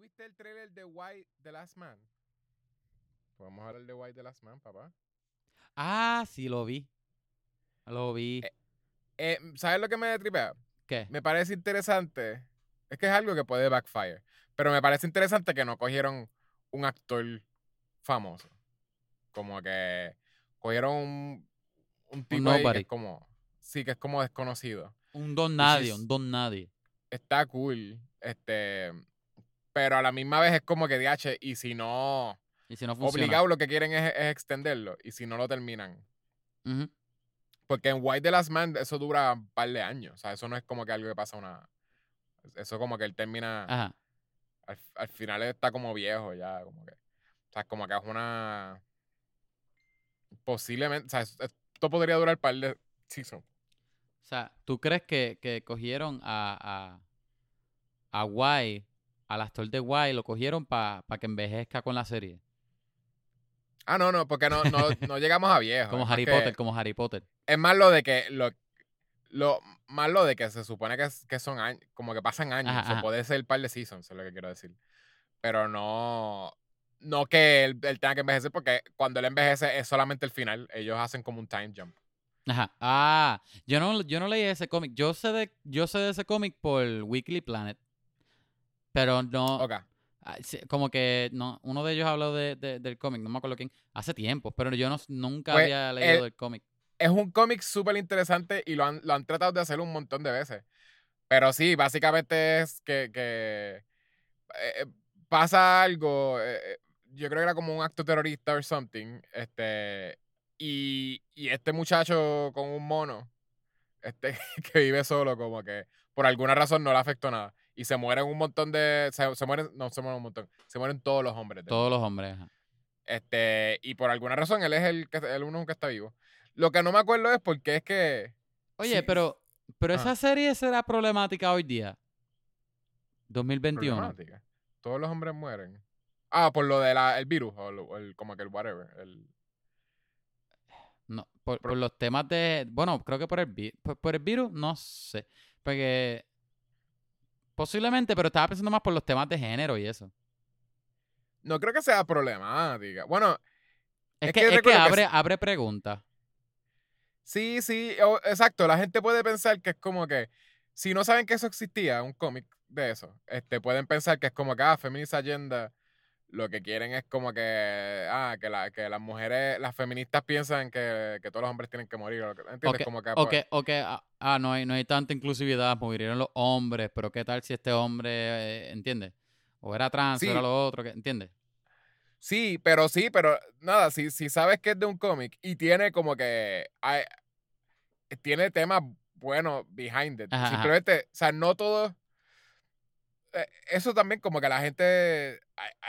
¿Tuviste el trailer de White The Last Man? Podemos hablar de White The Last Man, papá. Ah, sí, lo vi. Lo vi. Eh, Eh, ¿Sabes lo que me tripea? ¿Qué? Me parece interesante. Es que es algo que puede backfire. Pero me parece interesante que no cogieron un actor famoso. Como que cogieron un, un tipo ahí que es como. Sí, que es como desconocido. Un don nadie, un don nadie. Está cool. Este. Pero a la misma vez es como que DH. Y si no. Y si no funciona. Obligado lo que quieren es, es extenderlo. Y si no lo terminan. Porque en White The Last Man eso dura un par de años. O sea, eso no es como que algo que pasa una. Eso como que él termina. Ajá. Al, al final está como viejo ya. Como que. O sea, como que es una. Posiblemente. O sea, es- esto podría durar un par de seasons. O sea, ¿tú crees que, que cogieron a, a, a Guay, al actor de Guay, lo cogieron para que envejezca con la serie? Ah, no, no, porque no, no, no llegamos a viejo. Como Harry Potter, como Harry Potter. Es más lo de que. Lo, lo, más lo de que se supone que, que son años. Como que pasan años. Ajá, o sea, ajá. puede ser un par de seasons, es lo que quiero decir. Pero no. No que él, él tenga que envejecer, porque cuando él envejece es solamente el final. Ellos hacen como un time jump. Ajá. Ah, yo no, yo no leí ese cómic. Yo sé de, yo sé de ese cómic por Weekly Planet. Pero no. Ah, Como que no, uno de ellos habló de, de- del cómic, no me acuerdo quién, hace tiempo, pero yo no, nunca Pues, había leído el- del cómic. Es un cómic súper interesante y lo han, lo han tratado de hacer un montón de veces. Pero sí, básicamente es que, que, eh, pasa algo. eh, eh, yo creo que era como un acto terrorista o something. Este, y, y este muchacho con un mono, este, que vive solo, como que por alguna razón no le afectó nada. Y se mueren un montón de. Se, se mueren, no se mueren un montón. Se mueren todos los hombres. Todos los hombres. ajá. este, y por alguna razón él es el, que, el único que está vivo. Lo que no me acuerdo es por qué es que. Oye, Sí, pero, pero esa serie será problemática hoy día. 2021. Problemática. Todos los hombres mueren. Ah, por lo del el virus, o, lo- el, como que el whatever. El, No, por, los temas de. Bueno, creo que por el, por, por el virus, no sé. Porque. Posiblemente, pero estaba pensando más por los temas de género y eso. no creo que sea problemática. Bueno, Es, Es que, que es que abre, abre preguntas. sí, sí, o- exacto. La gente puede pensar que es como que. Si no saben que eso existía, un cómic de eso, este, pueden pensar que es como que, ah, Feminist Agenda, lo que quieren es como que, ah, que, la, que las mujeres, las feministas piensan que, que todos los hombres tienen que morir. ¿Entiendes? O que, como que, o pues, que, o que, ah, ah, no hay, no hay tanta inclusividad, murieron los hombres, pero ¿qué tal si este hombre, eh, ¿entiendes? O era trans, o era lo otro, ¿entiendes? Sí, pero sí, pero nada, si, si sabes que es de un cómic y tiene como que. hay- tiene temas buenos behind it. Ajá, ajá. Simplemente, o sea, no todo. Eh, Eso también, como que la gente.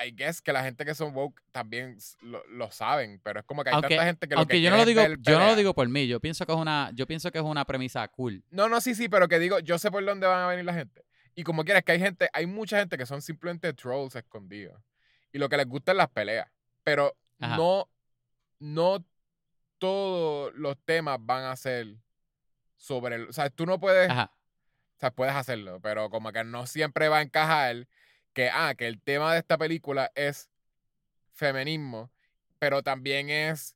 I, I guess que la gente que son woke también lo, lo saben, pero es como que hay Aunque- tanta gente que lo Aunque que yo no lo digo, yo no lo digo por mí, yo pienso que es una, yo pienso que es una premisa cool. No, no, sí, sí, pero que digo, yo sé por dónde van a venir la gente. Y como quieras, que hay gente, hay mucha gente que son simplemente trolls escondidos. Y lo que les gusta es las peleas. Pero Ajá. no, no todos los temas van a ser sobre el. O sea, tú no puedes. Ajá. O sea, puedes hacerlo, pero como que no siempre va a encajar que, ah, que el tema de esta película es feminismo, pero también es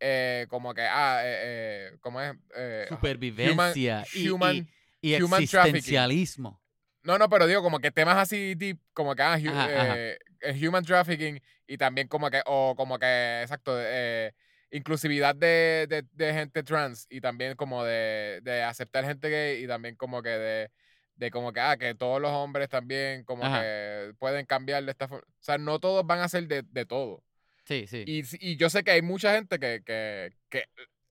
eh, como que, ah, eh, eh, ¿cómo es? Eh, Supervivencia y- human- y, y human trafficking. existencialismo. no, no, pero digo como que temas así deep, como que ah, hu- Ajá, ajá. eh, human trafficking y también como que, o como que, exacto, eh, inclusividad de, de, de gente trans y también como de, de aceptar gente gay y también como que de, de como que, ah, que todos los hombres también como Ajá. que pueden cambiar de esta forma. O sea, no todos van a ser de, de todo. Sí, sí. Y, y yo sé que hay mucha gente que, que, que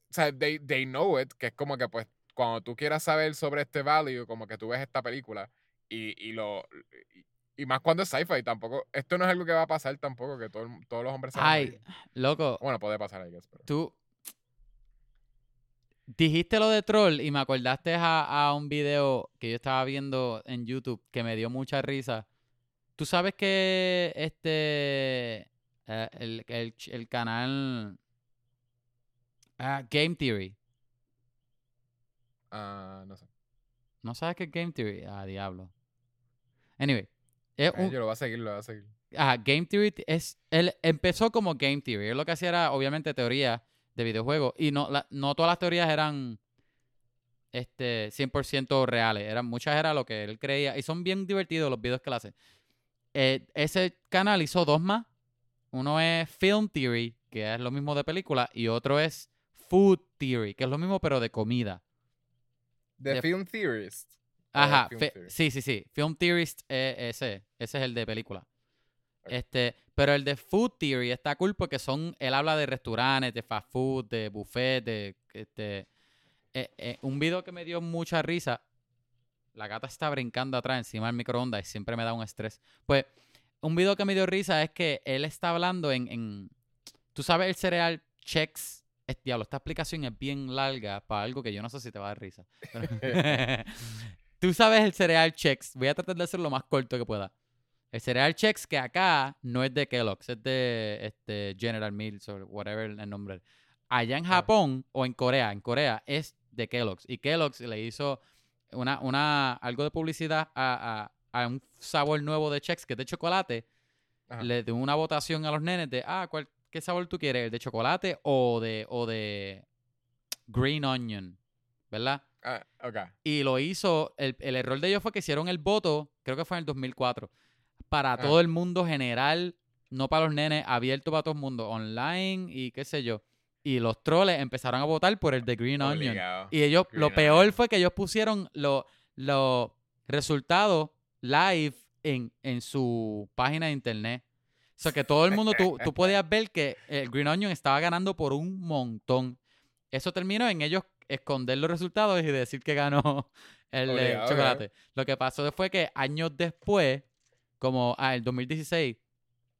o sea, they, they know it, que es como que pues cuando tú quieras saber sobre este value, como que tú ves esta película y, y lo... Y, y más cuando es sci-fi, tampoco... Esto no es algo que va a pasar tampoco, que todo todos los hombres Ay, loco, Bueno, puede pasar, I guess, pero... tú dijiste lo de troll y me acordaste a, a un video que yo estaba viendo en YouTube que me dio mucha risa. Tú sabes que este eh, el, el, el canal ah, Game Theory. Ah, no sé. ¿No sabes qué es Game Theory? Ah, diablo. Anyway, Es un, yo lo voy a seguir, lo voy a seguir. Ajá, Game Theory es. Él empezó como Game Theory. Él lo que hacía era, obviamente, teoría de videojuegos. Y no, la- no todas las teorías eran este 100% reales. Eran, muchas eran lo que él creía. Y son bien divertidos los videos que él hace. Eh, ese canal hizo dos más. Uno es Film Theory, que es lo mismo de película. Y otro es Food Theory, que es lo mismo pero de comida. The De- Film Theorist. Ajá, Film fe- sí, sí, sí. Film Theorist, eh, ese, ese es el de película. Ok. Este, pero el de Food Theory está cool porque son, él habla de restaurantes, de fast food, de buffet, de este, eh, eh, un video que me dio mucha risa. La gata está brincando atrás encima del microondas y siempre me da un estrés. Pues, un video que me dio risa es que él está hablando en, en tú sabes el cereal Chex. Es, diablo, esta explicación es bien larga para algo que yo no sé si te va a dar risa. Pero- Tú sabes el cereal Chex. Voy a tratar de hacerlo lo más corto que pueda. El cereal Chex que acá no es de Kellogg's, es de este, General Mills o whatever el nombre. Allá en. Japón o en Corea, en Corea es de Kellogg's. Y Kellogg's le hizo una, una, algo de publicidad a, a- a un sabor nuevo de Chex que es de chocolate. Ajá. Le dio una votación a los nenes de, ah, ¿cuál, ¿qué sabor tú quieres? ¿El de chocolate o de, o de green onion? ¿Verdad? Ah. Y lo hizo, el, el error de ellos fue que hicieron el voto, creo que fue en el 2004, para Ah. todo el mundo general, no para los nenes, abierto para todo el mundo, online y qué sé yo. Y los troles empezaron a votar por el de Green Onion. Obligado. Y ellos, lo peor Onion. fue que ellos pusieron los los resultados live en, en su página de internet. O sea que todo el mundo, tú, tú podías ver que el Green Onion estaba ganando por un montón. Eso terminó en ellos esconder los resultados y decir que ganó el eh, chocolate. Lo que pasó fue que años después, como ah, el 2016,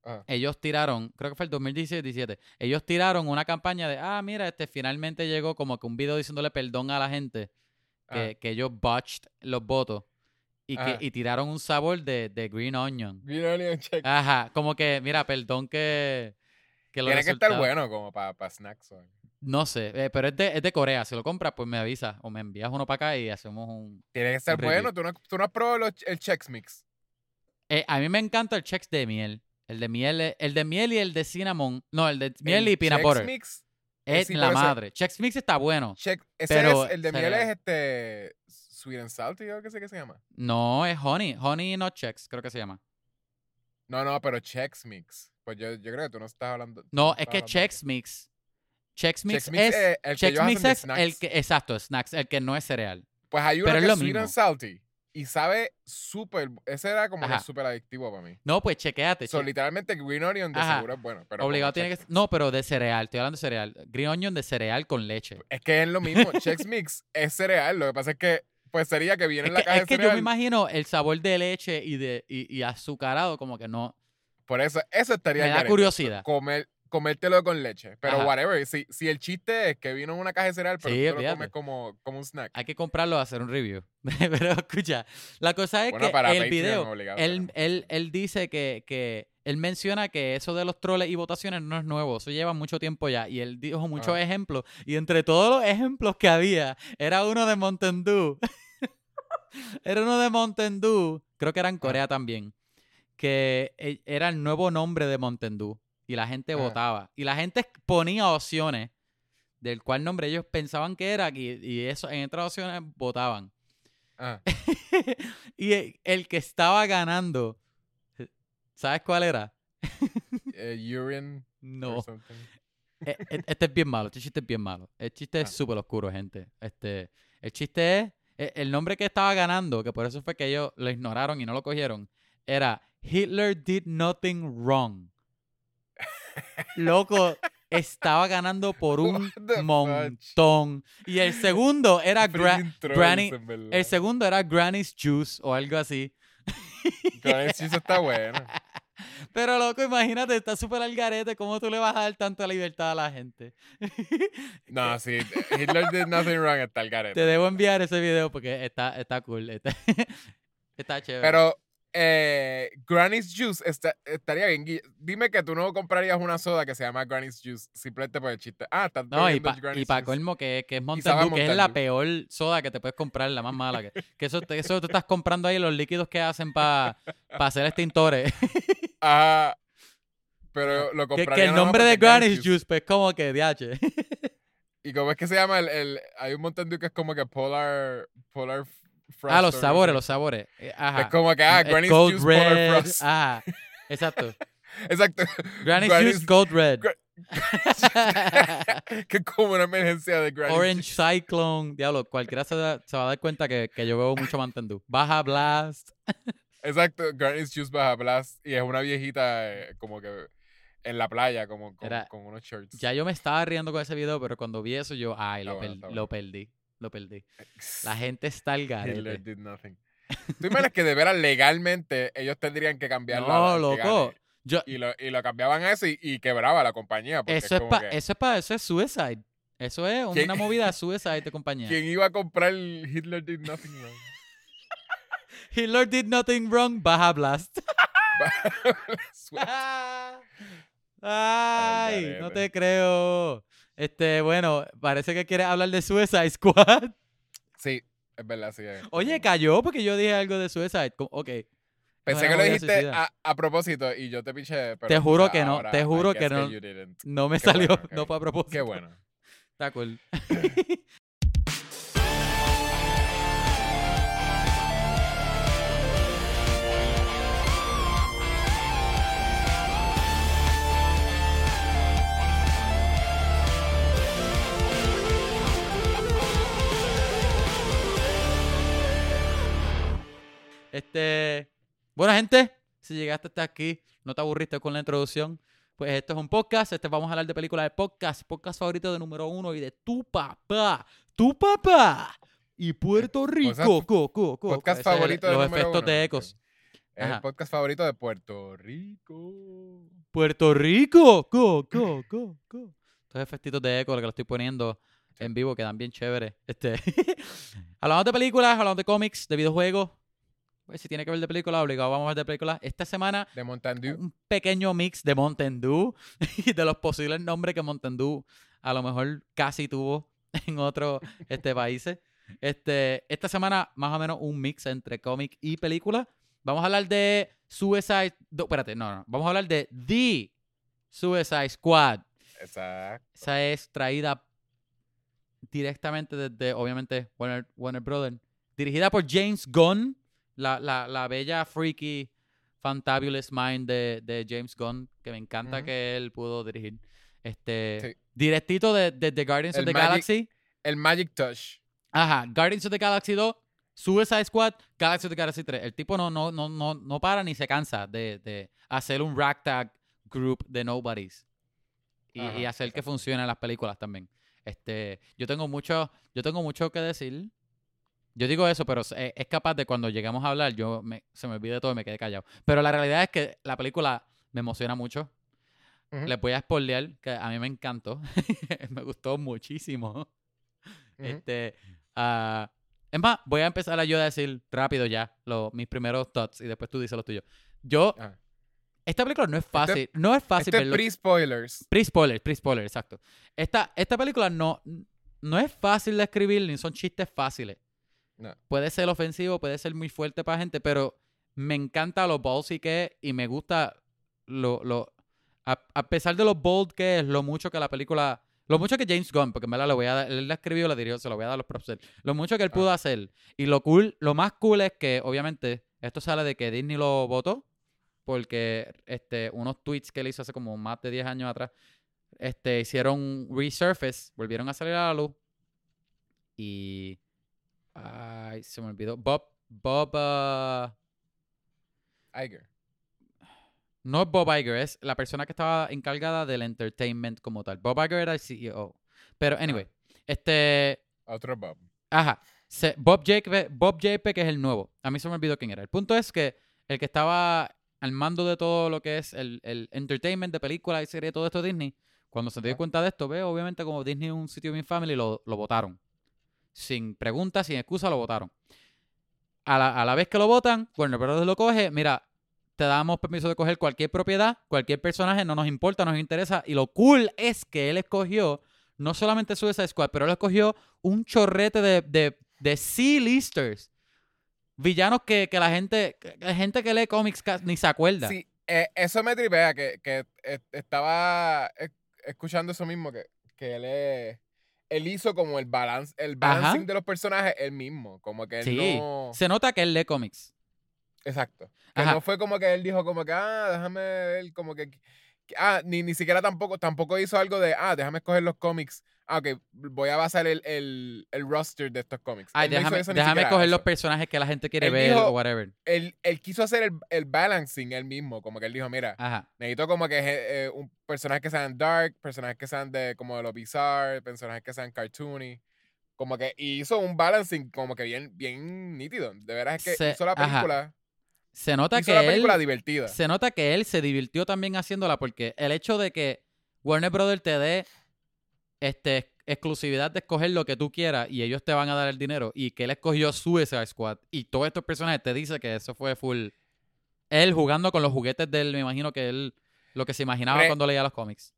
Ajá. ellos tiraron, creo que fue el 2017, ellos tiraron una campaña de, ah, mira, este finalmente llegó como que un video diciéndole perdón a la gente que, que ellos botched los votos y, que, y tiraron un sabor de, de Green Onion. Green Onion Check. Ajá, como que, mira, perdón que... que Tiene que estar bueno como para snacks. o algo. No sé, eh, pero es de, es de Corea. Si lo compras, pues me avisas o me envías uno para acá y hacemos un... Tiene que review. bueno. ¿Tú no, tú no has probado los- el Chex Mix. Eh, a mí me encanta el Chex de miel. El de miel, el de miel y el de cinnamon. No, el de miel El y peanut Chex butter. Mix. Es sí, la madre. Chex Mix está bueno. Ese Pero es, el de miel es este Sweet and Salty o qué sé qué se llama. No, es honey. Honey no Chex, creo que se llama. No, no, pero Chex Mix. Pues yo, yo creo que tú no estás hablando. tú No, es que Chex Mix. Chex Mix, Chex Mix es... es el que Chex ellos Mix hacen de es el snacks. que... Exacto, snacks. El que no es cereal. Pues hay uno pero es que lo Sweet mismo. and Salty. Y sabe súper. Ese era como que Ajá. súper adictivo para mí. No, pues chequéate. So, che- literalmente Green Onion de Ajá. seguro es bueno. Pero Obligado tiene que ser... Mix. No, pero de cereal. Estoy hablando de cereal. Green Onion de cereal con leche. Es que es lo mismo. Chex Mix es cereal. Lo que pasa es que, pues sería que viene Es en la que, caja es de que yo cereal. me imagino el sabor de leche y de y, y azucarado como que no. Por eso, eso estaría Me da curiosidad. Comer, comértelo con leche. Pero Ajá. whatever. Si, si el chiste es que vino en una caja de cereal, pero Sí, tú lo comes como, como un snack. Hay que comprarlo hacer un review. Pero escucha, la cosa es Bueno, que para el Patreon, video, obligado, él, él, él dice que, que él menciona que eso de los troles y votaciones no es nuevo, eso lleva mucho tiempo ya. Y él dijo muchos Ajá. ejemplos. Y entre todos los ejemplos que había, era uno de Mountain Dew. era uno de Mountain Dew, creo que era en Corea también, que e- era el nuevo nombre de Mountain Dew. Y la gente Ajá. votaba. Y la gente ponía opciones del cual nombre ellos pensaban que era y, y eso en otras opciones votaban. Ah, y el, el que estaba ganando, ¿sabes cuál era? urine No. E- e- Este es bien malo, este chiste es bien malo. El chiste es Ah. súper oscuro, gente. Este, el chiste es, e- el nombre que estaba ganando, que por eso fue que ellos lo ignoraron y no lo cogieron, era Hitler did nothing wrong. Loco, estaba ganando por un montón. Y el segundo era Gra- Freaking trolls, Granny- el segundo era Granny's Juice o algo así. Granny Cheese está bueno. Pero loco, imagínate, está súper al garete, ¿cómo tú le vas a dar tanta libertad a la gente? No, sí. Hitler did nothing wrong está el garete. Te debo enviar ese video porque está, está cool. Está, está chévere. Pero eh, Granny's Juice está- estaría bien. Dime que tú no comprarías una soda que se llama Granny's Juice simplemente por el chiste. Ah, estás No, y para pa Juice. colmo que, que es Mountain Dew, que es la peor soda que te puedes comprar, la más mala. Que, que eso, te- eso tú estás comprando ahí los líquidos que hacen para hacer extintores. Ajá. Pero lo que, compraría que el nada más nombre de Granny's Juice, pues como que DH. ¿Y cómo es que se llama? El, el- hay un Mountain Dew que es como que Polar... Polar Frost ah, los sabores, los sabores. Eh, Ajá. Es como que, ah, Eh, Granny's Juice Red. Polar Frost. Ajá. Exacto. Exacto. Granny's, Granny's- Juice Cold Red. Gra- que es como una emergencia de Granny's Orange Cyclone. Diablo, cualquiera se, da- se va a dar cuenta que, que yo bebo mucho Dew. Baja Blast. Exacto, Granny's Juice Baja Blast. Y es una viejita eh, como que en la playa, como con, Era- con unos shorts. Ya yo me estaba riendo con ese video, pero cuando vi eso yo, ay, Está lo, bueno, per- lo perdí. Lo perdí. La gente está al Hitler garete. did nothing. ¿Tú imaginas que de veras legalmente ellos tendrían que cambiar la No, que loco. Yo, Y lo, y lo cambiaban a eso y, y quebraba la compañía. Eso, es como pa, que, eso es pa- eso es suicide. Eso es ¿Quién- una movida de suicide de compañía. ¿Quién iba a comprar el Hitler did nothing wrong? Hitler did nothing wrong, Baja Blast. Ay, no te creo. Este, bueno, parece que quieres hablar de Suicide Squad. sí, es verdad, sí. es Oye, cayó porque yo dije algo de Suicide. Ok. Pensé que lo dijiste a, a propósito y yo te piché. Pero Te juro que no, te juro que no. No me Qué salió, bueno, no fue a propósito. Qué bueno. Está cool. Este, buena gente, si llegaste hasta aquí, no te aburriste con la introducción, pues esto es un podcast, este vamos a hablar de películas de podcast, podcast favorito de número uno y de tu papá, tu papá y Puerto Rico. sea, co, co, co. Podcast Ese es el- favorito de Los número efectos uno, de ecos. Es el podcast favorito de Puerto Rico. Puerto Rico, co, co, co, co. Estos efectitos de eco, lo que lo estoy poniendo en vivo, quedan bien chéveres. Este, hablamos de películas, hablamos de cómics, de videojuegos. Pues si tiene que ver de películas, obligado vamos a ver de películas. Esta semana De Mountain Dew. un pequeño mix de Mountain Dew y de los posibles nombres que Mountain Dew a lo mejor casi tuvo en otros este, países. Este, esta semana, más o menos, un mix entre cómic y película. Vamos a hablar de Suicide. do- espérate, no, no. Vamos a hablar de The Suicide Squad. Exacto. Esa es traída directamente desde, obviamente, Warner, Warner Brothers. Dirigida por James Gunn, la, la, la bella, freaky, fantabulous mind de, de James Gunn, que me encanta que él pudo dirigir. Este, Sí. Directito de, de Guardians of the Magic- Galaxy. El Magic Touch. Ajá, Guardians of the Galaxy 2, Suicide Squad, Galaxy of the Galaxy 3. El tipo no, no, no, no, no para ni se cansa de, de hacer un ragtag group de nobodies. Y, Ajá, y hacer que funcionen las películas también. Este, yo tengo mucho, yo tengo mucho que decir. Yo digo eso, pero es, capaz de cuando lleguemos a hablar, yo me, se me olvide todo y me quede callado. Pero la realidad es que la película me emociona mucho. Ujú, Les voy a spoilear que a mí me encantó. me gustó muchísimo. Este, ah, es más, voy a empezar a yo a decir rápido ya lo- mis primeros thoughts y después tú dices los tuyos. Yo, Ah. esta película no es fácil, no es fácil Este pre-spoilers. Pre-spoiler, pre-spoiler, exacto. Esta, esta película no, no es fácil de escribir ni son chistes fáciles. No. Puede ser ofensivo, puede ser muy fuerte para gente, pero me encanta lo ballsy que es y me gusta lo, lo a, a pesar de lo bold que es, lo mucho que la película, lo mucho que James Gunn, porque en verdad le voy a dar, él la escribió, la dirigió, se lo voy a dar los props, a él, lo mucho que él Ah. pudo hacer y lo cool, lo más cool es que obviamente esto sale de que Disney lo votó porque este unos tweets que él hizo hace como más de 10 años atrás este hicieron resurface, volvieron a salir a la luz y ay, se me olvidó Bob Bob ah, Iger. no es Bob Iger, es la persona que estaba encargada del entertainment como tal. Bob Iger era el CEO. Pero anyway, este Otro Bob. Ajá. Se- Bob JP, Bob JP, que es el nuevo. A mí se me olvidó quién era. El punto es que el que estaba al mando de todo lo que es el, el entertainment de películas y series, todo esto Disney, cuando se dio Ajá. cuenta de esto, ve, obviamente como Disney es un sitio bien family, lo, lo votaron. Sin preguntas, sin excusa, lo votaron. a la, a la vez que lo votan, Warner Bros. lo coge, mira, te damos permiso de coger cualquier propiedad, cualquier personaje, no nos importa, nos interesa. Y lo cool es que él escogió no solamente Suicide Squad, pero él escogió un chorrete de, de, de C-listers. Villanos que, que la gente, gente que lee cómics ni se acuerda. Sí, eh, eso me tripea, que, que eh, estaba escuchando eso mismo, que, que él, es- él hizo como el balance, el balancing de los personajes él mismo, como que él Sí. no... Se nota que él lee cómics. Exacto. Que Ajá. no fue como que él dijo como que, ah, déjame ver, como que... que- Ah, ni, ni siquiera tampoco, tampoco hizo algo de, ah, déjame escoger los cómics. Ah, ok, voy a basar el, el, el roster de estos cómics. Ay, déjame, déjame coger los personajes que la gente quiere Él ver dijo- o whatever. Él, él quiso hacer el, el balancing él mismo, como que él dijo, mira, Ajá. necesito como que eh, un personajes que sean dark, personajes que sean de como de lo bizarre, personajes que sean cartoony. Como que y hizo un balancing como que bien, bien nítido. De veras es que Se- hizo la ajá. película, Se nota hizo que la él película divertida. se nota que él se divirtió también haciéndola porque el hecho de que Warner Brothers te dé este, exclusividad de escoger lo que tú quieras y ellos te van a dar el dinero y que él escogió Suicide Squad y todos estos personajes te dice que eso fue full él jugando con los juguetes de él, me imagino que él lo que se imaginaba Re- cuando leía los cómics.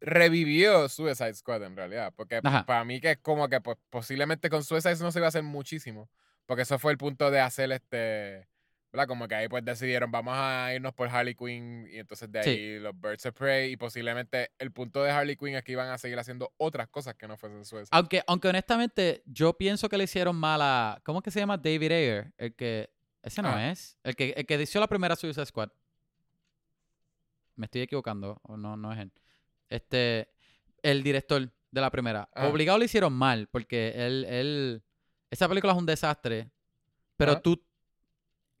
Revivió Suicide Squad en realidad. Porque Ajá. para mí que es como que pues, posiblemente con Suicide no se iba a hacer muchísimo. Porque eso fue el punto de hacer este. ¿Verdad? Como que ahí pues decidieron, vamos a irnos por Harley Quinn. Y entonces de Sí. ahí los Birds of Prey. Y posiblemente el punto de Harley Quinn es que iban a seguir haciendo otras cosas que no fuesen Suicide. Aunque, aunque honestamente yo pienso que le hicieron mal a ¿cómo es que se llama? David Ayer, el que ese no Ah. es, el que el que hizo la primera Suicide Squad. Me estoy equivocando, o no no es él. Este el director de la primera. Ah. Obligado le hicieron mal porque él él esa película es un desastre, pero Ajá. tú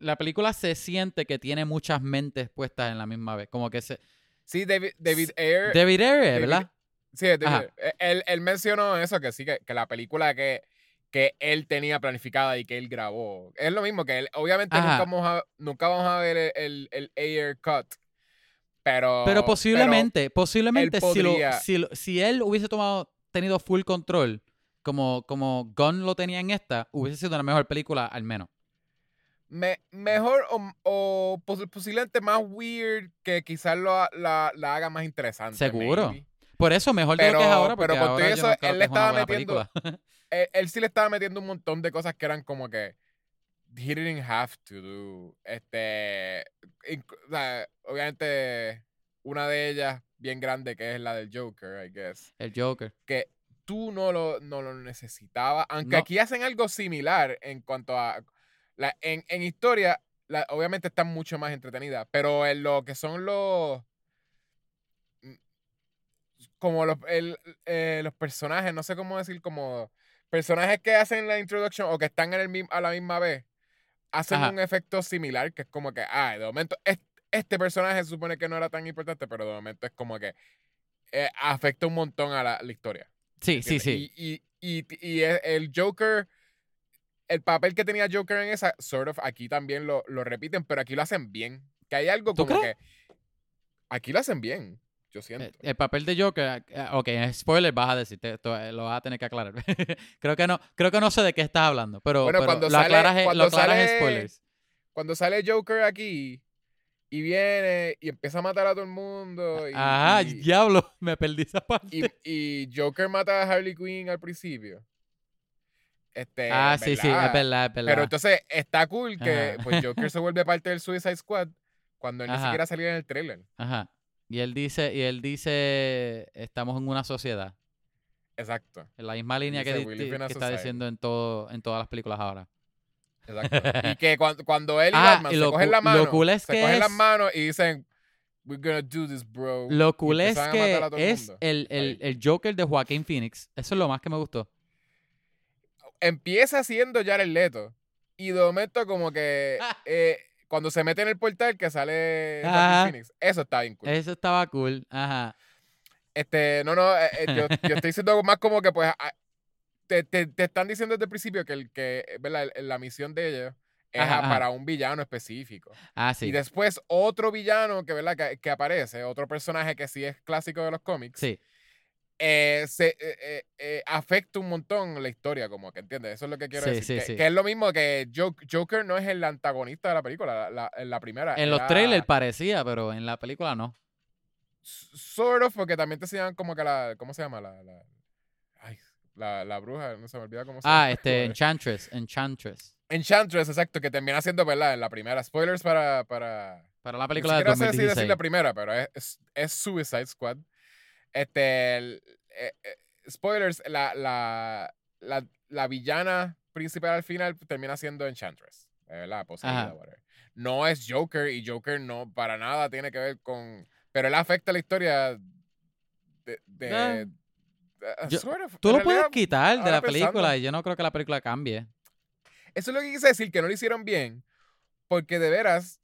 la película se siente que tiene muchas mentes puestas en la misma vez, como que se Sí, David, David Ayer. David Ayer, David- ¿verdad? Sí, David. Eh, Él, él mencionó eso, que sí, que, que la película que, que él tenía planificada y que él grabó. Es lo mismo que él, obviamente nunca vamos, a, nunca vamos a ver el, el, el Ayer cut. Pero. Pero posiblemente, posiblemente si, lo- si, si él hubiese tomado, tenido full control, como, como Gunn lo tenía en esta, hubiese sido una mejor película al menos. Me- mejor o, o pos- posiblemente más weird que quizás lo, la, la haga más interesante. Seguro. maybe. Por eso, mejor de lo que es Pero- ahora, porque pero con todo ahora yo eso, no creo él le es estaba metiendo- película. él, él sí le estaba metiendo un montón de cosas que eran como que he didn't have to do. Este, inc- o sea, obviamente una de ellas bien grande que es la del Joker, I guess, El Joker. que tú no lo, no lo necesitabas, aunque No. aquí hacen algo similar en cuanto a la, en, en historia, la- obviamente están mucho más entretenidas, pero en lo que son los mm, como los, el- eh, los personajes, no sé cómo decir, como personajes que hacen la introduction o que están en el a la misma vez, hacen Ajá. un efecto similar, que es como que, ah, de momento, est- este, personaje se supone que no era tan importante, pero de momento es como que eh, afecta un montón a la, la historia. Sí, sí, ¿entiendes? sí. Y, y, y, y el- el Joker, el papel que tenía Joker en esa, sort of, aquí también lo, lo repiten, pero aquí lo hacen bien. Que hay algo ¿Tú como crees? que. Aquí lo hacen bien, yo siento. El, el papel de Joker, eh, ok, spoiler vas a decir, te- te- lo vas a tener que aclarar. creo que no, creo que no sé de qué estás hablando, pero, Bueno, pero cuando lo sale- aclaras, cuando lo aclaras en sale- spoilers. Cuando sale Joker aquí y viene y empieza a matar a todo el mundo. Y, Ajá, y, diablo, me perdí esa parte. y- y Joker mata a Harley Quinn al principio. Este, ah, sí, sí, es ¿verdad? es verdad. Pero entonces está cool que Ajá. pues, Joker se vuelve parte del Suicide Squad cuando él ni siquiera salía en el trailer. Ajá. Y él dice, y él dice, estamos en una sociedad. Exacto. En la misma línea que, Dice, di- "We live que in a está society". diciendo en todo, en todas las películas ahora. Exacto. y que cuando, cuando él y Ah, Batman y se lo cogen la lo mano, cool es se que cogen las manos y dicen, we're gonna do this, bro. Lo cool es que es el, el, el Joker de Joaquín Phoenix. Eso es lo más que me gustó. Empieza siendo Jared Leto y de momento como que Ah. eh, cuando se mete en el portal que sale. Phoenix, eso está bien cool. Eso estaba cool. Ajá. Este, no, no, eh, eh, yo, yo estoy diciendo más como que pues ah, te, te- te están diciendo desde el principio que, el, que ¿verdad? La misión de ellos es Ajá, a- ajá. para un villano específico. Ah, sí. Y después otro villano que, ¿verdad? Que, que aparece, otro personaje que sí es clásico de los cómics, Sí. Eh, se eh, eh, eh, afecta un montón la historia, como que entiendes. Eso es lo que quiero Sí, decir. sí, que, sí. que es lo mismo que Joker, no es el antagonista de la película, la, la- en la primera. En los era trailers parecía, pero en la película no. Sort of, porque también te enseñan como que la. ¿Cómo se llama? La, la, ay, la, la bruja, no se me olvida cómo se llama. Ah, este, Enchantress, Enchantress. Enchantress, exacto, que termina siendo, ¿verdad? En la primera. Spoilers para. para Para la película de siquiera sé si decir 2016. la primera, pero es, es, es Suicide Squad. Este, el- eh, eh, spoilers, la, la, la, la villana principal al final termina siendo Enchantress, ¿verdad? No es Joker y Joker no para nada tiene que ver con... Pero él afecta la historia de... de- de- Yo- sort of. Tú lo puedes quitar de la película y yo no creo que la película cambie. Eso es lo que quise decir, que no lo hicieron bien, porque de veras,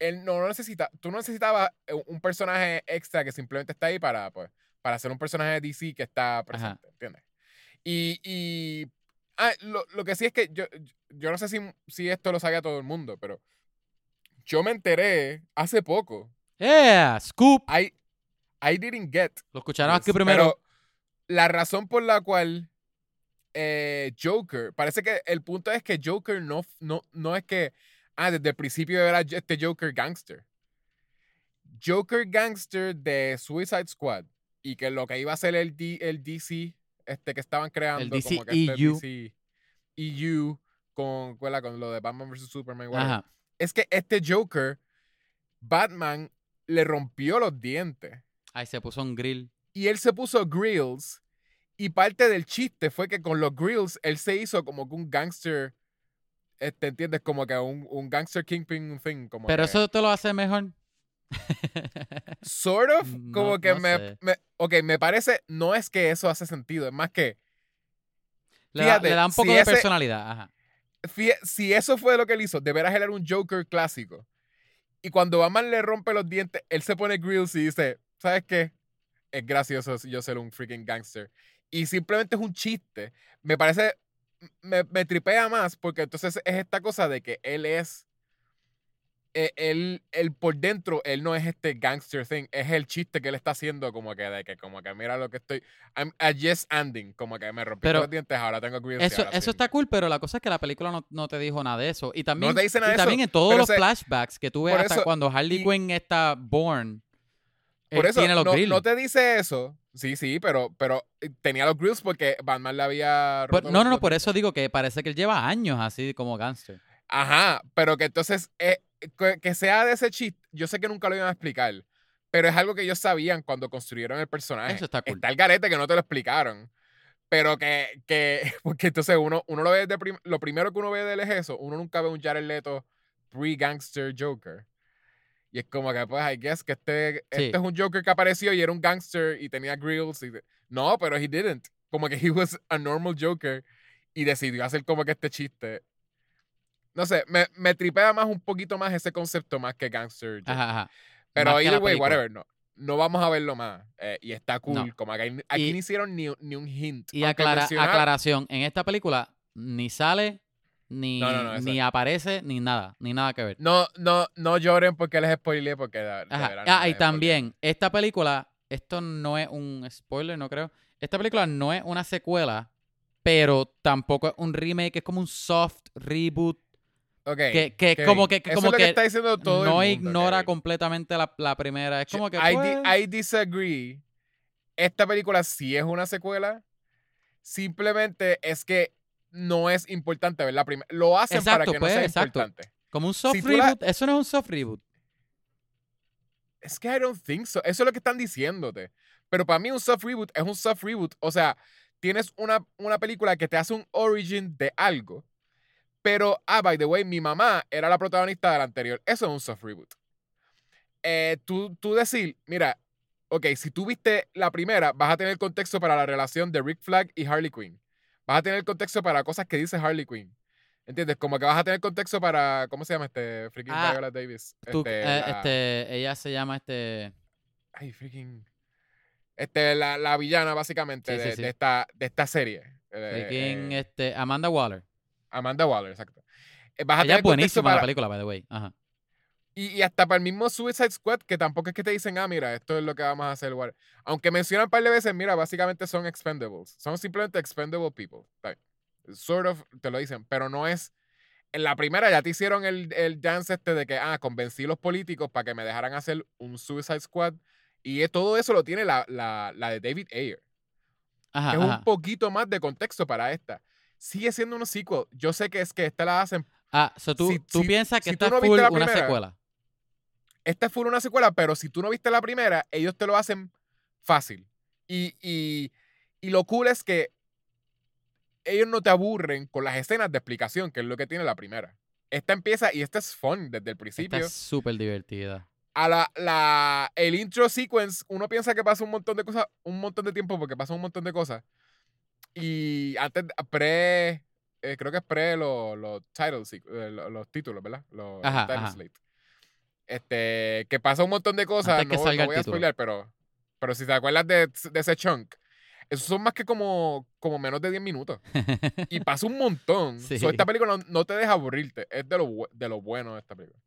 él no necesita, tú no necesitabas eh, un personaje extra que simplemente está ahí para, pues, para ser un personaje de DC que está presente, ¿entiendes? Y, y ah, lo, lo que sí es que yo, yo no sé si, si esto lo sabía todo el mundo, pero yo me enteré hace poco. ¡Yeah! ¡Scoop! I, I didn't get Lo escucharon aquí primero. Pero la razón por la cual eh, Joker, parece que el punto es que Joker no, no, no es que, ah, desde el principio era este Joker gangster. Joker gangster de Suicide Squad y que lo que iba a ser el, D- el DC este que estaban creando DC como que este EU. DC EU con, ¿cuál con lo de Batman vs Superman Ajá. es que este Joker Batman le rompió los dientes Ahí se puso un grill. y él se puso grills. Y parte del chiste fue que con los grills él se hizo como que un gangster. Este, ¿Entiendes? Como que un, un gangster kingpin thing. Como Pero que- eso te lo hace mejor. Sort of. No- Como que no me, me- Ok, me parece. No es que eso hace sentido. Es más que. Le, da, Fíjate, le da un si poco de ese- personalidad. Ajá. Si eso fue lo que él hizo, de veras él era un Joker clásico. Y cuando Batman le rompe los dientes, él se pone grills y dice: ¿Sabes qué? Es gracioso yo ser un freaking gangster. Y simplemente es un chiste. Me parece. Me, me tripea más porque entonces es esta cosa de que él es. eh, Él, él por dentro, él no es este gangster thing, es el chiste que él está haciendo como que de que como que mira lo que estoy, I'm a yes ending, como que me rompí Pero los dientes, ahora tengo y Eso, eso sí. está cool, pero la cosa es que la película no, no te dijo nada de eso. Y también, te dice nada y de eso, también en todos los flashbacks que tú ves hasta eso- cuando Harley Quinn está born, Por él eso, tiene los no, grills. no te dice eso. Sí, sí, pero, pero eh, tenía los grills porque Batman le había Por- roto no, no, no, por eso digo que parece que él lleva años así como gangster. Ajá, pero que entonces, eh, que, que sea de ese chiste, yo sé que nunca lo iban a explicar, pero es algo que ellos sabían cuando construyeron el personaje. Eso está cool. Está el garete que no te lo explicaron. Pero que, que porque entonces uno, uno lo ve de prim- lo primero que uno ve de él es eso, uno nunca ve un Jared Leto pre-gangster Joker. Y es como que, pues, I guess que este, Sí. este es un Joker que apareció y era un gangster y tenía grills. Y no, pero he didn't. Como que he was a normal Joker y decidió hacer como que este chiste. No sé, me, me tripea más un poquito más ese concepto más que gangster Joker. Ajá, ajá. Pero either way, whatever, no. No vamos a verlo más. eh, y está cool. No. Como que aquí, aquí Y- no hicieron ni, ni un hint. Y aclara- mencionar- aclaración, en esta película ni sale, ni, No, no, no, eso- ni aparece, ni nada, ni nada que ver. No, no, no lloren porque les spoileé porque de- de Ajá. Ah, y también, esta película, esto no es un spoiler, no creo. Esta película no es una secuela, pero tampoco es un remake, es como un soft reboot Ok, que, que Kevin, como que, eso como es lo que, que está diciendo todo no el mundo, ignora Kevin. completamente la, la primera. Es como que I, pues, di- I disagree. Esta película sí es una secuela. Simplemente es que no es importante ver la primera. Lo hacen para que pues, no sea exacto. importante. como un soft si la- reboot. Eso no es un soft reboot. Es que I don't think so. Eso es lo que están diciéndote. Pero para mí un soft reboot es un soft reboot. O sea, tienes una, una película que te hace un origin de algo. Pero, ah, by the way, mi mamá era la protagonista del anterior. Eso es un soft reboot. Eh, tú, tú decir, mira, ok, si tú viste la primera, vas a tener contexto para la relación de Rick Flag y Harley Quinn. Vas a tener contexto para cosas que dice Harley Quinn. ¿Entiendes? Como que vas a tener contexto para, ¿cómo se llama este? Freaking Ah, Viola Davis. Tú- Este, eh, la- este, ella se llama este. Ay, freaking. Este, la, la villana, básicamente, Sí, de, sí. de esta, de esta serie. Eh, freaking, eh, este, Amanda Waller. Amanda Waller, exacto. Vas a Ella es tener buenísima en la para- película, by the way. Ajá. Y, y hasta para el mismo Suicide Squad, que tampoco es que te dicen, ah, mira, esto es lo que vamos a hacer. what- Aunque mencionan un par de veces, mira, básicamente son expendables. Son simplemente expendable people. Sort of, te lo dicen, pero no es. En la primera ya te hicieron el, el dance este de que, ah, convencí a los políticos para que me dejaran hacer un Suicide Squad. Y es- todo eso lo tiene la, la, la de David Ayer. Ajá, es ajá. un poquito más de contexto para esta. Sigue siendo un sequel. Yo sé que es que esta la hacen. Ah, so tú, si- tú si- piensas que si esta no es full la una primera, secuela. Esta es full una secuela, pero si tú no viste la primera, ellos te lo hacen fácil. Y, y, y lo cool es que ellos no te aburren con las escenas de explicación, que es lo que tiene la primera. Esta empieza y esta es fun desde el Esta principio. es súper divertida. A la, la, el intro sequence, uno piensa que pasa un montón de cosas, un montón de tiempo porque pasa un montón de cosas. Y antes, pre, eh, creo que es pre los los titles, eh, lo- los, títulos, ¿verdad? Los, Ajá, title ajá. slate. Este, que pasa un montón de cosas, no, no voy a spoiler, pero, pero si te acuerdas de, de ese chunk, esos son más que como, como menos de 10 minutos. Y pasa un montón. Sí. So, esta película no, no te deja aburrirte. Es de lo, de lo bueno de esta película.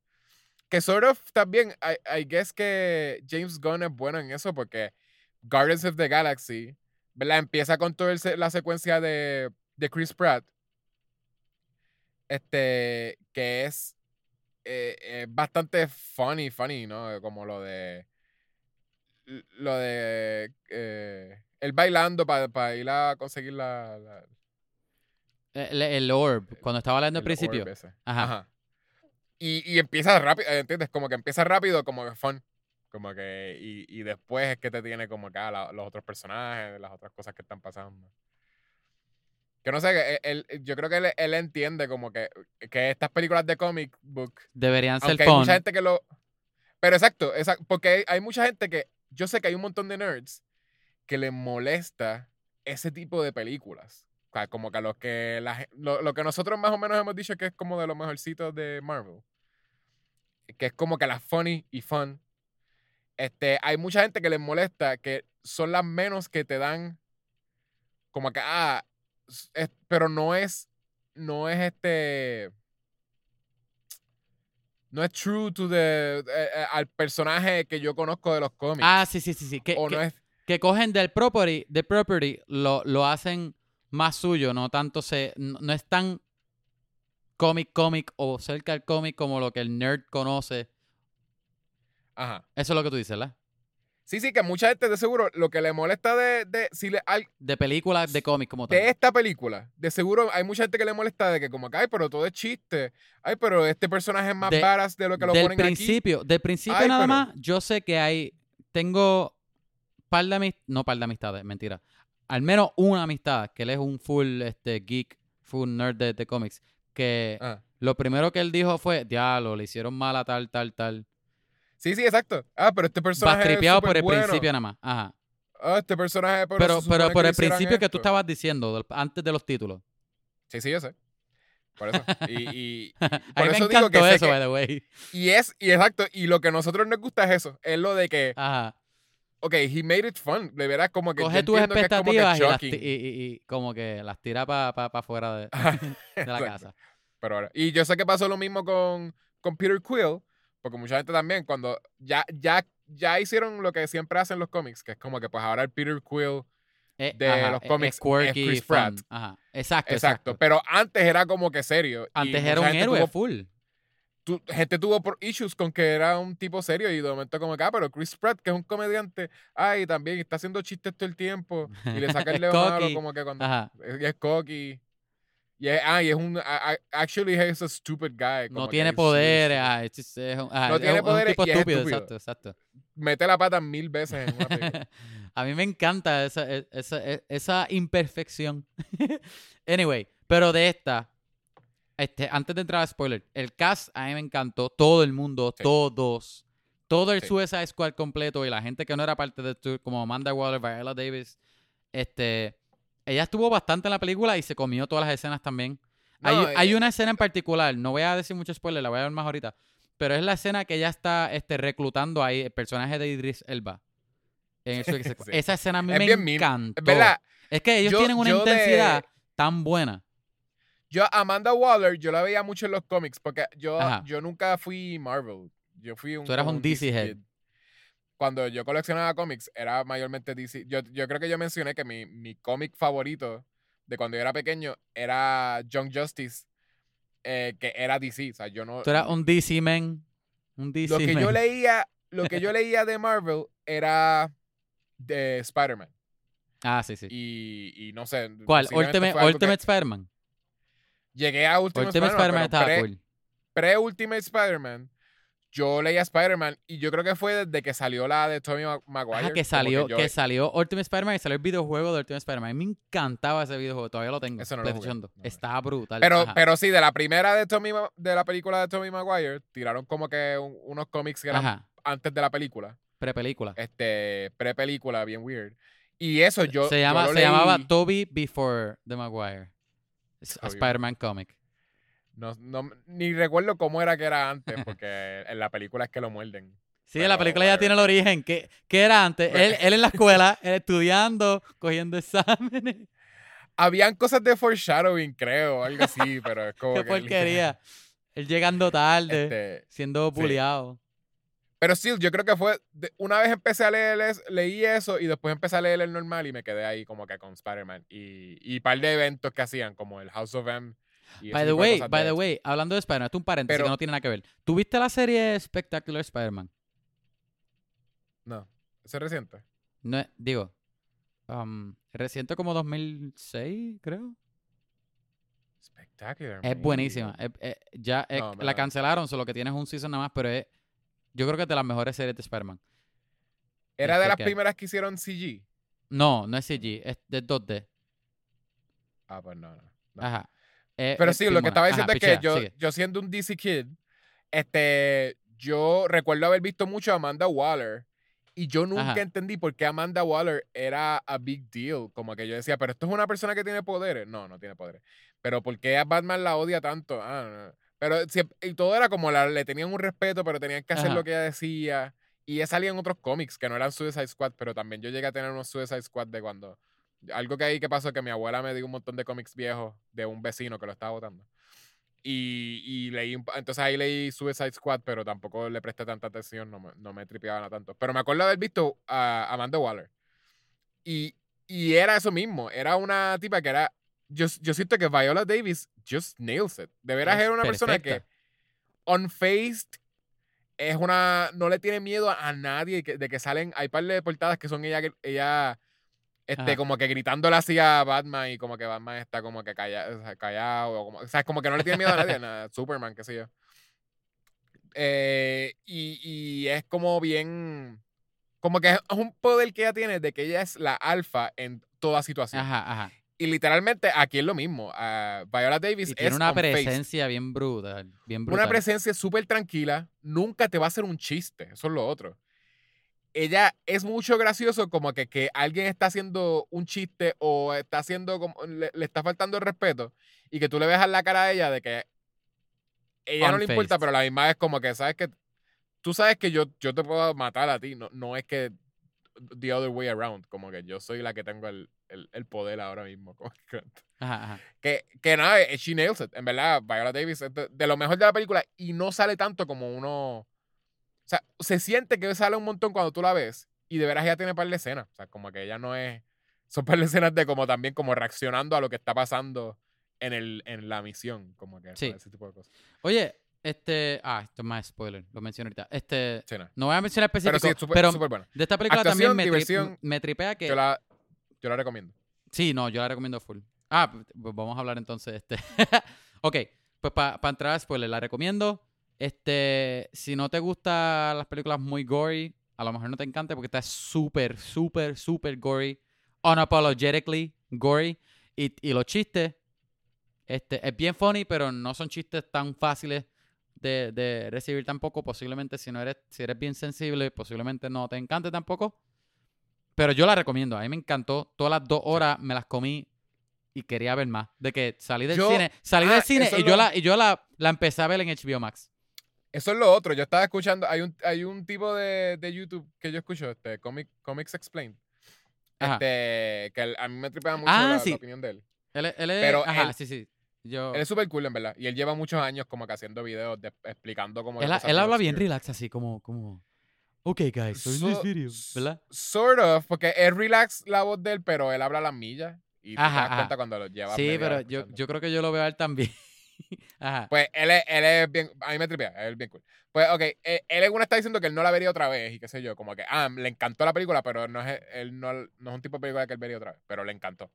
Que sort of también, I, I guess que James Gunn es bueno en eso porque Guardians of the Galaxy, ¿verdad? Empieza con toda la secuencia de, de Chris Pratt. Este, que es eh, eh, bastante funny, funny, ¿no? Como lo de. Lo de. Eh, él bailando para ir a conseguir la. la- el, el orb, cuando estaba hablando al principio. Ajá. Y, y empieza rápido, ¿entiendes? Como que empieza rápido, como que fun. Como que. Y, y después es que te tiene como acá la- los otros personajes, las otras cosas que están pasando. Que no sé, él, él- yo creo que él, él entiende como que, que estas películas de comic book Deberían ser aunque hay fun. mucha gente que lo. Pero exacto, exacto porque hay, mucha gente que. Yo sé que hay un montón de nerds que les molesta ese tipo de películas. O sea, como que a los que la lo, lo que nosotros más o menos hemos dicho que es como de los mejorcitos de Marvel. Que es como que las funny y fun. Este, hay mucha gente que les molesta que son las menos que te dan. Como que, ah, es- pero no es. No es este no es true to the, eh, eh, al personaje que yo conozco de los cómics. Ah, sí, sí, sí, sí. Que, o que- no es. que cogen del property, de property, lo, lo hacen más suyo, no tanto se, no, no es tan cómic cómic o cerca del cómic como lo que el nerd conoce. Ajá. Eso es lo que tú dices, ¿verdad? Sí, sí, que mucha gente de seguro lo que le molesta de, de si le, al- De películas de cómic como tal. de esta película, de seguro hay mucha gente que le molesta de que como que, ay, pero todo es chiste. Ay, pero este personaje es más De- varas de lo que lo del ponen aquí. principio, del principio Ay, nada pero- más, yo sé que hay, tengo par de amistades, no par de amistades, mentira. Al menos una amistad, que él es un full este, geek, full nerd de, de cómics, que Ah. lo primero que él dijo fue, diablo, le hicieron mal a tal, tal, tal. Sí, sí, exacto. Ah, pero este personaje Vas es tripeado por el principio nada más. Ajá. Ah, este personaje pero, Pero, pero por el principio que tú estabas diciendo, antes de los títulos. Sí, sí, yo sé. Por eso. Y, por mí me eso digo que eso, que- by the way. y es, y exacto, y lo que a nosotros nos gusta es eso, es lo de que, Ajá. ok, he made it fun, de veras como que Coge tus entiendo que es como que expectativas y, y, como que las tira para pa, pa afuera de, de la casa. Pero ahora, y yo sé que pasó lo mismo con, con Peter Quill, porque mucha gente también, cuando ya, ya, ya hicieron lo que siempre hacen los cómics, que es como que pues ahora el Peter Quill, Eh, de ajá, los es- cómics es es quirky, Chris fun. Pratt. Ajá. Exacto, exacto, exacto. pero antes era como que serio. Antes era un héroe tuvo- full. tu- gente tuvo por issues con que era un tipo serio y de momento como que, ah, pero Chris Pratt, que es un comediante, ay, también está haciendo chistes todo el tiempo y le saca el Es malo cocky. como que cuando... Ajá. es- es cocky. Y es, ah, y es un... Actually, he's a stupid guy. como No tiene poderes. stupid. ah, es, es- es un- No tiene un- es un poderes tipo y es estúpido. estúpido. Exacto, exacto. Mete la pata mil veces en una película. A mí me encanta esa, e- esa, e- esa imperfección. anyway, pero de esta, este, antes de entrar a spoiler, el cast a mí me encantó. Todo el mundo, Sí. todos. Todo el Sí. Suicide Squad completo y la gente que no era parte de esto, como Amanda Waller, Viola Davis. Este, ella estuvo bastante en la película y se comió todas las escenas también. hay, No, hay eh, una escena en particular, no voy a decir mucho spoiler, la voy a ver más ahorita. Pero es la escena que ella está este, reclutando ahí el personaje de Idris Elba. En. Sí. Esa escena a mí Es me bien mean. encantó. Es verdad, Es que ellos Yo- tienen una de- intensidad tan buena. yo Amanda Waller, yo la veía mucho en los cómics porque yo, Ajá. yo nunca fui Marvel. yo fui un. Tú eras un DC head. Cuando yo coleccionaba cómics, era mayormente DC. Yo, yo creo que yo mencioné que mi, mi cómic favorito de cuando yo era pequeño era Young Justice, eh, que era DC. O sea, yo no. Tú eras un DC man. Un DC lo que yo leía, lo que yo leía de Marvel era de Spider-Man. Ah, sí, sí. Y, y no sé. ¿Cuál? Ultimate, Ultimate Spider-Man. Llegué a Ultimate, Ultimate Spider-Man pero estaba pre- cool. pre-Ultimate Spider-Man, yo leía Spider-Man y yo creo que fue desde que salió la de Tommy Ma- Maguire. Ajá, que salió, yo- que salió Ultimate Spider-Man y salió el videojuego de Ultimate Spider-Man. A mí me encantaba ese videojuego, todavía lo tengo. Eso no lo jugué, PlayStation 2. no lo- Estaba brutal. pero, Ajá. pero sí, de la primera de Tommy de la película de Tommy Maguire, tiraron como que un- unos cómics que eran Ajá, antes de la película. prepelícula. Este, pre-película, bien weird. Y eso yo. se llama, se llamaba Toby Before the Maguire. Spider-Man comic. No, no- ni recuerdo cómo era que era antes, porque en la película es que lo muerden. Sí, Pero, la película ya tiene el origen. ¿Qué, qué era antes? Pues- Él, él en la escuela, él estudiando, cogiendo exámenes. Habían cosas de foreshadowing, creo, algo así, pero es como Qué que porquería. Él llegando tarde, Este, siendo sí. bulleado. Pero sí, yo creo que fue. una vez empecé a leer, leí eso y después empecé a leer el normal y me quedé ahí como que con Spider-Man. Y, y par de eventos que hacían, como el House of M. By the way, by the way, hablando de Spider-Man, esto es un paréntesis Pero- que no tiene nada que ver. ¿Tuviste la serie Spectacular Spider-Man? No, es reciente. No digo, um, reciente como 2006, creo. Spectacular. Es buenísima. Es- es- ya es- No, me la la- cancelaron, solo que tienes un season nada más, pero es, yo creo que es de las mejores series de Spider-Man. Era de este las que- primeras que hicieron CG. No, no es CG, es de 2D. Ah, pues no, no. no. Ajá. Eh, Pero es sí, lo que estaba Ajá, diciendo es que yo, sigue. yo siendo un DC Kid, este, yo recuerdo haber visto mucho a Amanda Waller y yo nunca Ajá. entendí por qué Amanda Waller era a big deal. Como que yo decía, pero esto es una persona que tiene poderes. No, no tiene poderes. Pero ¿por qué a Batman la odia tanto? Ah, no. Pero siempre- y todo era como la, le tenían un respeto, pero tenían que hacer Ajá. lo que ella decía. Y ella salía en otros cómics que no eran Suicide Squad, pero también yo llegué a tener unos Suicide Squad de cuando. Algo que ahí que pasó que mi abuela me dio un montón de cómics viejos de un vecino que lo estaba votando. Y, y leí, entonces ahí leí Suicide Squad, pero tampoco le presté tanta atención, no me, no me tripeaban tanto. Pero me acuerdo haber visto a Amanda Waller. Y, y era eso mismo, era una tipa que era, yo, yo siento que Viola Davis just nails it. De veras era una persona que unfazed es una, no le tiene miedo a, nadie que- de que salen, hay par de portadas que son ella, que- ella este, Ajá. como que gritándole así a Batman y como que Batman está como que callado, o sea, callado o, como, o sea, es como que no le tiene miedo a nadie, nada, Superman, qué sé yo. Eh, y, y es como bien, como que es un poder que ella tiene de que ella es la alfa en toda situación. Ajá, ajá. Y literalmente aquí es lo mismo. ah, Viola Davis Y tiene es una presencia bien brutal, bien brutal. Una presencia súper tranquila, nunca te va a hacer un chiste, eso es lo otro. Ella es mucho gracioso como que, que alguien está haciendo un chiste o está haciendo como, le, le está faltando el respeto y que tú le veas la cara a ella de que ella no le importa, pero la misma es como que sabes que tú sabes que yo, yo te puedo matar a ti, no, no es que the other way around, como que yo soy la que tengo el, el, el poder ahora mismo. como que- Ajá, ajá. que, que nada, eh, she nails it. En verdad, Viola Davis es de, de lo mejor de la película y no sale tanto como uno. O sea, se siente que sale un montón cuando tú la ves y de veras ella tiene par de escenas. O sea, como que ella no es. Son par de escenas de como también como reaccionando a lo que está pasando en, el, en la misión. Como que Sí. ese tipo de cosas. Oye, este. Ah, esto es más spoiler, lo mencioné ahorita. Este. Sí, no. No voy a mencionar Pero específico, sí, pero, es súper buena. de esta película Actuación, también me, tri- me tripea que. Yo la, yo la recomiendo. Sí, no, yo la recomiendo full. Ah, pues vamos a hablar entonces. Este. ok, pues para entrar a spoiler, la recomiendo. Este, si no te gustan las películas muy gory, a lo mejor no te encanta porque está súper, súper, súper gory. Unapologetically gory. Y, y los chistes, este, es bien funny, pero no son chistes tan fáciles de, de recibir tampoco. Posiblemente si no eres, si eres bien sensible, posiblemente no te encante tampoco. Pero yo la recomiendo. A mí me encantó. Todas las dos horas me las comí y quería ver más. De que salí del Yo- cine. Salí ah, del cine eso y yo, la, y yo la, la empecé a ver en HBO Max. Eso es lo otro. Yo estaba escuchando. Hay un, hay un tipo de, de YouTube que yo escucho, este, Comic, Comics Explained. Ajá. Este, que a mí me tripea mucho Ah, la, opinión de él. Él, él es- Pero ajá, él- sí, sí. Yo, Él es súper cool, en verdad. Y él lleva muchos años como que haciendo videos de- explicando que él, habla bien relax, así como, como, ok guys, so in this So- video, s- ¿verdad? Sort of, porque es relax la voz de él, pero él habla las millas. Y tú Ajá, te das cuenta cuando lo lleva Sí, pero yo, yo creo que yo lo veo a él también. Ajá. Pues él es, él es bien, a mí me tripea, él es bien cool. Pues, ok, él, él en una está diciendo que él no la vería otra vez y qué sé yo, como que, ah, le encantó la película, pero no es, él no, no es un tipo de película que él vería otra vez, pero le encantó.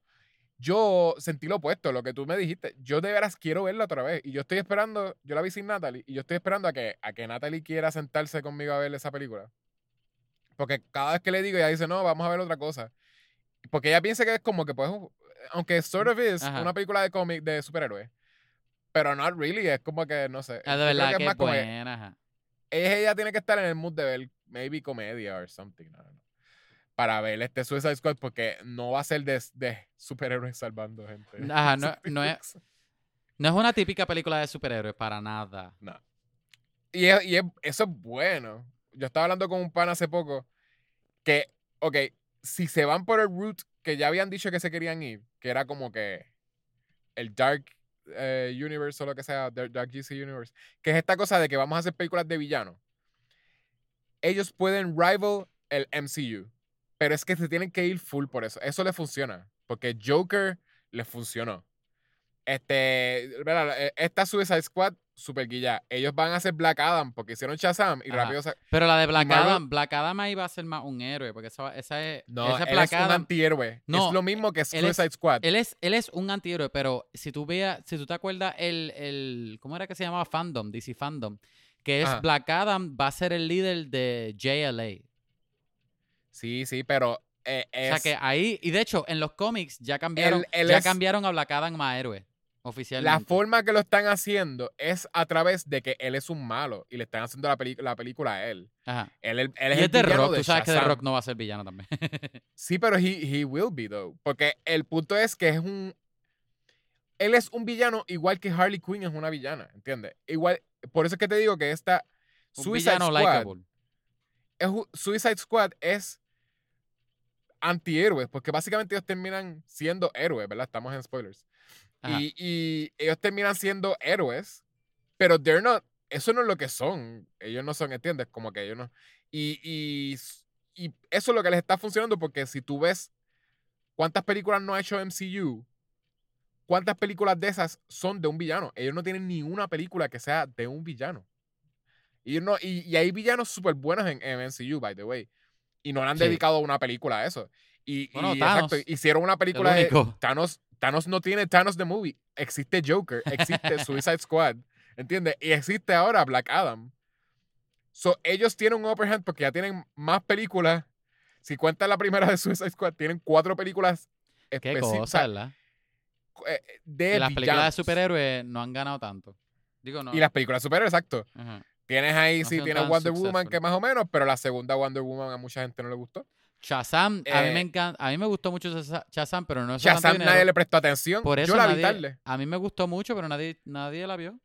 Yo sentí lo opuesto, lo que tú me dijiste. Yo de veras quiero verla otra vez. Y yo estoy esperando, yo la vi sin Natalie, y yo estoy esperando a que, a que Natalie quiera sentarse conmigo a ver esa película. Porque cada vez que le digo, ella dice, no, vamos a ver otra cosa. Porque ella piensa que es como que, pues, un- aunque sort of is Ajá. una película de cómic de superhéroes, pero not really, es como que, no sé. Ah, de verdad que que es más buena. ajá. ella, ella tiene que estar en el mood de ver maybe comedia or something. Don't know, para ver este Suicide Squad porque no va a ser de, de superhéroes salvando gente. Ajá, no- no es- No es una típica película de superhéroes, para nada. No. Y, es- y es- eso es bueno. Yo estaba hablando con un pan hace poco que, ok, si se van por el route que ya habían dicho que se querían ir, que era como que el Dark eh, Universe o lo que sea, Dark, GC Universe, que es esta cosa de que vamos a hacer películas de villanos. Ellos pueden rival el MCU, pero es que se tienen que ir full por eso. Eso le funciona, porque Joker le funcionó. Este. Eh, esta Suicide Squad, super guilla. Ellos van a hacer Black Adam porque hicieron Shazam y Ajá. rápido se- Pero la de Black Marvel- Adam, Black Adam ahí va a ser más un héroe, porque esa, esa es, No, ese él Black es un antihéroe. No, es lo mismo que es- Suicide Squad. él es, él es un antihéroe, pero si tú veas, si tú te acuerdas el, el, ¿cómo era que se llamaba Fandom? DC Fandom, que es Ajá. Black Adam va a ser el líder de JLA. Sí, sí, pero eh, O sea que ahí, y de hecho, en los cómics ya cambiaron, ya es- cambiaron a Black Adam más héroe, oficialmente. la forma que lo están haciendo es a través de que él es un malo y le están haciendo la, la película a él. Ajá. Él, él- él Y es es el de villano Rock, de tú sabes que Shazam. Rock no va a ser villano también. Sí, pero he, he will be, though. Porque el punto es que es un. Él es un villano igual que Harley Quinn es una villana, ¿entiendes? Igual. Por eso es que te digo que esta. un Suicide villano Squad, es Suicide Squad es antihéroes, porque básicamente ellos terminan siendo héroes, ¿verdad? Estamos en spoilers. Y, y ellos terminan siendo héroes, pero they're not, eso no es lo que son. Ellos no son, ¿entiendes? Como que ellos no. Y, y, y eso es lo que les está funcionando porque si tú ves cuántas películas no ha hecho MCU, cuántas películas de esas son de un villano. Ellos no tienen ni una película que sea de un villano. Y, no, y, y hay villanos súper buenos en, en MCU, by the way. Y no le han Sí. dedicado una película a eso. Y, Bueno, y exacto, hicieron una película de. Thanos. Thanos no tiene Thanos the Movie. Existe Joker, existe Suicide Squad. ¿Entiendes? Y existe ahora Black Adam. So, ellos tienen un upper hand porque ya tienen más películas. Si cuentas la primera de Suicide Squad, tienen cuatro películas Qué específicas eh, de Y las películas de superhéroes no han ganado tanto. Digo, no. Y las películas super, exacto. Ajá. Tienes ahí, No sí, tienes Wonder Woman, que más o menos, pero la segunda Wonder Woman a mucha gente no le gustó. Shazam, a mí me Eh, encanta, a mí me gustó mucho Shaza- Shazam, pero no es Shazam nadie le prestó atención. Por eso Yo la vi tarde. A mí me gustó mucho, pero nadie, nadie la vio.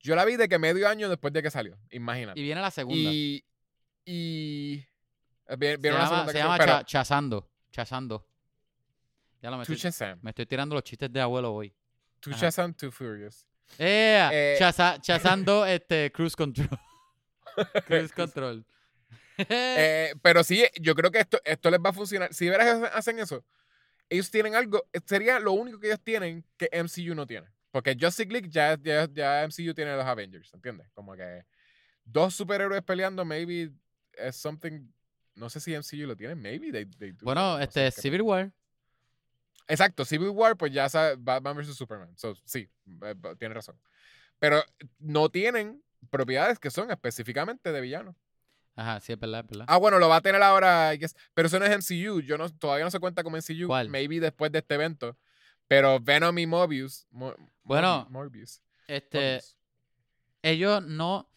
Yo la vi de que medio año después de que salió. Imagínate. Y viene la segunda. Y. Y. eh, vi- se Vieron la llama, segunda se llama pero Cha- Chazando. Chazando. Ya lo me To estoy, Shazam. me estoy tirando los chistes de abuelo hoy. Ajá. Shazam, Too Furious. ¡Eh! Eh, Chaza- chazando este, Cruise Control. cruise Control. Eh, pero sí, yo creo que esto, esto les va a funcionar. Si ellos hacen eso, ellos tienen algo. eh, Sería lo único que ellos tienen que MCU no tiene. Porque Justice League ya, ya, ya MCU tiene los Avengers, ¿entiendes? Como que dos superhéroes peleando, maybe es something. No sé si MCU lo tiene, maybe they, they do, bueno, no este, Civil War. Exacto, Civil War, pues ya sabe, Batman vs Superman. So, sí, eh, eh, tiene razón. Pero no tienen propiedades que son específicamente de villanos. Ajá, sí, es verdad, es verdad. Ah, bueno, lo va a tener ahora, I guess, pero eso no es MCU. Yo no, todavía no se cuenta como MCU. ¿Cuál? Maybe después de este evento. Pero Venom y Mobius. Mo- Bueno, Morbi- Morbius. este, Morbius. ellos no.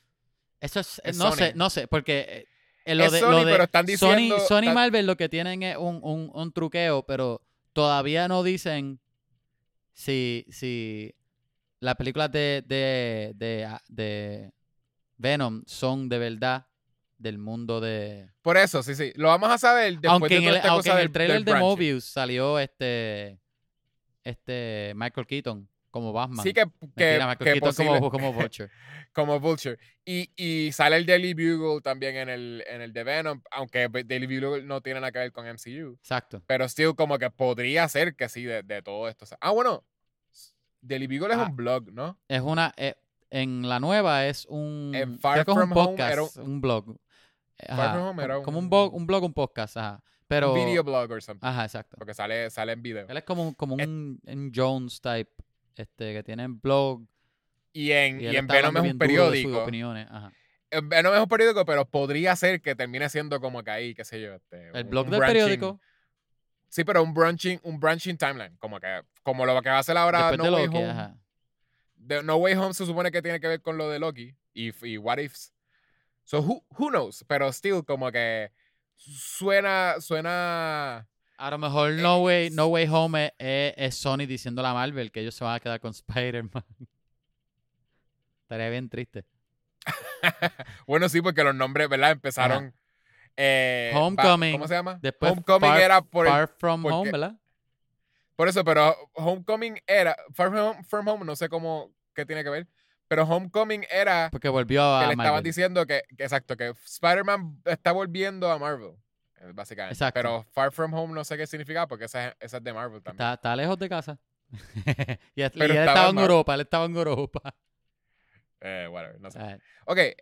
Eso es. Es no sé, no sé, porque. eh, eh, lo Es de, Sony, lo de pero están diciendo- Sony, Sony Marvel lo que tienen es un, un, un truqueo, pero todavía no dicen si, si las películas de, de, de, ah, de Venom son de verdad del mundo de. Por eso, sí, sí. Lo vamos a saber después aunque de en toda el, esta aunque cosa en del- el trailer del de branching. Mobius salió este. Este. Michael Keaton. como Batman. Sí, que, que, Mentira, que como, como Vulture. como Vulture. Y, y sale el Daily Bugle también en el, en el de Venom, aunque Daily Bugle no tiene nada que ver con MCU. Exacto. Pero still como que podría ser que sí de, de todo esto. Ah, bueno. Daily Bugle es Ah. un blog, ¿no? Es una. eh, en la nueva es un. En Far es un From Home podcast, un, blog. Far Ajá, From Home era como un blog, un blog, un podcast, ajá. Pero. un video blog or something. Ajá, exacto. Porque sale, sale en video. Él es como, un- como Eh. un, un Jones type, este, que tiene blog. Y en, Y, en Venom es un de sus periódico. opiniones, ajá. En Venom es un periódico, pero podría ser que termine siendo como que ahí, qué sé yo. Este, El un- blog un del branching- periódico, Sí, pero un branching, un branching timeline. Como que, como lo que va a hacer ahora después No de Way Loki, Home. de No Way Home se supone que tiene que ver con lo de Loki y, y What Ifs. So who, who knows? Pero still como que suena suena A lo mejor No Way, no Way Home es, es- es Sony diciendo a Marvel que ellos se van a quedar con Spider-Man. Estaría bien triste. bueno sí porque los nombres, ¿verdad? Empezaron eh, Homecoming. ¿Cómo se llama? Después Homecoming Far- era por el- Far From porque- Home, ¿verdad? por eso, pero Homecoming era Far From Home, From Home, no sé cómo qué tiene que ver, pero Homecoming era Porque volvió a que le estaban Marvel. diciendo que, que exacto, que Spider-Man está volviendo a Marvel. eh, Básicamente. Exacto. Pero Far From Home no sé qué significa porque esa, es- esa es de Marvel también. Está, está lejos de casa. y, él- y Pero él estaba en en Mar- Europa, él estaba en Europa. Eh, whatever, no sé. Ah, Ok, eh,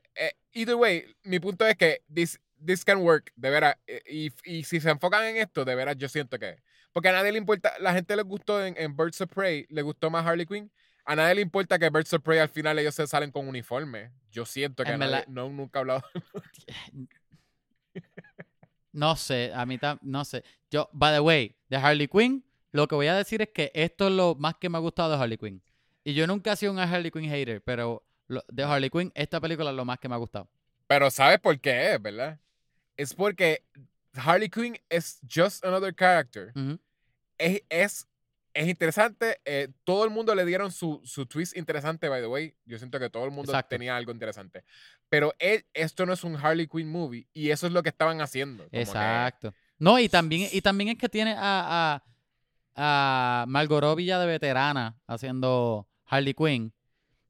either way, mi punto es que this, this can work, de veras. eh, Y, y si se enfocan en esto, de veras, yo siento que. Porque a nadie le importa, la gente le gustó en, en Birds of Prey, le gustó más Harley Quinn. A nadie le importa que Birds of Prey al final ellos se salen con uniforme. Yo siento que nadie- no, nunca he hablado. No sé, a mí no sé. Yo, by the way, de Harley Quinn, lo que voy a decir es que esto es lo más que me ha gustado de Harley Quinn. Y yo nunca he sido un Harley Quinn hater, pero lo- de Harley Quinn, esta película es lo más que me ha gustado. Pero ¿sabes por qué es, verdad? Es porque Harley Quinn es just another character. Es, es, es interesante. eh, todo el mundo le dieron su, su twist interesante, by the way. Yo siento que todo el mundo Exacto. tenía algo interesante. Pero él- esto no es un Harley Quinn movie y eso es lo que estaban haciendo. como que- Exacto. No, y también, y también es que tiene a, a, a Margot Robbie ya de veterana haciendo Harley Quinn.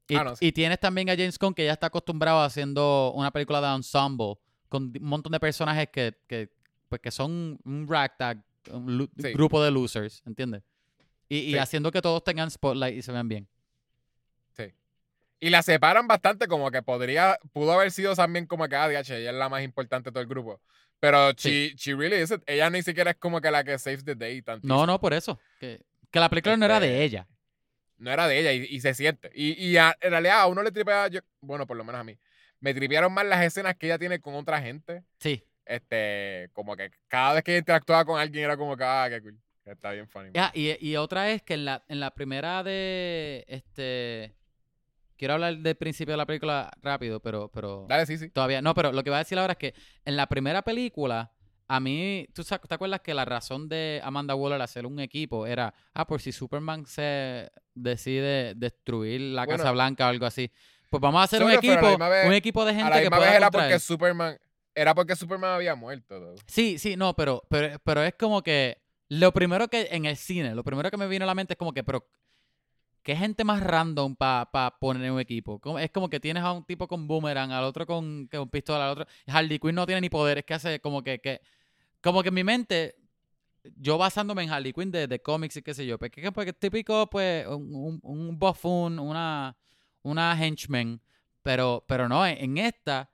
Y, Ah, no, sí. y tienes también a James Gunn que ya está acostumbrado haciendo una película de ensemble con un montón de personajes que, que, pues, que son un ragtag, un Sí. grupo de losers, ¿entiendes? Y, y Sí. haciendo que todos tengan spotlight y se vean bien. Y la separan bastante, como que podría, pudo haber sido también como que, ah, DH, ella es la más importante de todo el grupo. Pero she, she really isn't. Ella ni siquiera es como que la que saves the day. tantísimo. No, no, por eso. Que, que la película no era de Este, ella. no era de ella y, y se siente. Y, y a- en realidad a uno le tripea, yo, bueno, por lo menos a mí, me tripearon más las escenas que ella tiene con otra gente. Sí. Este, como que cada vez que interactuaba con alguien era como que, ah, qué cool. Está bien funny. Ya, y, y otra es que en la, en la primera de este quiero hablar del principio de la película rápido, pero, pero Dale, sí, sí. todavía. No, pero lo que voy a decir ahora es que en la primera película, a mí, ¿tú te acuerdas que la razón de Amanda Waller hacer un equipo era, ah, por si Superman se decide destruir la Bueno. Casa Blanca o algo así? Pues vamos a hacer un a la equipo, vez- un equipo de A gente la que misma pueda vez era porque él. Superman, era porque Superman había muerto. Sí, sí, no, pero, pero, pero es como que lo primero que en el cine, lo primero que me vino a la mente es como que, pero, ¿qué gente más random para poner en un equipo? Es como que tienes a un tipo con boomerang, al otro con, con pistola, al otro. Harley Quinn no tiene ni poderes, que hace como que, que, como que en mi mente, yo basándome en Harley Quinn de, de cómics y qué sé yo, pues, que, pues, típico, pues, un, un, buffoon, una, una henchman, pero, pero no, en, esta,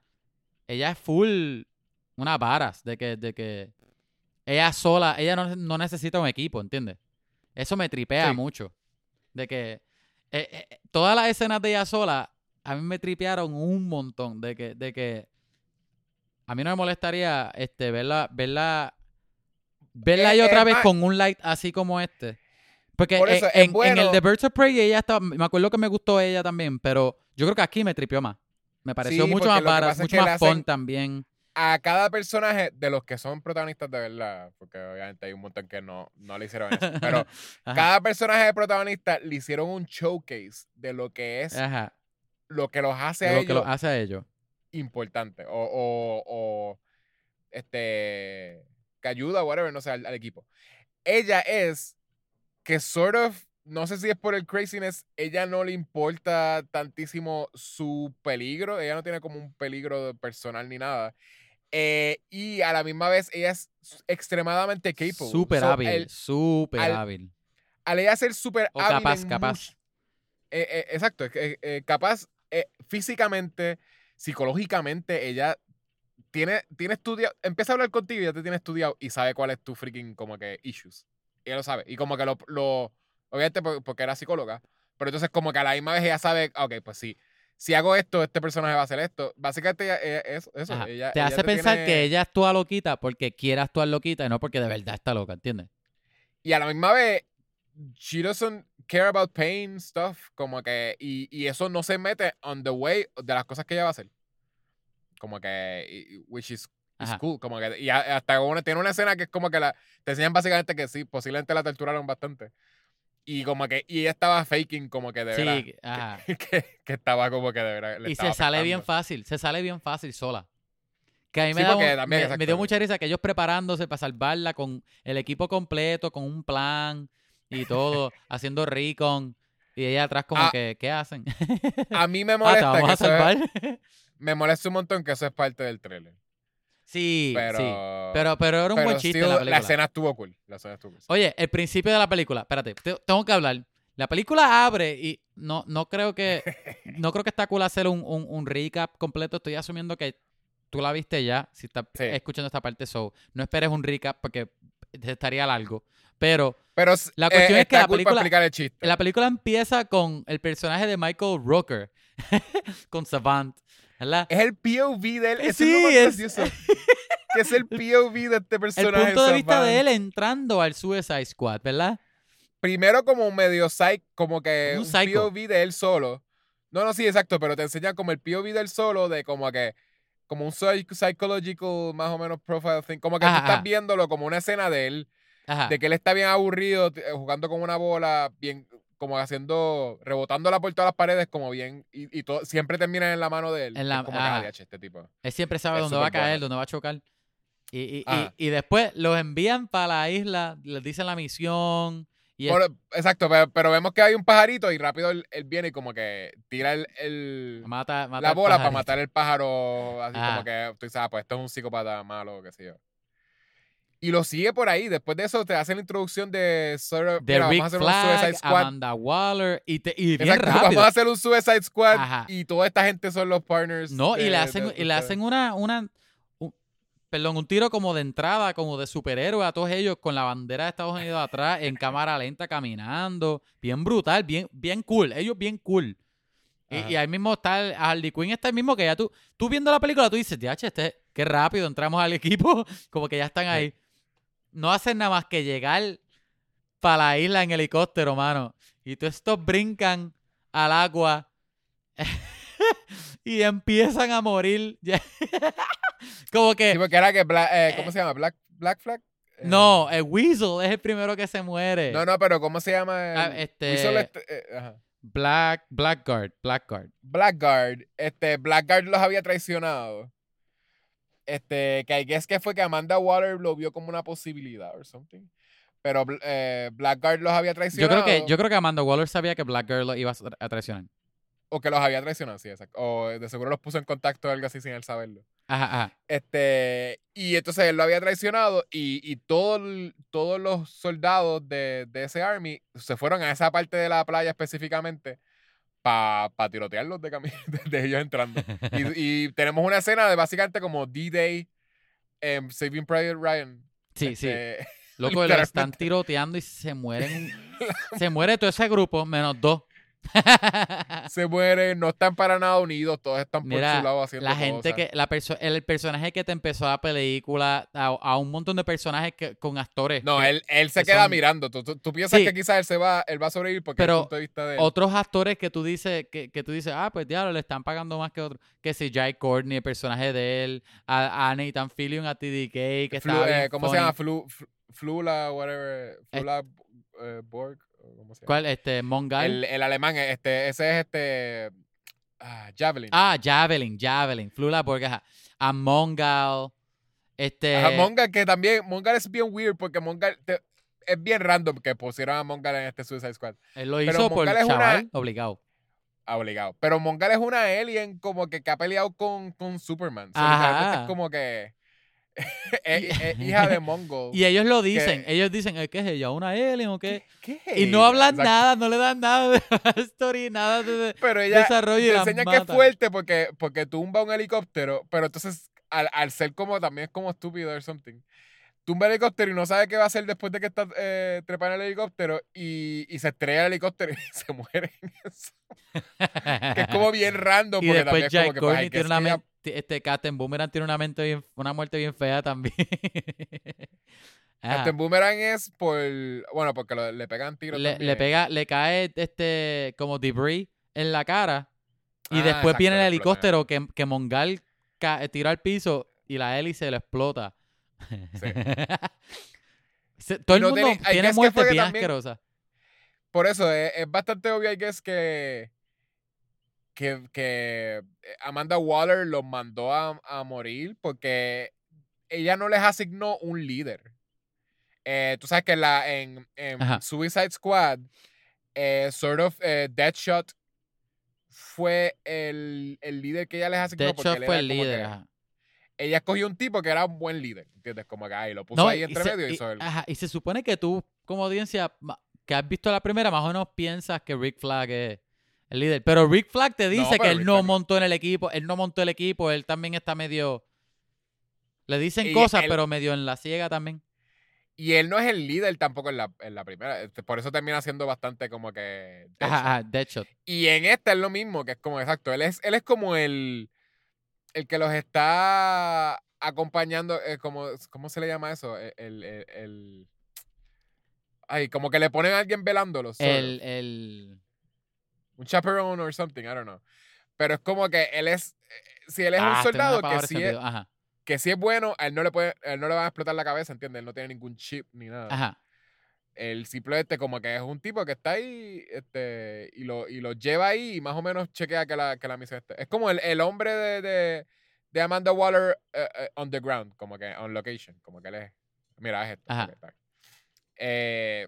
ella es full una varas de que, de que ella sola, ella no, no necesita un equipo, ¿entiendes? Eso me tripea Sí. mucho. De que eh, eh, todas las escenas de ella sola, a mí me tripearon un montón. De que, de que a mí no me molestaría este, verla, verla, verla Eh, otra vez más- con un light así como este. Porque eh, eso, en, en el de Birds of Prey ella estaba, me acuerdo que me gustó ella también, pero yo creo que aquí me tripeó más. Me pareció Sí, mucho más es mucho más fun hacen- también. A cada personaje de los que son protagonistas de verdad, porque obviamente hay un montón que no, no le hicieron eso, pero cada personaje de protagonista le hicieron un showcase de lo que es, Ajá. lo que los hace de a lo que ellos lo hace a ellos. importante o, o, o, este que ayuda whatever no sé al, al equipo ella es que sort of no sé si es por el craziness, ella no le importa tantísimo su peligro, ella no tiene como un peligro personal ni nada. Eh, y a la misma vez ella es extremadamente capable. Súper So, hábil, súper hábil. al ella ser súper O hábil capaz, capaz. eh, eh, exacto, es que, eh, capaz eh, físicamente, psicológicamente, ella tiene, tiene estudiado, empieza a hablar contigo y ya te tiene estudiado y sabe cuál es tu freaking como que issues. Ella lo sabe. Y como que lo, lo obviamente por- porque era psicóloga, pero entonces como que a la misma vez ella sabe, ok, pues sí, si hago esto, este personaje va a hacer esto. Básicamente ella- ella- es eso. Ajá. ella- te ella hace pensar que tiene- ella actúa loquita porque quiere actuar loquita y no porque de verdad está loca, ¿entiendes? Y a la misma vez, she doesn't care about pain stuff. Como que. Y, y eso no se mete on the way de las cosas que ella va a hacer. Como que. Which is, cool. Como que. Y hasta una, tiene una escena que es como que la. Te enseñan básicamente que sí, posiblemente la torturaron bastante. Y como que. Y ella estaba faking, como que de verdad. Sí, ajá. Que, que estaba como que de verdad. le Y se sale bien fácil, se sale bien fácil sola. Que a mí me, da un- me- dio mucha risa que ellos preparándose para salvarla con el equipo completo, con un plan y todo, haciendo recon. Y ella atrás como Ah, que, ¿qué hacen? A mí me ah, te molesta vamos que a es- salvar. me molesta un montón que eso es parte del trailer. Sí, Pero, sí. Pero, pero era un pero buen chiste still, la película. escena estuvo cool. La escena estuvo cool. Oye, el principio de la película, espérate, te- tengo que hablar. La película abre y no, no creo que no creo que está cool hacer un, un, un recap completo. Estoy asumiendo que tú la viste ya, si estás Sí. escuchando esta parte, so no esperes un recap porque estaría largo. Pero Pero La eh, cuestión es que la película- el chiste. la película empieza con el personaje de Michael Rooker, con Savant, ¿verdad? Es el POV de él. Eso es sí, es- gracioso. que es el POV de este El personaje. punto de vista de él entrando al Suicide Squad, ¿verdad? Primero como un medio psych, como que Un un, psycho. POV de él solo. No, no, sí, exacto, pero te enseñan como el POV de él solo, de como que, como un psych- psychological, más o menos profile thing. Como que Ajá, tú estás ajá. viéndolo como una escena de él, Ajá. de que él está bien aburrido, jugando con una bola, bien, como haciendo, rebotándola por todas las paredes, como bien, y, y todo, siempre termina en la mano de él. En Es la- como que, ajá. ah, este tipo. Él siempre sabe Es dónde va a caer, bueno. dónde va a chocar. Y, y, y- Ajá. y después los envían para la isla, les dicen la misión. Y es- exacto, pero, pero vemos que hay un pajarito y rápido él, él viene y como que tira el, el- mata, mata la bola para matar el pájaro, así como que tú dices, ah, pues esto es un psicópata malo, qué sé yo. Y lo sigue por ahí. Después de eso te hacen la introducción de, of, De mira, Rick vamos a hacer un Suicide Squad. Amanda Waller. Y, te- y bien Exacto, rápido. vamos a hacer un Suicide Squad Ajá. y toda esta gente son los partners. No, y le hacen, de- y le hacen una, una un- perdón, un tiro como de entrada, como de superhéroe a todos ellos con la bandera de Estados Unidos atrás, en cámara lenta, caminando. Bien brutal, bien, bien cool. Ellos bien cool. Y, ahí mismo está el, Harley Quinn, está el mismo que ya tú, tú viendo la película, tú dices, DH, este, qué rápido entramos al equipo, como que ya están ahí. No hacen nada más que llegar para la isla en helicóptero, mano. Y todos estos brincan al agua y empiezan a morir. Como que, Sí, porque era que, Black- eh, ¿cómo se llama? Black, Black Flag. Eh, no, el Weasel es el primero que se muere. No, no, pero ¿cómo se llama? Ah, este- Weasel este- eh, ajá. Black, Blackguard, Blackguard. Blackguard, este, Blackguard los había traicionado. Este, que I guess que fue que Amanda Water lo vio como una posibilidad or something. Pero eh, Blackguard los había Yo traicionado. creo que, yo creo que Amanda Waller sabía que Blackguard lo iba a tra- a traicionar. O que los había traicionado, sí, exacto. O de seguro los puso en contacto o algo así sin él saberlo. Ajá, ajá. Este, y entonces él lo había traicionado y, y todo todos los soldados de, de ese army se fueron a esa parte de la playa específicamente para tirotearlos de, cami- de ellos entrando. Y, y tenemos una escena de básicamente como D-Day en Saving Private Ryan. Sí, sí. Este, Loco, lo están tiroteando y se mueren. se muere todo ese grupo, menos dos. se mueren, no están para nada unidos, todos están por Mira, su lado haciendo la gente cosas. que, la perso- el personaje que te empezó la película, a, a un montón de personajes que, con actores. No, que- él, él se que queda son- mirando. Tú, tú- tú piensas Sí. que quizás él se va, él va a sobrevivir porque Pero es el punto de vista de él. otros actores que tú dices, que, que tú dices, ah, pues diablo, le están pagando más que otros. Que si Jai Courtney, el personaje de él, a, a Nathan Fillion, a TDK, que Flu- estaba bien eh, ¿Cómo se llama? Flu, Flu- Flula, whatever. Flula eh, Borg. O ¿Cómo se llama? ¿Cuál? Este, Mongal. El, el alemán, este, ese es este. ah, Javelin. Ah, Javelin, Javelin, Flula ajá. a Mongal, este... Ajá, Mongal, que también. Mongal es bien weird porque Mongal. te- es bien random que pusieron a Mongal en este Suicide Squad. Él lo Pero hizo por Mongal es una- chaval, obligado. Obligado. Pero Mongal es una alien como que, que ha peleado con, con Superman. Ajá. es como que. es, es hija de Mongol. Y ellos lo dicen, ellos dicen, "Eh, ¿qué es ella? ¿Una alien o qué? ¿Qué Y es no hablan Exacto. nada, no le dan nada de story, nada de, Pero ella desarrollo te enseña que es fuerte porque, porque tumba un helicóptero, pero entonces al, al ser como también es como estúpido or something. Tumba el helicóptero y no sabe qué va a hacer después de que está eh, trepando el helicóptero y, y se estrella el helicóptero y se muere en eso. Que es como bien random y porque después también es como que pues, Courtney ay, que tiene una este Captain Boomerang tiene una mente bien, una muerte bien fea también. Ah, Captain Boomerang es por. Bueno, porque lo- le pegan tiros. le, le pega, le cae este como debris en la cara y Ah, después viene el helicóptero que, que Mongal ca- tira al piso y la hélice lo explota. Se- Todo el no mundo tiene- tiene muertes bien también- asquerosas. Por eso es, es bastante obvio, I guess, que. Que, que Amanda Waller los mandó a, a morir porque ella no les asignó un líder. Eh, tú sabes que la, en, en. Suicide Squad, eh, sort of, eh, Deadshot fue el, el líder que ella les asignó. Deadshot él fue el líder. ajá. ella escogió un tipo que era un buen líder, ¿entiendes? Como que ahí lo puso No, ahí entre medio y hizo el... ajá, y se supone que tú, como audiencia, que has visto la primera, más o menos piensas que Rick Flag es el líder. Pero Rick Flag te dice que él Rick no Flag- montó en el equipo, él no montó el equipo, él también está medio... Le dicen Y cosas, él- pero medio en la ciega también. Y él no es el líder tampoco en la, en la primera. este, Por eso termina siendo bastante como que. Deadshot. Ajá, ajá, Deadshot. Y en esta es lo mismo, que es como exacto. Él es, él es como el. El que los está acompañando. eh, como, ¿Cómo se le llama eso? El. el, el- el- ay, como que le ponen a alguien velándolos. El, el... Un chaperone or something, I don't know. Pero es como que él es. eh, Si él es Ah, un soldado que sí, es, que sí es bueno, a él no le puede, a él no le van a explotar la cabeza, ¿entiendes? Él no tiene ningún chip ni nada. ajá. Él simplemente como que es un tipo que está ahí este, y, lo, y lo lleva ahí y más o menos chequea que la, que la misión esté. Es como el, el hombre de, de, de Amanda Waller eh, eh, on the ground, como que on location, como que él es. Mira, es esto. Ajá. Eh,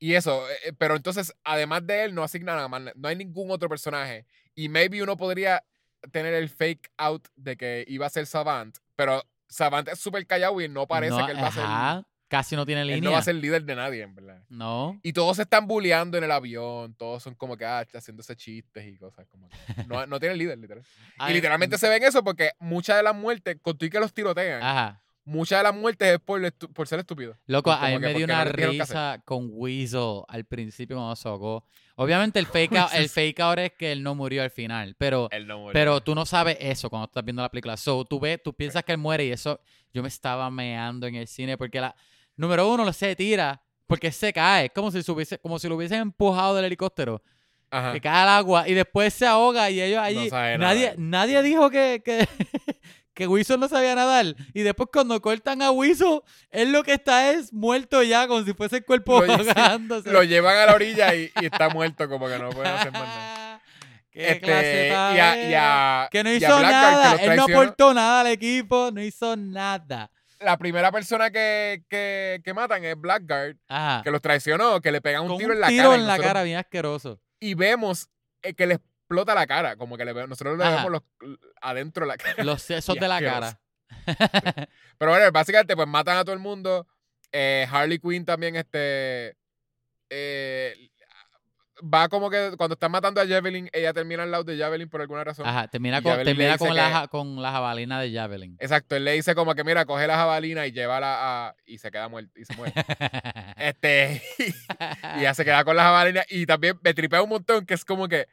y eso, eh, eh, pero entonces, además de él, no asignan nada más. No hay ningún otro personaje. Y maybe uno podría tener el fake out de que iba a ser Savant, pero Savant es súper callado y no parece No, que él va a ser. ajá, casi no tiene Él línea. no va a ser líder de nadie, en verdad. No. Y todos se están bulleando en el avión, todos son como que ah, haciéndose chistes y cosas como que no, no tiene líder, literal. y Ay, literalmente se ven eso porque muchas de las muertes, con tú y que los tirotean, Ajá. Muchas de las muertes es por, por ser estúpido. Loco, a mí me dio una no risa con Weasel al principio cuando se ahogó. Obviamente el fake, out, el fake out es que él no murió al final, pero, Él no murió. pero tú no sabes eso cuando estás viendo la película. So, tú ves, tú piensas que él muere y eso, yo me estaba meando en el cine porque la, número uno, lo se tira porque se cae, como si, se hubiese- como si lo hubiesen empujado del helicóptero, Ajá. que cae al agua y después se ahoga y ellos allí, sabe nadie, nadie dijo que, que, que Weasel no sabía nadar y después cuando cortan a Weasel, él lo que está es muerto ya, como si fuese el cuerpo Lo- sí. Lo llevan a la orilla y, y está muerto, como que no pueden hacer más nada. ¿Qué Este, clase y, a, y era? a- Que no y a hizo nada, él no aportó nada al equipo, no hizo nada. La primera persona que, que, que matan es Blackguard, Ajá. que los traicionó, que le pegan un Con tiro un en la tiro cara. y en la nosotros- cara bien asqueroso. y vemos eh, que le explota la cara, como que le nosotros le Ajá. vemos los, adentro de la cara. Los sesos Y de la cara. Pero bueno, básicamente pues matan a todo el mundo. Eh, Harley Quinn también este eh, va como que cuando están matando a Javelin, ella termina al lado de Javelin por alguna razón. Ajá, termina Y con, termina con, la, que- con la jabalina de Javelin. Exacto, él le dice como que mira, coge la jabalina y llévala a y se queda muerto y se muere. este y ya se queda con la jabalina y también me tripea un montón que es como que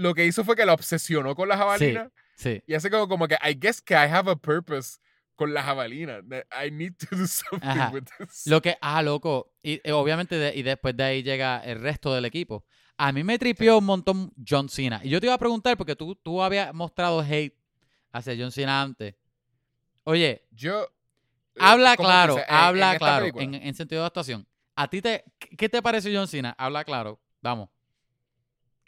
lo que hizo fue que la obsesionó con la jabalina. sí. Y hace como, como que, I guess que I have a purpose con la jabalina. I need to do something Ajá. with this. Lo que, ah, loco. Y eh, obviamente, de- y después de ahí llega el resto del equipo. A mí me tripió un montón John Cena. Y yo te iba a preguntar, porque tú, tú habías mostrado hate hacia John Cena antes. Oye, Yo. habla ¿cómo tú claro, habla en claro, en, en sentido de actuación. ¿A ti te, qué te pareció John Cena? Habla claro. Vamos.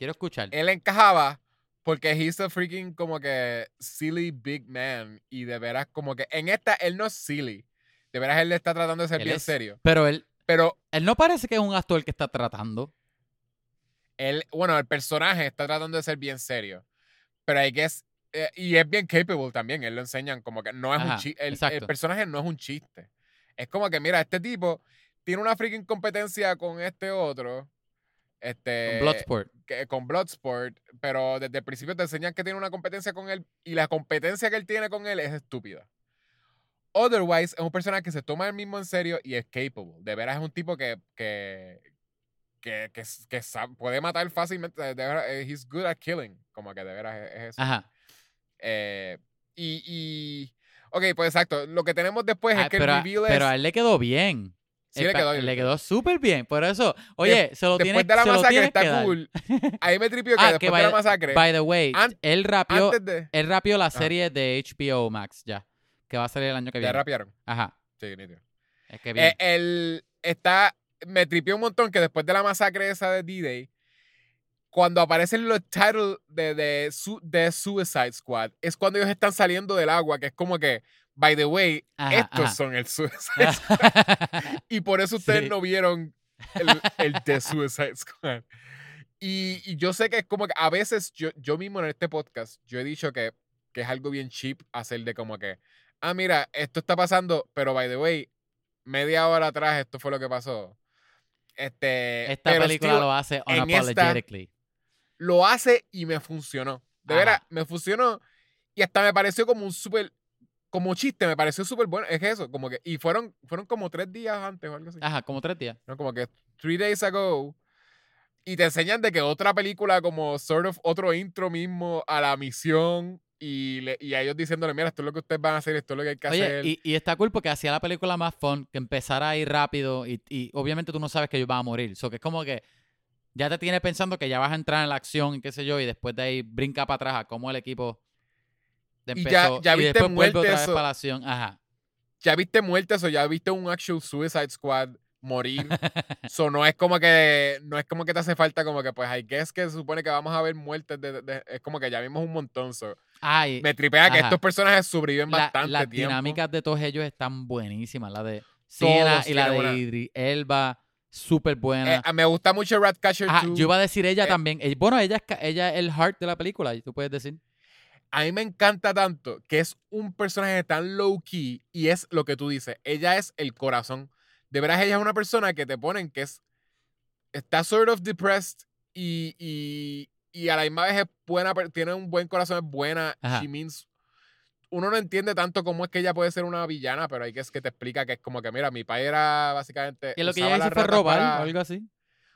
Quiero escuchar. Él encajaba porque he's a freaking como que silly big man. Y de veras, como que en esta él no es silly. De veras, él está tratando de ser Él bien es- serio. Pero él, Pero Él no parece que es un actor que está tratando. él, bueno, el personaje está tratando de ser bien serio. Pero hay que eh, y es bien capable también. Él lo enseñan como que no es un chiste. El, el personaje no es un chiste. Es como que, mira, este tipo tiene una freaking competencia con este otro. Este. Con Bloodsport. que- con Bloodsport, pero desde el principio te enseñan que tiene una competencia con él y la competencia que él tiene con él es estúpida. Otherwise, es un personaje que se toma el mismo en serio y es capable. De veras es un tipo que, que, que, que, que sa- puede matar fácilmente. De veras, eh, he's good at killing. Como que de veras es, es eso. Ajá. Eh, y, y. Ok, pues exacto. Lo que tenemos después Ah, es que pero, el a- reveal pero es. a él le quedó bien. Sí le quedó bien, Le quedó súper bien. Por eso, oye, se lo tiene Después de la masacre está cool. Ahí me tripió que Ah, que después de la masacre. By the way, An- él rapió, de. él rapió la serie de HBO Max ya. Que va a salir el año que Ya viene. rapearon. Ajá. Sí, nítido. Es que bien. Eh, está, me tripió un montón que después de la masacre esa de D-Day, cuando aparecen los titles de, de, de Suicide Squad, es cuando ellos están saliendo del agua, que es como que, by the way, Ajá, estos ajá. son el Suicide Squad. y por eso ustedes Sí. no vieron el, el de Suicide Squad. Y, y yo sé que es como que a veces yo, yo mismo en este podcast, yo he dicho que, que es algo bien cheap hacer de como que, ah, mira, esto está pasando, pero by the way, media hora atrás esto fue lo que pasó. Este, Esta película lo hace esta- unapologetically. lo hace y me funcionó. De veras, me funcionó y hasta me pareció como un súper, como chiste, me pareció súper bueno. Es eso, como que, y fueron, fueron como tres días antes o algo así. Ajá, como tres días. ¿no? Como que three days ago. Y te enseñan de que otra película, como sort of otro intro mismo a la misión. Y, le- y a ellos diciéndole, mira, esto es lo que ustedes van a hacer, esto es lo que hay que Oye, hacer. y, y está cool porque hacía la película más fun, que empezara a ir rápido y, y obviamente tú no sabes que ellos van a morir. So que es como que ya te tienes pensando que ya vas a entrar en la acción y qué sé yo, y después de ahí brinca para atrás a cómo el equipo Y ya- empezó. ya y viste después vuelve muerte otra vez eso. para la acción. Ajá. Ya viste muertes o ya viste un actual Suicide Squad morir. so, no es como que no es como que te hace falta como que pues hay que es que se supone que vamos a ver muertes de, de- de- es como que ya vimos un montón so. Ay, me tripea que estos personajes sobreviven la- bastante las tiempo dinámicas de todos ellos están buenísimas. La de Siena y la de Idris Elba, súper buena. Eh, me gusta mucho Ratcatcher Ajá, 2 yo iba a decir ella eh, también. Eh, Bueno, ella es, ella es el heart de la película, tú puedes decir. A mí me encanta tanto que es un personaje tan low key y es lo que tú dices. Ella es el corazón. De veras, ella es una persona que te ponen que es. Está sort of depressed y, y, y a la misma vez es buena, tiene un buen corazón, es buena. Ajá. She means. Uno no entiende tanto cómo es que ella puede ser una villana, pero hay que es que te explica que es como que, mira, mi padre era básicamente. Y lo que ella hizo fue robar para- o algo así.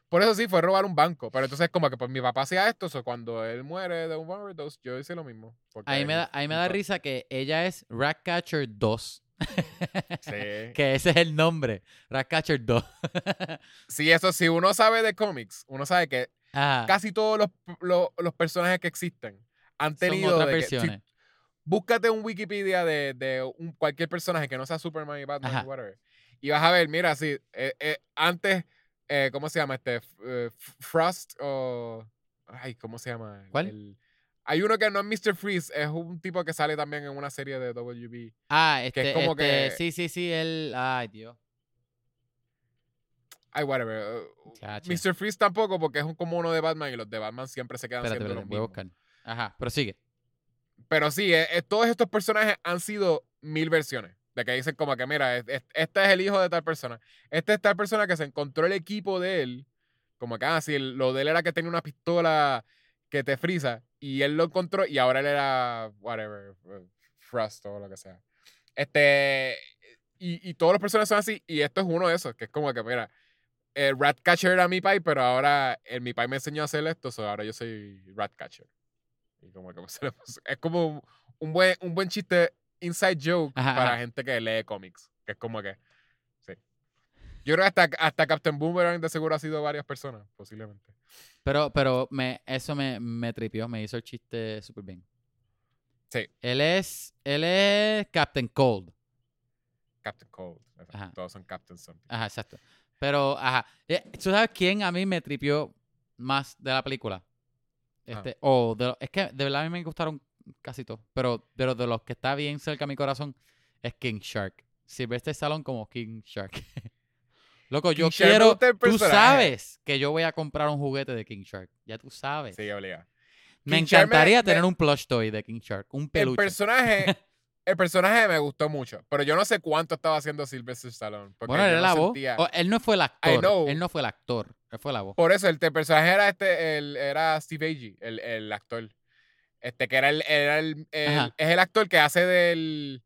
Por eso sí, fue robar un banco. Pero entonces, como que pues mi papá hacía esto, so, cuando él muere de un overdose, yo hice lo mismo. porque Ahí me da, ahí me da risa que ella es Ratcatcher 2. Sí. Que ese es el nombre. Ratcatcher 2. Sí, eso sí, uno sabe de cómics, uno sabe que casi todos los, los- los personajes que existen han Son tenido otras de que- si- versiones. búscate un Wikipedia de, de un, cualquier personaje que no sea Superman y Batman Ajá. y whatever. Y vas a ver, mira, sí, eh, eh, antes, eh, ¿cómo se llama este? Eh, Frost o... Ay, ¿cómo se llama? ¿Cuál? El- hay uno que no es Mr. Freeze, es un tipo que sale también en una serie de WB. Ah, que este, es como este, que- sí, sí, sí, él, ay, Dios. Ay, whatever. Chacho. Mr. Freeze tampoco, porque es un, como uno de Batman y los de Batman siempre se quedan Espérate, siendo los mismos. Ajá, pero sigue. Pero sí, eh, eh, todos estos personajes han sido mil versiones. De que dicen como que, mira, es- es- este es el hijo de tal persona. Este es tal persona que se encontró el equipo de él. Como que, ah, sí, el- lo de él era que tenía una pistola que te frisa. Y él lo encontró y ahora él era, whatever, eh, Frost o lo que sea. Este, y, y todos los personajes son así. Y esto es uno de esos, que es como que, mira, eh, Ratcatcher era mi pai, pero ahora el, mi pai me enseñó a hacer esto, so ahora yo soy Ratcatcher. Y como que es como un buen, un buen chiste inside joke Ajá, para ajá. gente que lee cómics. Que es como que. Sí. Yo creo que hasta, hasta Captain Boomerang de seguro ha sido varias personas, posiblemente. Pero, pero me, eso me, me tripió, me hizo el chiste súper bien. Sí. Él es, él es Captain Cold. Captain Cold. Ajá. Todos son Captain something. Ajá, exacto. Pero, ajá. Eh, ¿Tú sabes quién a mí me tripió más de la película? Este, o de es que de verdad a mí me gustaron casi todos. Pero de los de los que está bien cerca a mi corazón es King Shark. Sylvester Stallone como King Shark. Loco, yo Shark quiero. el Tú sabes que yo voy a comprar un juguete de King Shark. Ya tú sabes. Sí, obliga. me King Shark me- encantaría me- tener un plush toy de King Shark. Un El peluche. personaje, el personaje me gustó mucho, pero yo no sé cuánto estaba haciendo Sylvester Stallone. Porque bueno, él era no la voz. sentía- O- él no fue el actor. Él no fue el actor. Él fue la voz. Por eso el, te- personaje era este, el, era Steve Agee, el, el actor. Este, que era el, era el, el- es el actor que hace del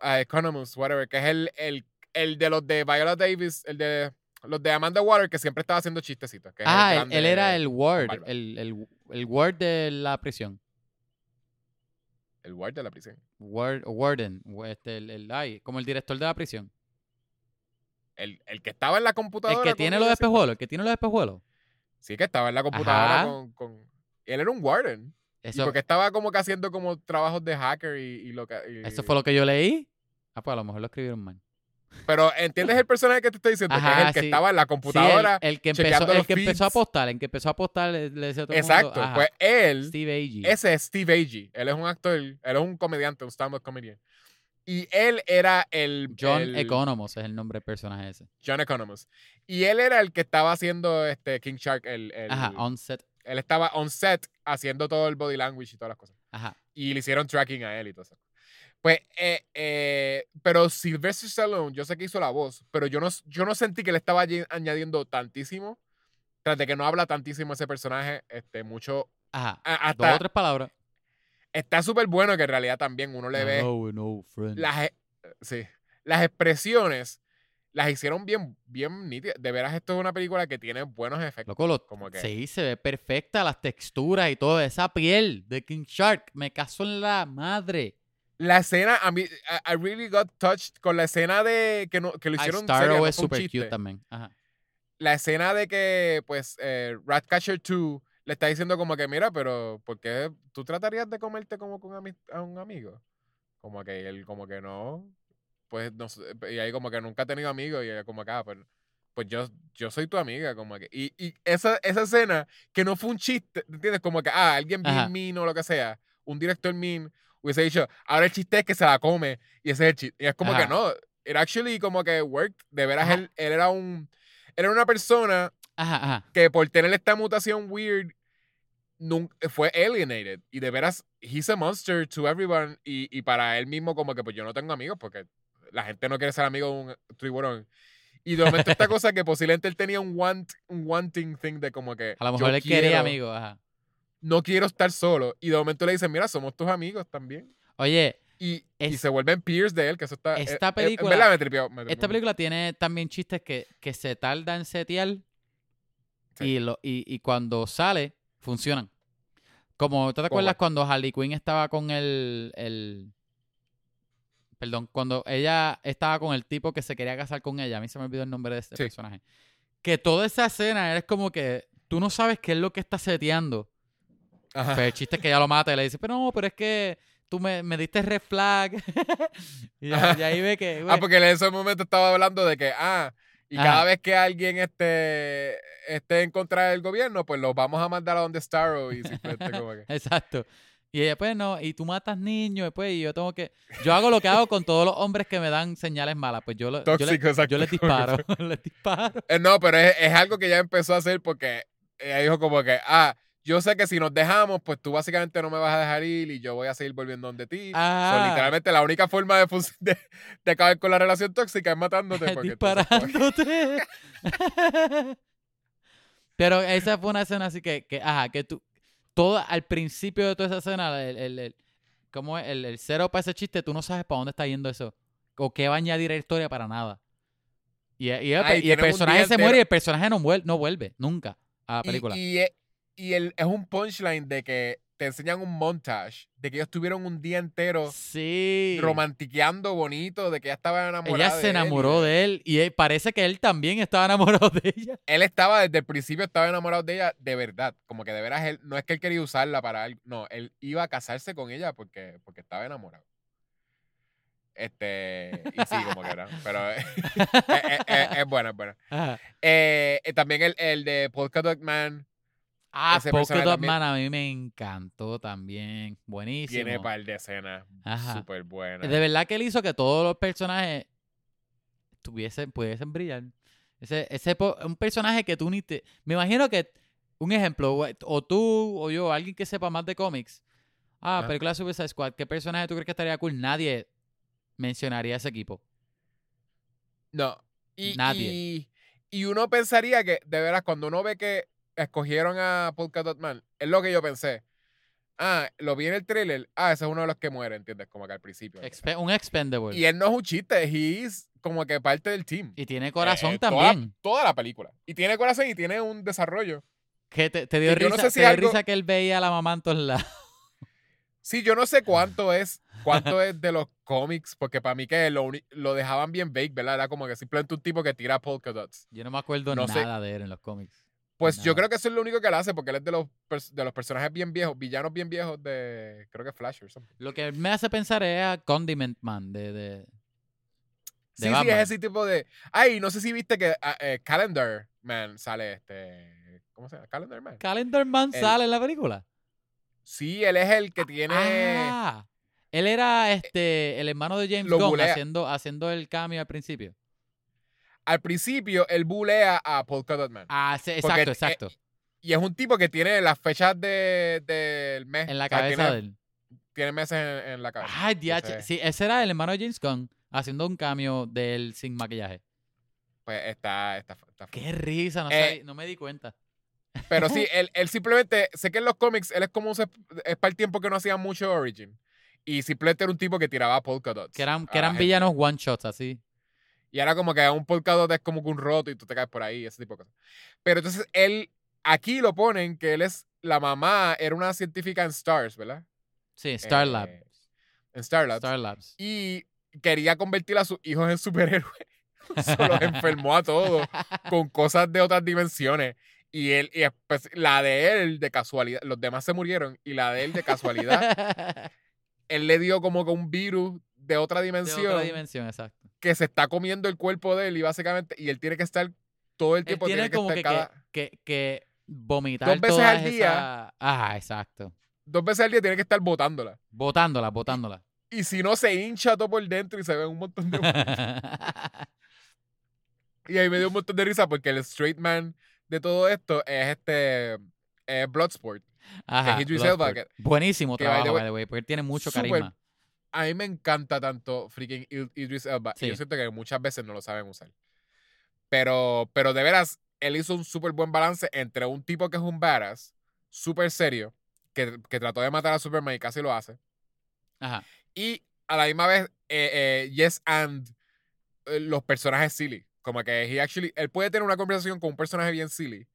ah, Economist, whatever, que es el, el, el de los de Viola Davis, el de los de Amanda Water, que siempre estaba haciendo chistecitos. que el Ah, él, grande él era el ward. El, el, el ward de la prisión. El guard de la prisión. Ward, warden. Este, el, el- ay, como el director de la prisión. El, el que estaba en la El computadora. que con tiene los espejuelos. El que tiene los espejuelos. Sí, que estaba en la computadora con, con- Él era un warden. Y porque estaba como que haciendo como trabajos de hacker y, y lo que. y- eso fue lo que yo leí. Ah, pues a lo mejor lo escribieron mal. Pero ¿entiendes el personaje que te estoy diciendo? que es Ajá, el que sí. estaba en la Sí, el- computadora. el, que empezó, chequeando el los que empezó a apostar, el que empezó a apostar le, le decía a todo el Exacto. mundo, ajá, Pues él, Steve Agee. ese es Steve Agee. Él es un actor, él es un comediante, un stand-up comedian. Y él era el. John el- Economos es el nombre del personaje ese. John Economist. Y él era el que estaba haciendo este King Shark. El, el- Ajá, on set. Él estaba on set haciendo todo el body language y todas las cosas. Ajá. y le hicieron tracking a él y todo eso. Pues, eh, eh, pero Sylvester Stallone, yo sé que hizo la voz, pero yo no, yo no sentí que le estaba añadiendo tantísimo. Tras de que no habla tantísimo ese personaje, este, mucho. Ajá. a- Dos hasta o tres palabras. está súper bueno que en realidad también uno le ve Hello, no, friend. las, e- sí, las expresiones, las hicieron bien, bien nítidas. De veras, esto es una película que tiene buenos efectos. Loco, lo- como que- sí, se ve perfecta las texturas y todo. Esa piel de King Shark. Me caso en la madre. La escena, a mí, I, I really got touched con la escena de que, no, que lo hicieron no es super chiste. cute también. Ajá. la escena de que, pues, eh, Ratcatcher 2 le está diciendo como que, mira, pero ¿por qué tú tratarías de comerte como con a un amigo? Como que él, como que no, pues, no sé, y ahí como que nunca ha tenido amigos y ella como acá, pues, pues yo, yo soy tu amiga, como que, y, y esa, esa escena que no fue un chiste, ¿entiendes? Como que, ah, alguien bien mean o lo que sea, un director mean, hubiese dicho, ahora el chiste es que se la come y ese es el chiste. Y es como que Ajá. no, it actually como que worked, de veras él, él era un, era una persona Ajá, ajá. que por tener esta mutación weird nun- fue alienated y de veras he's a monster to everyone y, y para él mismo como que pues yo no tengo amigos porque la gente no quiere ser amigo de un tiburón y de momento esta cosa que posiblemente él tenía un want un wanting thing de como que A lo mejor él quería quiero- amigos. Ajá. no quiero estar solo y de momento le dicen mira somos tus amigos también Oye, y, y Es- se vuelven peers de él que eso está eh, Esta eh, película- en verdad me tripió, me tripió esta película tiene también chistes que, que se tarda en setear Sí. y, lo, y, y cuando sale, funcionan. Como, ¿tú te ¿Cómo acuerdas cuando Harley Quinn estaba con el, el... Perdón, cuando ella estaba con el tipo que se quería casar con ella. A mí se me olvidó el nombre de ese Sí. personaje. Que toda esa escena es como que tú no sabes qué es lo que está seteando. Ajá. Pero el chiste es que ella lo mata y le dice, pero no, pero es que tú me, me diste red flag. y, ahí ve que... Ah, porque en ese momento estaba hablando de que, ah, y Ajá. cada vez que alguien esté, esté en contra del gobierno, pues los vamos a mandar a donde Starro y simplemente como que... Exacto. Y ella, pues no, y tú matas niños, después, y yo tengo que. Yo hago lo que hago con todos los hombres que me dan señales malas. Pues yo, lo- yo, le- Tóxico, exacto. yo les disparo. les disparo. Eh, No, pero es, es algo que ya empezó a hacer porque ella dijo como que, ah, yo sé que si nos dejamos, pues tú básicamente no me vas a dejar ir y yo voy a seguir volviendo donde ti. So, Ah, literalmente la única forma de, de, de acabar con la relación tóxica es matándote. Porque entonces, pues, disparándote. Pero esa fue una escena así que, que ajá, que tú. Todo, al principio de toda esa escena, el, el, el- ¿cómo es? El, el cero para ese chiste, tú no sabes para dónde está yendo eso. O qué va a añadir a la historia para nada. Y, y el, Ay, y el tienen un personaje se muere y el personaje no vuelve, no vuelve nunca a la película. Y, y el, es un punchline de que te enseñan un montage de que ellos tuvieron un día entero sí. romantiqueando bonito, de que ella estaba enamorada. Ella se enamoró él. de él y él- parece que él también estaba enamorado de ella. Él estaba desde el principio, estaba enamorado de ella de verdad. Como que de veras, él, no es que él quería usarla para algo. No, él iba a casarse con ella porque, porque estaba enamorado. Este, y sí, como que era. Pero es, es- es- es buena, es. Eh, eh, también el, el de Polka Dot Man Ah, Dot también- Man a mí me encantó también. Buenísimo. tiene par de escenas súper buenas. De verdad que él hizo que todos los personajes tuviesen, pudiesen brillar. Ese, ese un personaje que tú ni te. Me imagino que. Un ejemplo, o- tú o yo, alguien que sepa más de cómics. Ah, Ajá. película de Suicide Squad. ¿Qué personaje tú crees que estaría cool? Nadie mencionaría ese equipo. No. Y, Nadie. Y, y uno pensaría que, de veras, cuando uno ve que escogieron a Polka Dot Man, es lo que yo pensé. Ah, lo vi en el trailer. Ah, ese es uno de los que muere, ¿entiendes? Como que al principio. Expe- un expendable. Y él no es un chiste, he is como que parte del team. Y tiene corazón Eh, también. Toda, la película. Y tiene corazón y tiene un desarrollo. Que te, te dio no risa, sé si te dio algo- risa que él veía a la mamá en todos lados. Sí, yo no sé cuánto es, cuánto es de los cómics, porque para mí que lo, lo dejaban bien vague, ¿verdad? Era como que simplemente un tipo que tira polka dots. Yo no me acuerdo No sé. nada de él en los cómics. Pues yo creo que eso es lo único que él hace, porque él es de los, de los personajes bien viejos, villanos bien viejos de, creo que Flash something. Lo que me hace pensar es a Condiment Man de, de, de Sí, sí, es ese tipo de... Ay, no sé si viste que ah, eh, Calendar Man sale este... ¿Cómo se llama? Calendar Man. Calendar Man El- sale en la película. Sí, él es el que tiene... Ah, él era este el hermano de James Gunn haciendo, haciendo el cambio al principio. Al principio, él bulea a Polka Dot Man. Ah, sí, Porque, exacto, eh, exacto. Y es un tipo que tiene las fechas de- del mes. en la o sea, cabeza tiene, de él. tiene meses en, en la cabeza. Ay, DH. Sí, ese era el hermano de James Gunn haciendo un cambio de él sin maquillaje. Pues está, está, está Qué risa, no, Eh, sabía- no me di cuenta. Pero sí, él, él simplemente, sé que en los cómics, él es como un, es para el tiempo que no hacía mucho Origin. Y simplemente era un tipo que tiraba polka dots. Que eran, que eran villanos one shots así. Y era como que un polka dot es como que un roto y tú te caes por ahí, ese tipo de cosas. Pero entonces él, aquí lo ponen que él es, la mamá era una científica en Stars, ¿verdad? Sí, Star Lab. Eh, en Star Labs. Star Labs. Y quería convertir a sus hijos en superhéroes. Se los enfermó a todos con cosas de otras dimensiones. Y él, y espe- la de él, de casualidad, los demás se murieron. Y la de él, de casualidad, él le dio como que un virus de otra De dimensión otra dimensión, exacto. que se está comiendo el cuerpo de él. Y básicamente, y él tiene que estar todo el Él tiempo. tiene que como estar que, que, cada- que, que vomitar Dos veces al día. esas- Ajá, exacto. dos veces al día tiene que estar botándola. Botándola, botándola. Y si no, se hincha todo por dentro y se ve un montón de. Y ahí me dio un montón de risa porque el straight man de todo esto es este es Bloodsport. Ajá. Idris Elba, Bloodsport. que- Buenísimo que, trabajo, by the way, porque él tiene mucho súper carisma. A mí me encanta tanto freaking Id- Idris Elba. Y yo Sí. siento que muchas veces no lo saben usar. Pero, pero de veras, él hizo un súper buen balance entre un tipo que es un badass, súper serio, que, que trató de matar a Superman y casi lo hace. Ajá. Y a la misma vez, eh, eh, yes and eh, los personajes silly. Como que he actually, él puede tener una conversación con un personaje bien silly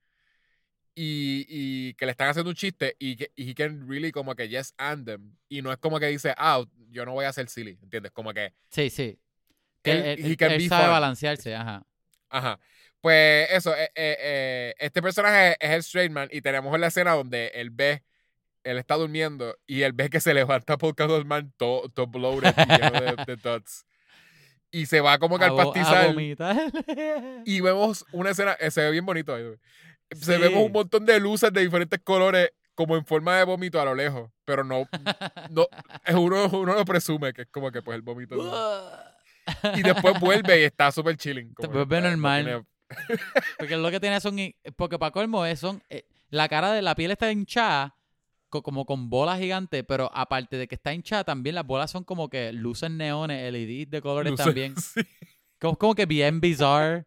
y, y que le están haciendo un chiste y que y he can really como que yes and them. Y no es como que dice, ah, yo no voy a ser silly, ¿entiendes? Como que, Sí, sí. Que Él- él, él- sabe fun. balancearse, ajá. ajá. Pues eso, eh, eh, eh, este personaje es el straight man y tenemos en la escena donde él ve, él está durmiendo y él ve que se levanta por cada man todo, todo bloated y lleno de, de dots. Y se va como que A al pastizal. Y vemos una escena, se ve bien bonito ahí. Se Sí. vemos un montón de luces de diferentes colores como en forma de vómito a lo lejos, pero no, no es uno, uno lo presume que es como que pues el vómito. Y después vuelve y está súper chilling. como vuelve no normal. tiene- Porque lo que tiene son. i- Porque para colmo es, son. eh, la cara de la piel está hinchada. co- Como con bolas gigantes, pero aparte de que está hinchada, también las bolas son como que luces neones, LEDs de colores luces, también. sí. Como, como que bien bizarre.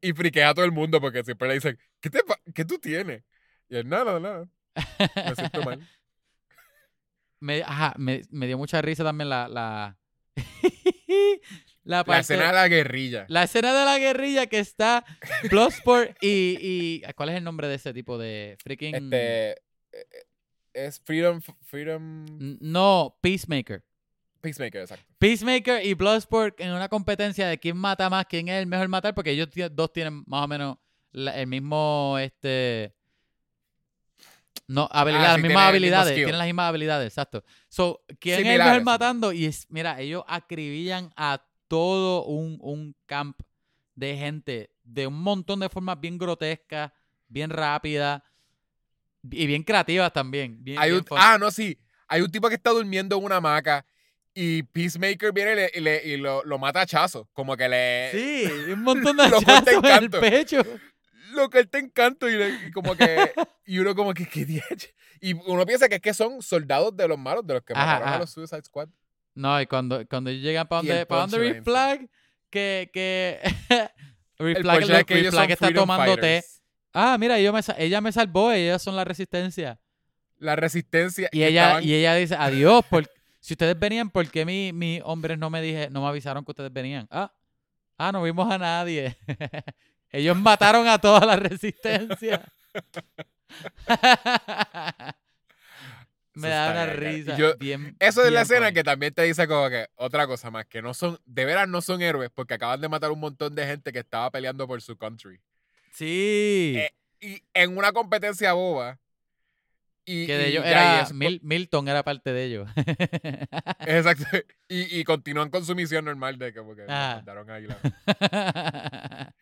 Y friquea a todo el mundo porque siempre le dicen, ¿qué, te ¿qué tú tienes? Y él, nada, nada. Me siento mal. me, ajá, me, me dio mucha risa también la. La, la, escena de la guerrilla. la escena de la guerrilla que está Bloodsport y, y. ¿Cuál es el nombre de ese tipo de freaking. Este, eh, eh, es Freedom, Freedom No, Peacemaker. Peacemaker, exacto. Peacemaker y Bloodsport en una competencia de quién mata más, quién es el mejor matar, porque ellos dos tienen más o menos la- el mismo, este... No, Ah, las sí, mismas habilidades, tienen las mismas habilidades, exacto. So, ¿quién es el matando? Y es, mira, ellos acribillan a todo un, un camp de gente de un montón de formas bien grotescas, bien rápidas y bien creativas también. Bien, Hay bien un- fun. ah, no, sí. Hay un tipo que está durmiendo en una hamaca Y Peacemaker viene y, le- y le- y lo, lo mata a chazo. Como que le. Sí, un montón de hachazos en el pecho. Lo que él te encanto y, le- y como que. y uno como que. ¿qué? Y uno piensa que es que son soldados de los malos, de los que Ajá, mataron ajá. a los Suicide Squad. No, y cuando, cuando llegan para donde, para donde Rick punchline, Flag, que, que Rick El que está tomando té. Ah, mira, yo me ella me salvó, ellas son la resistencia. La resistencia. Y ella, estaban- y ella dice, adiós, por, si ustedes venían, ¿por qué mi- mis hombres no me dije, no me avisaron que ustedes venían? Ah, ah, no vimos a nadie. Ellos mataron a toda la resistencia. me da una risa. yo- bien, Eso es la escena que también te dice como que otra cosa más, que no son, de veras no son héroes porque acaban de matar un montón de gente que estaba peleando por su country. Sí. Eh, Y en una competencia boba. Y, que de y ellos era, eso- Mil- Milton era parte de ellos. Exacto. Y, y continúan con su misión normal de que porque Ajá. mandaron ahí la-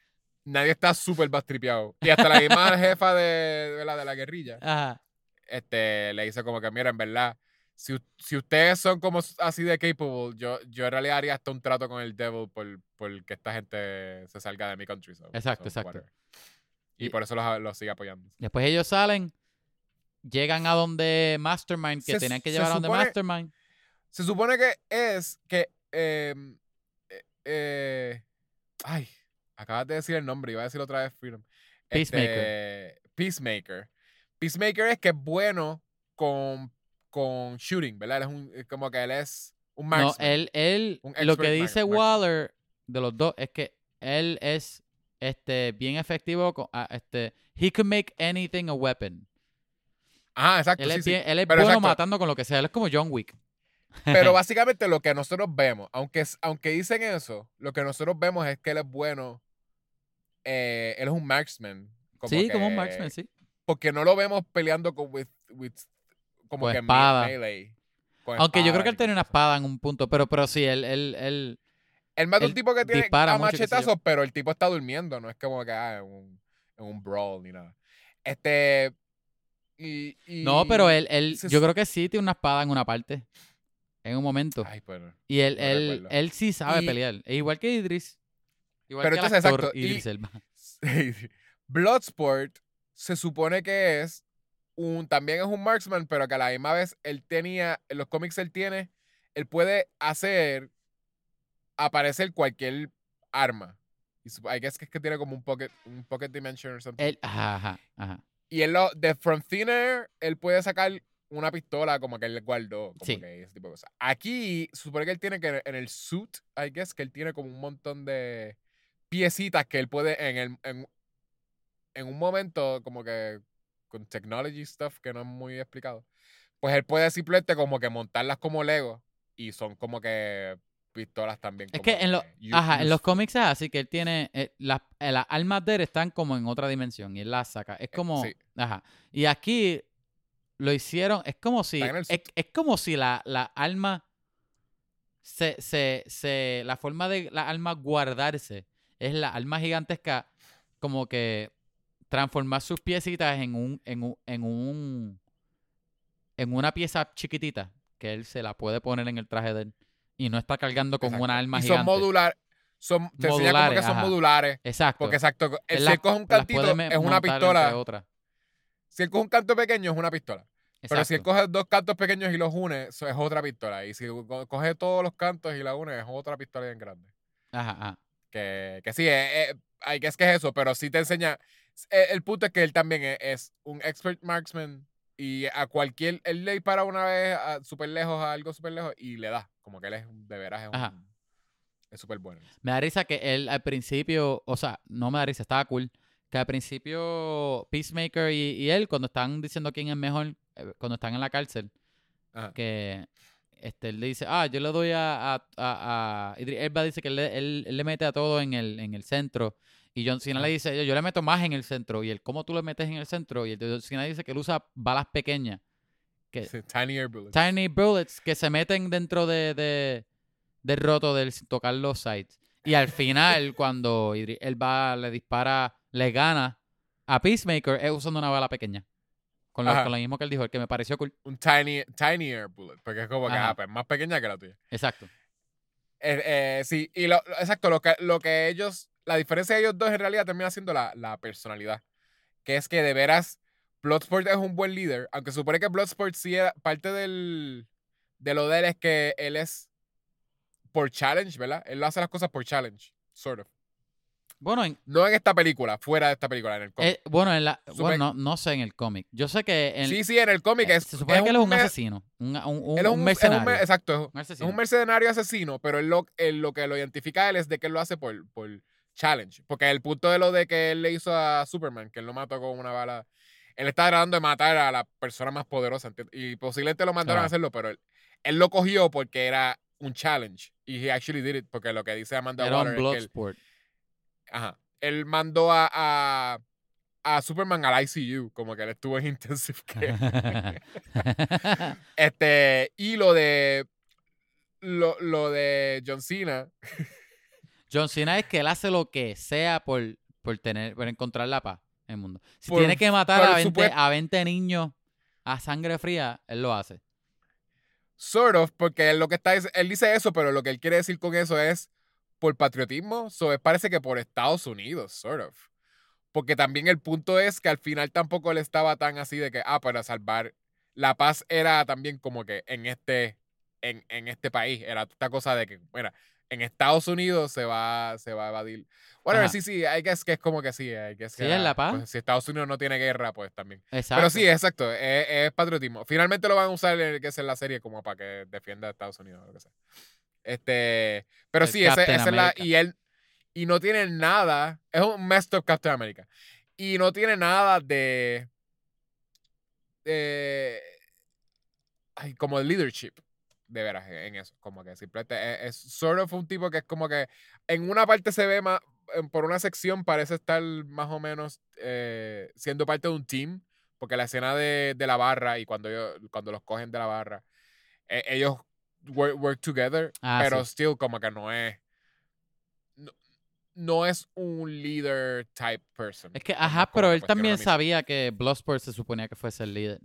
Nadie está súper bastripeado. Y hasta la misma jefa de, de la, de la guerrilla Ajá. este, le dice como que, mira, en verdad, si, si ustedes son como así de capable, yo, yo en realidad haría hasta un trato con el devil por, por que esta gente se salga de mi country. so- Exacto, so exacto. whatever. Y Y- por eso los, los sigue apoyando. Después ellos salen, llegan a donde Mastermind, que Se tenían que llevar a donde Mastermind. Se supone que es que. eh, eh, eh, ay, acabas de decir el nombre, iba a decir otra vez Freedom. Peacemaker. Este, Peacemaker. Peacemaker es que es bueno con, con shooting, ¿verdad? Él es un, como que él es un No, marksman. él, él, Un lo que dice marksman. Waller de los dos es que él es este, bien efectivo. Con, ah, este, he can make anything a weapon. Ajá, exacto. Él sí, es, sí. él bueno exacto. matando con lo que sea. Él es como John Wick. Pero básicamente lo que nosotros vemos, aunque, aunque dicen eso, lo que nosotros vemos es que él es bueno. eh, él es un marksman. Como sí, como un marksman, sí. Porque no lo vemos peleando con with, with- como Con que espada. melee. con Aunque yo creo que él tenía una espada en un punto, pero, pero sí, él, él, él, Él mata un tipo que tiene a machetazos, pero el tipo está durmiendo. No es como que ah, en un, en un brawl ni nada. Este. Y, y- No, pero él, él se yo creo que sí tiene una espada en una parte. En un momento. Ay, pero. y él, no él, él sí sabe Y- pelear. Es igual que Idris. Igual Pero que el entonces, actor exacto, y- Idris Elba. Bloodsport se supone que es un. También es un marksman, pero que a la misma vez él tenía. En los cómics él tiene. Él puede hacer aparecer cualquier arma. Y I guess que es que tiene como un pocket, un pocket dimension or something. Él, ajá, ajá, ajá. Y él lo, de From Thin Air, él puede sacar una pistola como que él guardó. Como Sí. que ese tipo de cosas. Aquí, supone que él tiene que en el suit, I guess, que él tiene como un montón de piecitas que él puede en el en, en un momento como que con technology stuff que no es muy explicado. Pues él puede simplemente como que montarlas como Lego y son como que pistolas también. Es como que en, los u- ajá, en los cómics es así que él tiene. eh, las, eh, las armas de él están como en otra dimensión y él las saca. Es como. sí. Ajá. Y aquí lo hicieron. Es como si. Es, es como si la, la alma. Se, se, se, la forma de la alma guardarse es la alma gigantesca. Como que transformar sus piecitas en un. En un, en un. En una pieza chiquitita. Que él se la puede poner en el traje de él. Y no está cargando con Exacto. una alma y gigante. son modular son te Modulares, que son ajá. modulares Exacto. porque exacto Él si él coge un cantito es una pistola otras. si él coge un canto pequeño es una pistola pero si él Exacto. coge dos cantos pequeños y los une eso es otra pistola y si co- coge todos los cantos y la une es otra pistola bien grande Ajá, ajá. que, que sí eh, hay que es que es eso pero sí te enseña eh, el punto es que él también es, es un expert marksman y a cualquier él le dispara una vez a- súper lejos a algo súper lejos y le da como que él es un- de veras es Ajá. un- es súper bueno Me da risa que él al principio, o sea, no me da risa, estaba cool. Que al principio Peacemaker y, y él, cuando están diciendo quién es mejor, eh, cuando están en la cárcel, Ajá. que este, él le dice, ah, yo le doy a... a, a, Elba dice que él, le- él- él le mete a todo en el, en el centro. Y John Cena Ajá. le dice, yo, yo le meto más en el centro. Y él, ¿cómo tú le metes en el centro? Y el John Cena dice que él usa balas pequeñas. Que, Tiny Air Bullets. tiny bullets que se meten dentro de, de- del roto del sin tocar los sides. Y al final, cuando Idris Elba le dispara, le gana a Peacemaker, es usando una bala pequeña. Con lo, Ajá. con lo mismo que él dijo, el que me pareció cool. Un tiny, tinier bullet. Porque es como que, ah, pues más pequeña que la tuya. Exacto. Eh, eh, sí, y lo, exacto, lo que, lo que ellos, la diferencia de ellos dos en realidad termina siendo la, la personalidad. Que es que de veras, Bloodsport es un buen líder, aunque supone que Bloodsport sí era parte del, de lo de él es que él es por challenge, ¿verdad? Él hace las cosas por challenge, sort of. Bueno, en, No en esta película, fuera de esta película, en el cómic. eh, bueno, en la, Supe- bueno no, no sé en el cómic. Yo sé que en, sí, sí, en el cómic eh, es. se supone que él es un asesino, un, él es un un, es un mercenario. me- exacto, es- un Es asesino. un mercenario asesino, pero él lo, él lo que lo identifica a él es de que él lo hace por, por challenge. Porque el punto de lo de que él le hizo a Superman, que él lo mató con una bala, él está tratando de matar a la persona más poderosa. ¿entiendes? Y posiblemente lo mandaron a hacerlo, pero él, él lo cogió porque era un challenge. Y he actually did it, porque lo que dice Amanda Era Waller es que él. Ajá, él mandó a, a, a Superman al ICU, como que él estuvo en intensive care. Este, y lo de lo, lo de John Cena, John Cena es que él hace lo que sea por, por tener, por encontrar la paz en el mundo. Si Por- tiene que matar a 20, supuest- a 20 niños a sangre fría, él lo hace. sort of, porque él lo que está es- él dice eso, pero lo que él quiere decir con eso es por patriotismo, so, parece que por Estados Unidos, sort of. Porque también el punto es que al final tampoco él estaba tan así de que, ah, para salvar. La paz era también como que en este, en, en este país, era esta cosa de que, mira, en Estados Unidos se va, se va a evadir. Bueno, sí, sí, hay que es que es como que sí, hay que Sí, es la paz. si Estados Unidos no tiene guerra, pues también. Exacto. Pero sí, exacto, es, es patriotismo. Finalmente lo van a usar en, que es en la serie como para que defienda a Estados Unidos o lo que sea. Este, pero El sí, esa es la y él y no tiene nada, es un messed up Captain America. Y no tiene nada de de ay, como de leadership de veras en eso, como que simplemente es, es sort of un tipo que es como que en una parte se ve más por una sección parece estar más o menos eh, siendo parte de un team, porque la escena de, de la barra y cuando, ellos- cuando los cogen de la barra, eh, ellos work, work together, Ah, pero sí. still como que no es, no, no es un leader type person. Es que, ajá, pero él también sabía que Bloodsport se suponía que fuese el líder.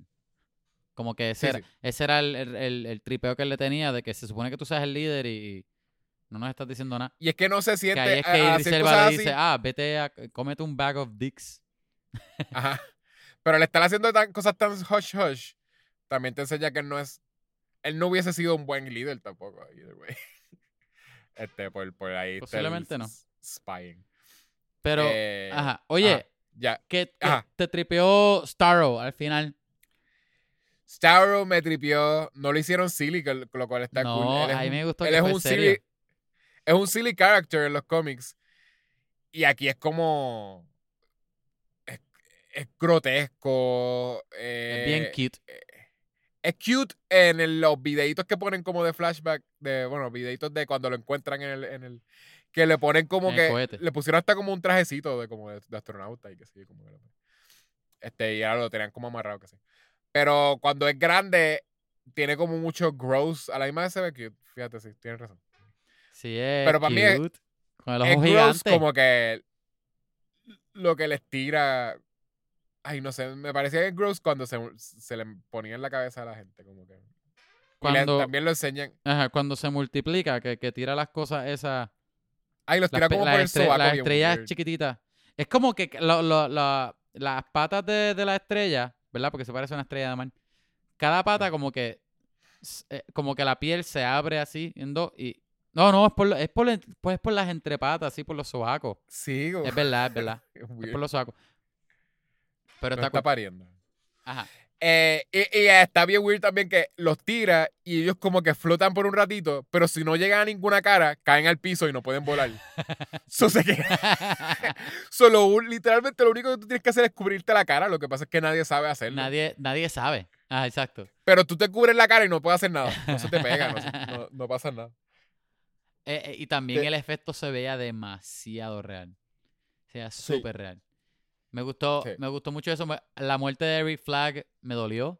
Como que ese, Sí, era, sí. ese era el, el- el- el tripeo que él le tenía de que se supone que tú seas el líder y no nos estás diciendo nada. Y es que no se siente, Que ahí es que a Idris hacer Elba cosas le dice, ah, vete a, cómete un bag of dicks. Ajá. Pero le están haciendo tan, cosas tan hush hush. También te enseña que él no es. Él no hubiese sido un buen líder tampoco. Either way. Este, por, por ahí. Posiblemente no. Spying. Pero, Eh, ajá, oye, ajá, ya. ajá. te tripeó Starro al final. Starro me tripió. No lo hicieron silly, que, lo cual está no, cool. Él es a mí me gustó él que es fue un serio. silly. Es un silly character en los cómics. Y aquí es como. Es, es grotesco. Es bien eh, cute. Es cute en el- los videitos que ponen como de flashback, de, bueno, videitos de cuando lo encuentran en el, en el que le ponen como En que, cohete. le pusieron hasta como un trajecito de como de, de astronauta y que sí, como que lo- este, y ahora lo tenían como amarrado que sí. Pero cuando es grande, tiene como mucho gross, a la misma vez se ve cute, fíjate, sí, tienes razón. Sí, es pero para mí es- cute. Con el es ojo gross como que lo que les tira, ay, no sé, me parecía que gross cuando se, se le ponía en la cabeza a la gente, como que... le- Cuando, también lo enseñan, ajá, cuando se multiplica, que, que tira las cosas esas. Ay, los Las, tira pe- como las por el sobaco las estrellas chiquititas. Es como que lo- lo- la- las patas de, de la estrella, ¿verdad? Porque se parece a una estrella de mar. Cada pata como que eh, como que la piel se abre así en dos y no, no, es por, es por, pues es por las entrepatas, así por los sobacos. Sí, como- Es verdad, es verdad. es por los sobacos. Pero No está, pariendo. Ajá. Eh, y, y está bien weird también que los tira y ellos como que flotan por un ratito, pero si no llegan a ninguna cara, caen al piso y no pueden volar. so, se Solo literalmente lo único que tú tienes que hacer es cubrirte la cara. Lo que pasa es que nadie sabe hacerlo. nadie, nadie sabe. Ah, exacto. Pero tú te cubres la cara y no puedes hacer nada. No se te pega, no, se- no- no pasa nada. Eh, eh, y también Te- el efecto se veía demasiado real. O sea, Sí. súper real. Me gustó, Sí. me gustó mucho eso. La muerte de Rick Flag me dolió.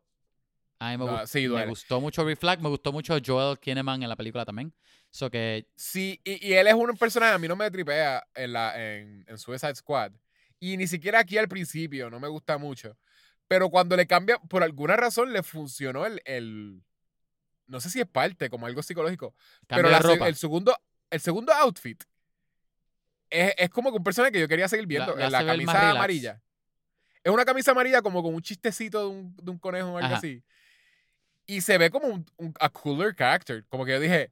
A mí me, sí, me gustó mucho Rick Flag. Me gustó mucho Joel Kinnaman en la película también. So que Sí, y, y él es un personaje, a mí no me tripea en, la, en, en Suicide Squad. Y ni siquiera aquí al principio, no me gusta mucho. Pero cuando le cambia, por alguna razón le funcionó el, el no sé si es parte, como algo psicológico. Cambia pero la ropa. el segundo, el segundo outfit es, es como que un personaje que yo quería seguir viendo. la La, hace ver más camisa amarilla. Es una camisa amarilla como con un chistecito de un, de un conejo o algo Ajá. así. Y se ve como un, un- a cooler character. Como que yo dije.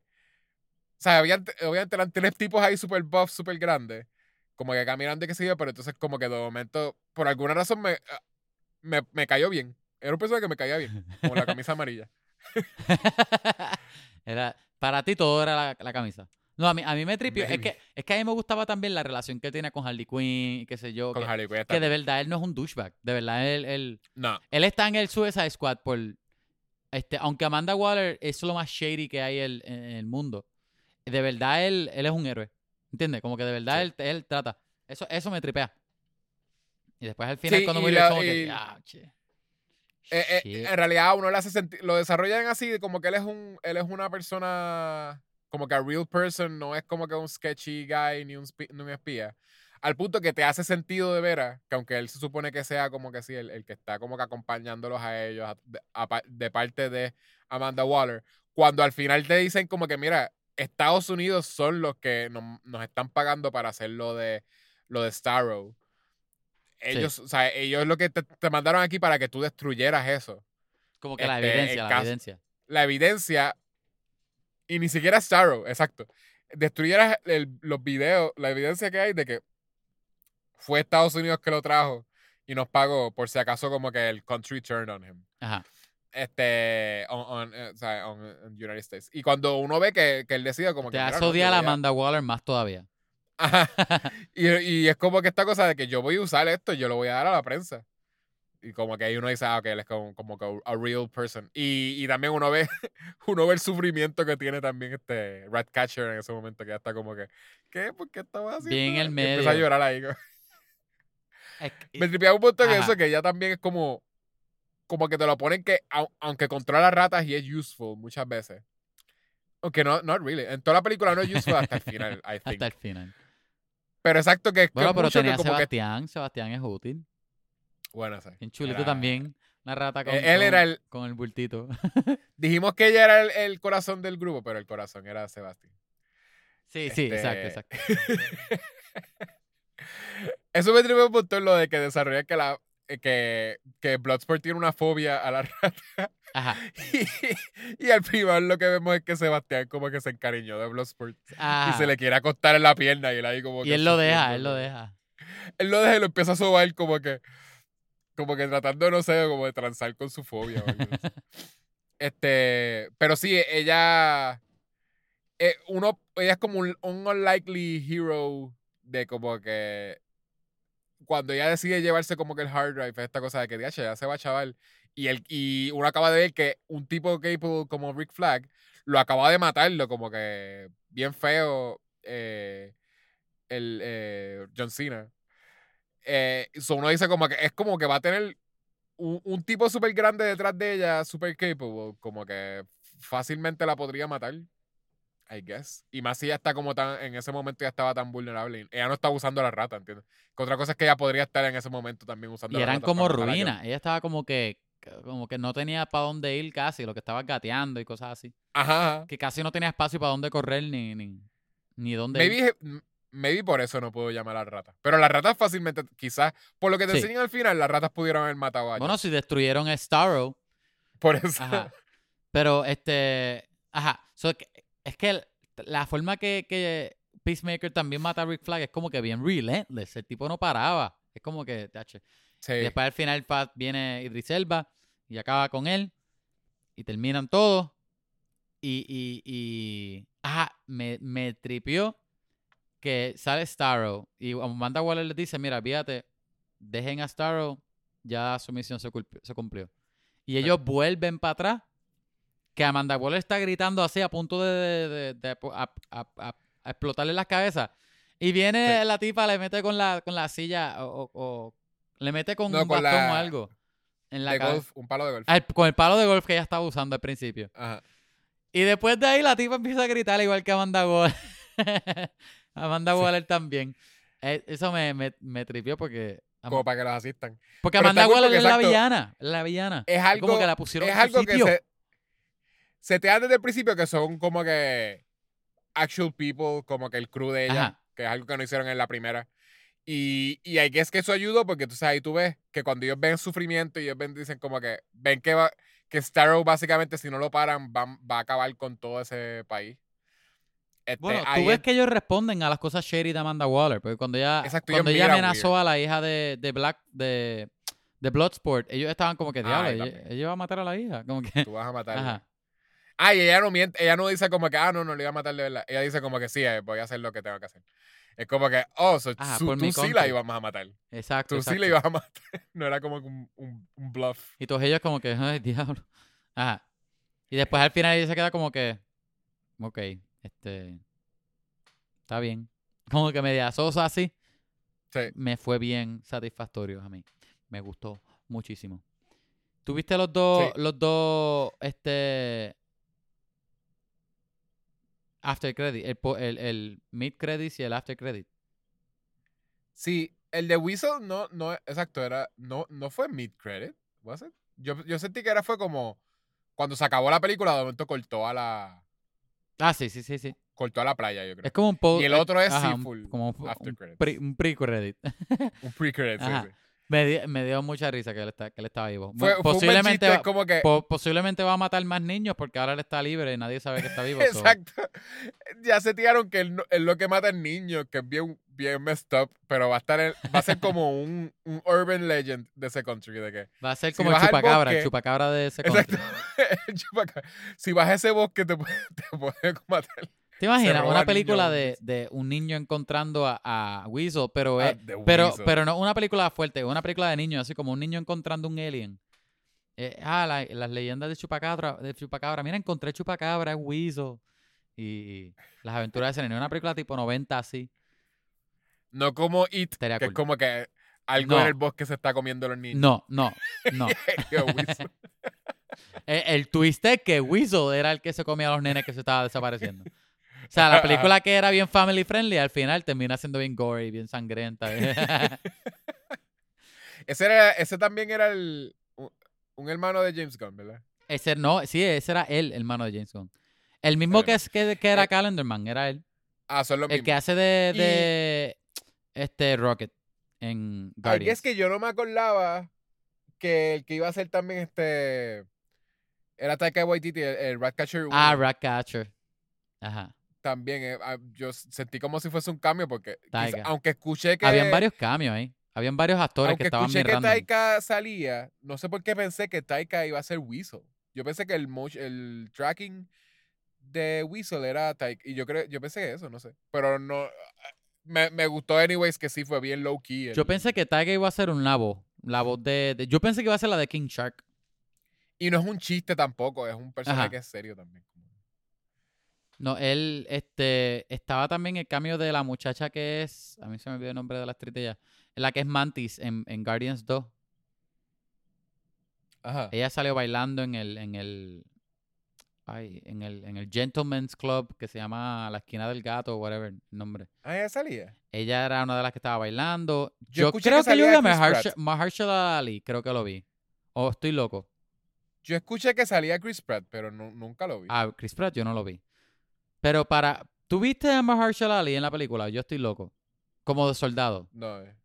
O sea, había, obviamente eran tres tipos ahí super buff, super grandes. Como que caminando y qué sé yo, pero entonces como que de momento, por alguna razón me, ah, me, me cayó bien. Era un personaje que me caía bien. Como la camisa amarilla. era, para ti todo era la, la camisa. No, a mí, a mí me tripió. Es que, es que a mí me gustaba también la relación que tenía con Harley Quinn y qué sé yo. Con que, Harley Quinn. que de verdad él no es un douchebag. De verdad él, él, No. él está en el Suicide Squad por... Este, aunque Amanda Waller es lo más shady que hay el- en el mundo. De verdad él, él es un héroe. ¿Entiendes? Como que de verdad Sí. él, él trata. Eso, eso me tripea. Y después al final Sí, cuando murió como que... y- "Ah, che". Eh, eh, en realidad uno le hace sentir, lo desarrollan así, como que él es un, él es una persona, como que a real person, no es como que un sketchy guy ni un, spi- ni un espía. Al punto que te hace sentido de veras, que aunque él se supone que sea como que sí, el, el que está como que acompañándolos a ellos a- de, a pa- de parte de Amanda Waller, cuando al final te dicen como que mira, Estados Unidos son los que nos, nos están pagando para hacer lo de, lo de Starro. Ellos, o sea, ellos lo que te, te mandaron aquí para que tú destruyeras eso. Como que la Este, evidencia, la caso- evidencia. La evidencia, y ni siquiera Starro, exacto. Destruyeras el- los videos, la evidencia que hay de que fue Estados Unidos que lo trajo y nos pagó por si acaso como que el country turned on him. Ajá. Este, on, on, eh, on, on United States. Y cuando uno ve que, que él decide como Te que... odiar yo a Amanda Waller más todavía. Ajá. Y, y es como que esta cosa de que yo voy a usar esto y yo lo voy a dar a la prensa. Y como que ahí uno dice, ah, ok, él es como, como que a real person. Y, y también uno ve, uno ve el sufrimiento que tiene también este Ratcatcher en ese momento, que ya está como que, ¿qué? ¿Por qué estaba haciendo? Bien en el esto?" Y empieza a medio. llorar ahí. Es que- Me tripea un montón Ajá. eso que ya también es como, como que te lo ponen que, au- aunque controla ratas y es useful muchas veces. Aunque no, not really. En toda la película no es useful hasta el final, I think. hasta el final. Pero exacto que es que Bueno, pero mucho que tenía a como que... Sebastián. Sebastián es útil. Sí. Bien chulito Era- también. Una rata con, él era el- con el bultito. Dijimos que ella era el, el corazón del grupo, pero el corazón era Sebastián. sí, sí, Este, exacto, exacto. Eso me tripe un montón lo de que desarrolla que la eh, que, que Bloodsport tiene una fobia a la rata. Ajá. Y, y al final lo que vemos es que Sebastián como que se encariñó de Bloodsport y Ajá. se le quiere acostar en la pierna y él ahí como. Y que él lo deja, él lo deja. Él lo deja y lo empieza a sobar como que como que tratando, no sé, como de transar con su fobia. o. Este, pero sí, ella eh, uno ella es como un, un unlikely hero de como que cuando ella decide llevarse como que el hard drive, esta cosa de que "Diache, ya se va chaval y el y uno acaba de ver que un tipo capable como Rick Flag lo acaba de matarlo como que bien feo eh, el eh, John Cena. Eh, so uno dice como que es como que va a tener un, un tipo súper grande detrás de ella, súper capable, como que fácilmente la podría matar. I guess. Y más si ella está como tan, en ese momento ya estaba tan vulnerable. Ella no estaba usando la rata, ¿entiendes? Que otra cosa es que ella podría estar en ese momento también usando Y la eran rata como matar a John. ruinas. Ella estaba como que, como que no tenía para dónde ir casi, lo que estaba gateando y cosas así. Ajá. Que casi no tenía espacio para dónde correr ni, ni, ni dónde ir. Maybe, m- maybe por eso no puedo llamar a la rata. Pero las ratas fácilmente, quizás, por lo que te Sí. enseñan al final, las ratas pudieron haber matado a Bueno, si destruyeron a Starro, Por eso. Ajá. Pero este. Ajá. So, es que la forma que, que Peacemaker también mata a Rick Flag es como que bien relentless. El tipo no paraba. Es como que. tache. Sí. Y después al final pa- viene Idris Elba y acaba con él. Y terminan todos. Y. y, y ajá. Me, me tripió que sale Starro. Y Amanda Waller les dice: Mira, fíjate, dejen a Starro. Ya su misión se, se cumplió. Y ellos vuelven para atrás. Que Amanda Waller está gritando así a punto de, de- de- de a, a- a- a explotarle las cabezas. Y viene Sí. la tipa, le mete con la, con la silla o, o- o le mete con No, un con bastón la- o algo. En la de golf, un palo de golf. Ah, con el palo de golf que ella estaba usando al principio. Ajá. Y después de ahí la tipa empieza a gritar igual que Amanda Waller. Amanda Sí. Waller también. Eh, Eso me, me, me tripió porque como para que los asistan. Porque Pero Amanda Waller es la villana. La villana. Es algo, como que la pusieron es en su algo que se, se te da desde el principio que son como que actual people, como que el crew de ella, Ajá. que es algo que no hicieron en la primera. Y, y que es que eso ayudó porque tú sabes, ahí tú ves que cuando ellos ven sufrimiento y ellos ven, dicen como que ven que va, que Starro básicamente si no lo paran va, va a acabar con todo ese país. Este, Bueno, tú ves es- que ellos responden a las cosas shady de Amanda Waller, porque cuando ella, Exacto, cuando ella amenazó weird. a la hija de, de Black, de, de Bloodsport, ellos estaban como que, diablo, ella, ella va a matar a la hija. Como que, tú vas a matar. ajá. Ah, y ella no miente, ella no dice como que, ah, no, no le iba a matar de verdad. Ella dice como que sí, eh, voy a hacer lo que tengo que hacer. Es como que, oh, so, Ajá, su- tú sí la ibas a matar. Exacto, Tú sí exacto. la ibas a matar. No era como un, un, un bluff. Y todos ellos como que, ay, diablo. Ajá. Y después al final ella se queda como que, ok, este, está bien. Como que media sosa así. Sí. Me fue bien satisfactorio a mí. Me gustó muchísimo. ¿Tuviste los dos, Sí. los dos, este, after credit, el, el, el mid credits y el after credit? Sí, el de Whistle no, no, exacto, era, no, no fue mid-credit, was it? Yo, yo sentí que era fue como, cuando se acabó la película, de momento cortó a la, Ah, sí, sí, sí, sí. cortó a la playa, yo creo. Es como un post. Y el otro es ajá, sí, un- como un, after un credits. pre, un pre-credit. Un pre-credit, sí, sí. Me, di- me dio mucha risa que él, está, que él estaba vivo. Fue, fue posiblemente, chiste, va, como que, po- posiblemente va a matar más niños porque ahora él está libre y nadie sabe que está vivo. so- exacto, ya se tiraron que él, él lo que mata al niño, que es bien, bien messed up, pero va a estar, en- va a ser como un, un urban legend de ese country, de que, Va a ser Si como el vas al chupacabra, el bosque- chupacabra de ese exacto, country. el chupacabra. si vas a ese bosque te puede, te puede matar. ¿Te imaginas una película de, de un niño encontrando a, a Weasel, pero, Ah, es- pero, Weasel. pero no una película fuerte, una película de niños, así como un niño encontrando un alien. Eh, ah, la- las leyendas de chupacabra, de chupacabra. Mira, encontré chupacabra, es Weasel. Y las aventuras de ese nene. Una película tipo 90 así. No como It, Estaría que cool. es como que algo No. en el bosque se está comiendo los niños. No, no, no. El, el twist es que Weasel era el que se comía a los nenes que se estaba desapareciendo. O sea, la película que era bien family friendly, al final termina siendo bien gory, bien sangrienta. ese, era, ese también era el, un, hermano de James Gunn, ¿verdad? ese no, sí, ese era él, el hermano de James Gunn. El mismo que, que, que era Eh, Calendarman, era él. Ah, son los El mismos. que hace de, Y- de este Rocket en Ay, Guardians. es que yo no me acordaba que el que iba a ser también este... Era Taika Waititi, el, el Ratcatcher Ah, uno, Ratcatcher. Ajá. También, eh, ah, yo sentí como si fuese un cambio porque quizá- aunque escuché que... Habían varios cambios ahí. Habían varios actores Aunque que estaban escuché que. Taika salía, no sé por qué pensé que Taika iba a ser Weasel. Yo pensé que el, el tracking de Weasel era Taika. Y yo creo, yo pensé que eso, no sé. Pero no. Me, me gustó, anyways, que sí fue bien low key. Yo pensé que Taika iba a ser una voz. La voz de, de- Yo pensé que iba a ser la de King Shark. Y no es un chiste tampoco, es un personaje Ajá. que es serio también. No, él este, estaba también el cambio de la muchacha que es. A mí se me olvidó el nombre de la actriz de ella. La que es Mantis en, en Guardians 2. Ajá. Ella salió bailando en el, en el. Ay, en el, en el Gentleman's Club que se llama La Esquina del Gato, whatever el nombre. Ah, ya salía. Ella era una de las que estaba bailando. Yo creo que que, yo vi a. Mahershala Ali, creo que lo vi. O estoy loco. Yo escuché que salía Chris Pratt, pero nu- nunca lo vi. Ah, Chris Pratt yo no lo vi. Pero para... ¿Tú viste a Mahershala Ali en la película? Yo estoy loco. Como de soldado. No, eh.